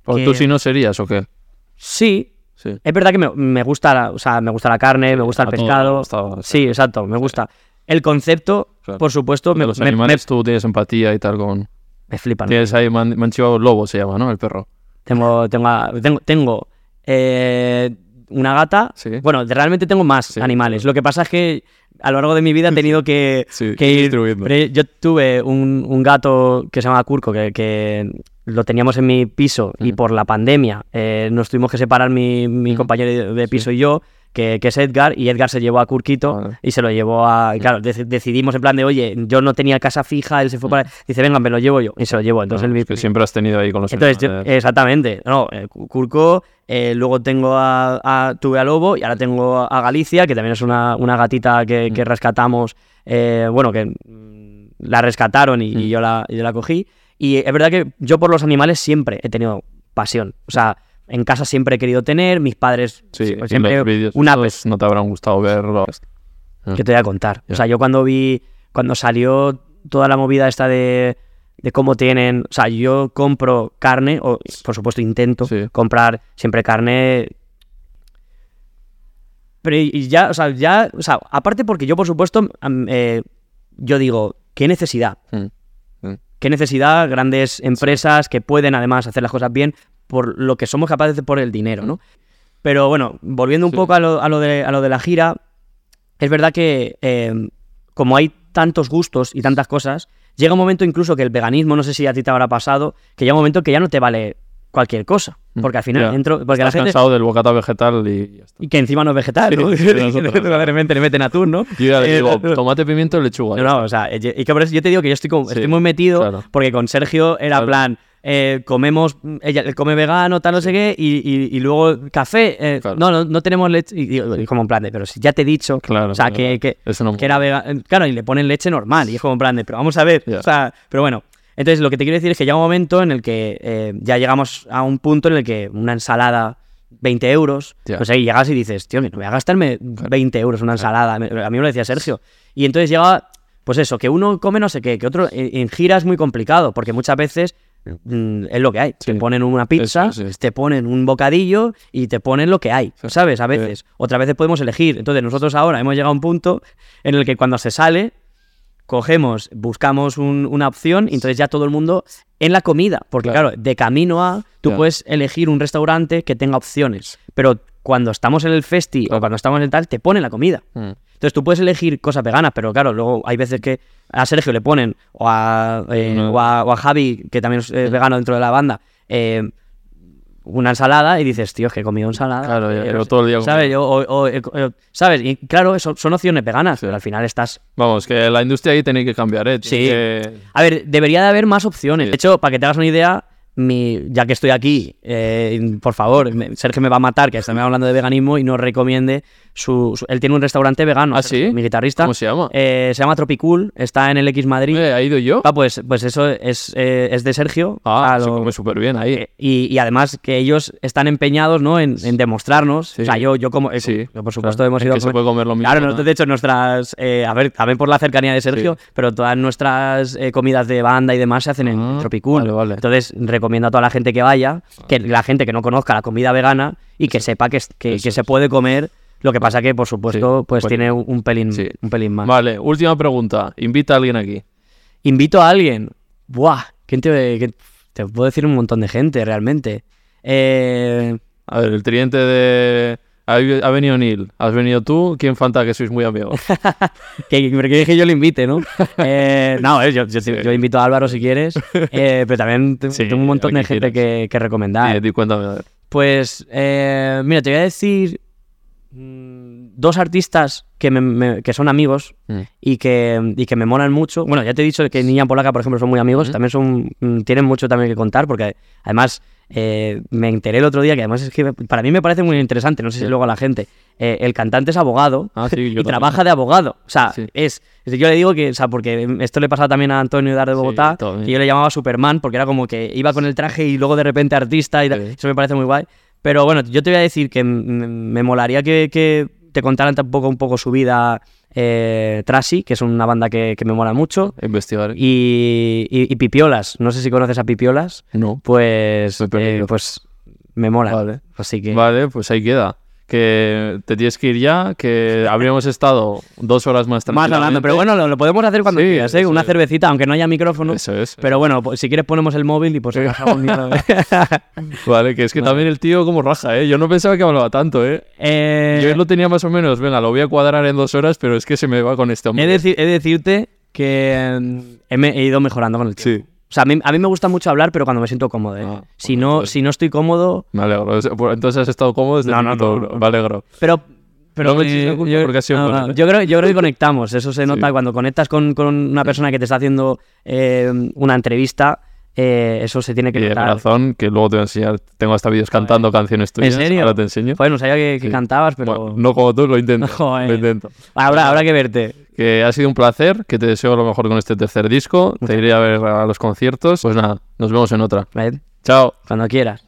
que... ¿Tú si no serías o qué? Sí. sí. Es verdad que me, me, gusta la, o sea, me gusta la carne, me gusta el pescado. Todo, sí, exacto, me gusta. El concepto, claro. por supuesto, me, los animales me, tú tienes empatía y tal con. Me flipan. Tienes ahí man, lobo se llama, ¿no? El perro. Tengo, tengo, tengo, tengo eh, una gata. Sí. Bueno, realmente tengo más sí, animales. Lo que pasa es que a lo largo de mi vida he tenido que, sí, que ir. Yo tuve un, un, gato que se llama Curco, que, que lo teníamos en mi piso mm. y por la pandemia eh, nos tuvimos que separar mi, mi mm. compañero de piso y yo que, que, es Edgar, y Edgar se llevó a Curquito vale. y se lo llevó a. Claro, de, decidimos en plan de, oye, yo no tenía casa fija, él se fue para. Dice, venga, me lo llevo yo, y se lo llevó. Entonces, no, él, es que siempre has tenido ahí con los Entonces, yo, exactamente. No, eh, Curco, eh, luego tengo a, a, Tuve a Lobo y ahora tengo a Galicia, que también es una, una gatita que, que rescatamos, eh, bueno, que la rescataron y, y yo, la, yo la cogí. Y es verdad que yo por los animales siempre he tenido pasión. O sea, en casa siempre he querido tener, mis padres Sí, pues, siempre los una estos no te habrán gustado verlos. que te voy a contar. O sea, yo cuando vi, cuando salió toda la movida esta de, de cómo tienen, o sea, yo compro carne, o por supuesto intento Sí. comprar siempre carne. Pero y- ya, o sea, ya, o sea, aparte porque yo por supuesto, eh, yo digo, ¿qué necesidad? Mm. Mm. ¿Qué necesidad? Grandes empresas que pueden además hacer las cosas bien por lo que somos capaces de por el dinero, ¿no? Pero bueno, volviendo un Sí. poco a lo, a lo de, a lo de la gira, es verdad que eh, como hay tantos gustos y tantas cosas, llega un momento incluso que el veganismo, no sé si a ti te habrá pasado, que llega un momento que ya no te vale cualquier cosa. Porque al final Mm, Ya. entro, porque la Estás gente... cansado del bocata vegetal y ya está. Y que encima no es vegetal, ¿no? Sí, nosotros. de repente le meten atún, ¿no? Yo ya le Eh, digo, tomate, pimiento y lechuga. no, no, o sea, y que por eso yo te digo que yo estoy, como- Sí, estoy muy metido claro. porque con Sergio era Claro. plan, eh, comemos, ella come vegano, tal, no sé qué, y, y- y luego café, eh, Claro. no, no, no tenemos leche, y, y- como en plan de, pero si ya te he dicho, Claro, o sea, claro. que, que, Eso no que era vegano, claro, y le ponen leche normal, y es como en plan de, pero vamos a ver, o sea, pero bueno. Entonces, lo que te quiero decir es que llega un momento en el que eh, ya llegamos a un punto en el que una ensalada, 20 euros, Ya. pues ahí llegas y dices, tío, no voy a gastarme 20 euros una ensalada. A mí me lo decía Sergio. Y entonces llega, pues eso, que uno come no sé qué, que otro en, en gira es muy complicado, porque muchas veces es lo que hay. Sí. Te ponen una pizza, Eso, sí. te ponen un bocadillo y te ponen lo que hay, ¿sabes? A veces. Otras veces podemos elegir. Entonces nosotros ahora hemos llegado a un punto en el que cuando se sale, cogemos, buscamos un- una opción y entonces ya todo el mundo en la comida. Porque Claro. claro, de camino a, tú puedes elegir un restaurante que tenga opciones. Pero cuando estamos en el festi Claro. o cuando estamos en el tal, te ponen la comida. Mm. Entonces tú puedes elegir cosas veganas, pero claro, luego hay veces que a Sergio le ponen, o a, eh, No. o a, o a Javi, que también es eh, vegano dentro de la banda, eh, una ensalada y dices, tío, es que he comido ensalada. Claro, eh, llevo todo el día ¿Sabes? comiendo. Yo, o- o, ¿Sabes? Y claro, eso son opciones veganas, pero al final estás Vamos, que la industria ahí tiene que cambiar, ¿eh? Sí. que- A ver, debería de haber más opciones. Sí. De hecho, para que te hagas una idea, mi, ya que estoy aquí, eh, por favor, Sergio me va a matar, que estamos hablando de veganismo y no recomiende su, su- Él tiene un restaurante vegano, ¿Ah, sí? mi guitarrista. ¿Cómo se llama? Eh, se llama Tropicool, está en el X Madrid. Eh, ¿Ha ido yo? Ah, pues, pues eso es, eh, es de Sergio. Ah, a se lo- come súper bien ahí. eh, y, y además que ellos están empeñados ¿no? en, en demostrarnos. Sí. O sea, yo, yo como. Sí, yo, por supuesto, claro. hemos Es ido que a se comer- puede comer lo mismo, Claro, de hecho, nuestras. a ver, también por la cercanía de Sergio, pero todas nuestras comidas de banda y demás se hacen en Ah, Tropicool. vale, vale. Entonces, recomiendo a toda la gente que vaya, que la gente que no conozca la comida vegana y que sepa que, es- que, se es. puede comer. Lo que pasa que, por supuesto, Sí, pues bueno, tiene un, pelín, sí. un pelín más. Vale, última pregunta. Invita a alguien aquí. Invito a alguien. Buah, ¿quién te, qué- te puedo decir un montón de gente, realmente. Eh, A ver, el tridente de... Ha, ha venido Neil, has venido tú, ¿quién falta que sois muy amigos? que, que, dije yo lo invite, ¿no? Eh, no, eh, yo, yo, yo invito a Álvaro si quieres, eh, pero también tengo un montón de gente que, que recomendar. Sí, cuéntame, a ver. Pues, eh, mira, te voy a decir dos artistas que, me- me- que son amigos Mm. y que, y que me molan mucho. Bueno, ya te he dicho que Niña Polaca, por ejemplo, son muy amigos. Ujú. También son mm, tienen mucho también que contar porque además eh, me enteré el otro día que además es que para mí me parece muy interesante, no sé si Sí. luego a la gente. eh, el cantante es abogado Ah, sí, y también. trabaja de abogado. O sea, Sí. es, es- Yo le digo que, o sea, porque esto le pasaba también a Antonio Dar de Bogotá, que yo le llamaba Superman porque era como que iba con el traje y luego de repente artista y. Eso me parece muy guay. Pero bueno, yo te voy a decir que me molaría que, que te contaran tampoco un poco su vida eh, Trashy, que es una banda que, que me mola mucho. Investigar. Y, y- y Pipiolas, no sé si conoces a Pipiolas, No. pues, eh, pues me mola. Vale. Así que Vale, pues ahí queda. Que te tienes que ir ya, que habríamos estado dos horas más más hablando. Pero bueno, lo, lo podemos hacer cuando Sí, quieras, ¿eh? Una es. cervecita, aunque no haya micrófono. Eso es. Pero bueno, pues, si quieres ponemos el móvil y pues Vale, que es que también el tío como raja, ¿eh? Yo no pensaba que hablaba tanto, ¿eh? Eh, Yo lo tenía más o menos, venga, lo voy a cuadrar en dos horas, pero es que se me va con este He hombre. de, he de decirte que mm, he ido mejorando con el tiempo. Sí. O sea, a mí, a mí me gusta mucho hablar, pero cuando me siento cómodo. ¿eh? Ah, si, bueno, no, si no estoy cómodo. Me alegro. Es- pues Entonces has estado cómodo desde No, el no, minuto no. Me alegro. Pero. Pero me yo, porque ha sido creo, yo creo que conectamos. Eso se nota Sí. cuando conectas con, con una persona que te está haciendo eh, una entrevista. Eh, eso se tiene que Y de corazón, que luego te voy a enseñar. Tengo hasta vídeos cantando canciones tuyas. serio? Ahora te enseño. Joder, no sabía que, que Sí. cantabas, pero. Bueno, no como tú, lo intento. Joder. Lo intento. Habrá, habrá que verte. Que ha sido un placer, que te deseo lo mejor con este tercer disco. Te iré a ver a los conciertos. Pues nada, nos vemos en otra. ¿vale? Chao. Cuando quieras.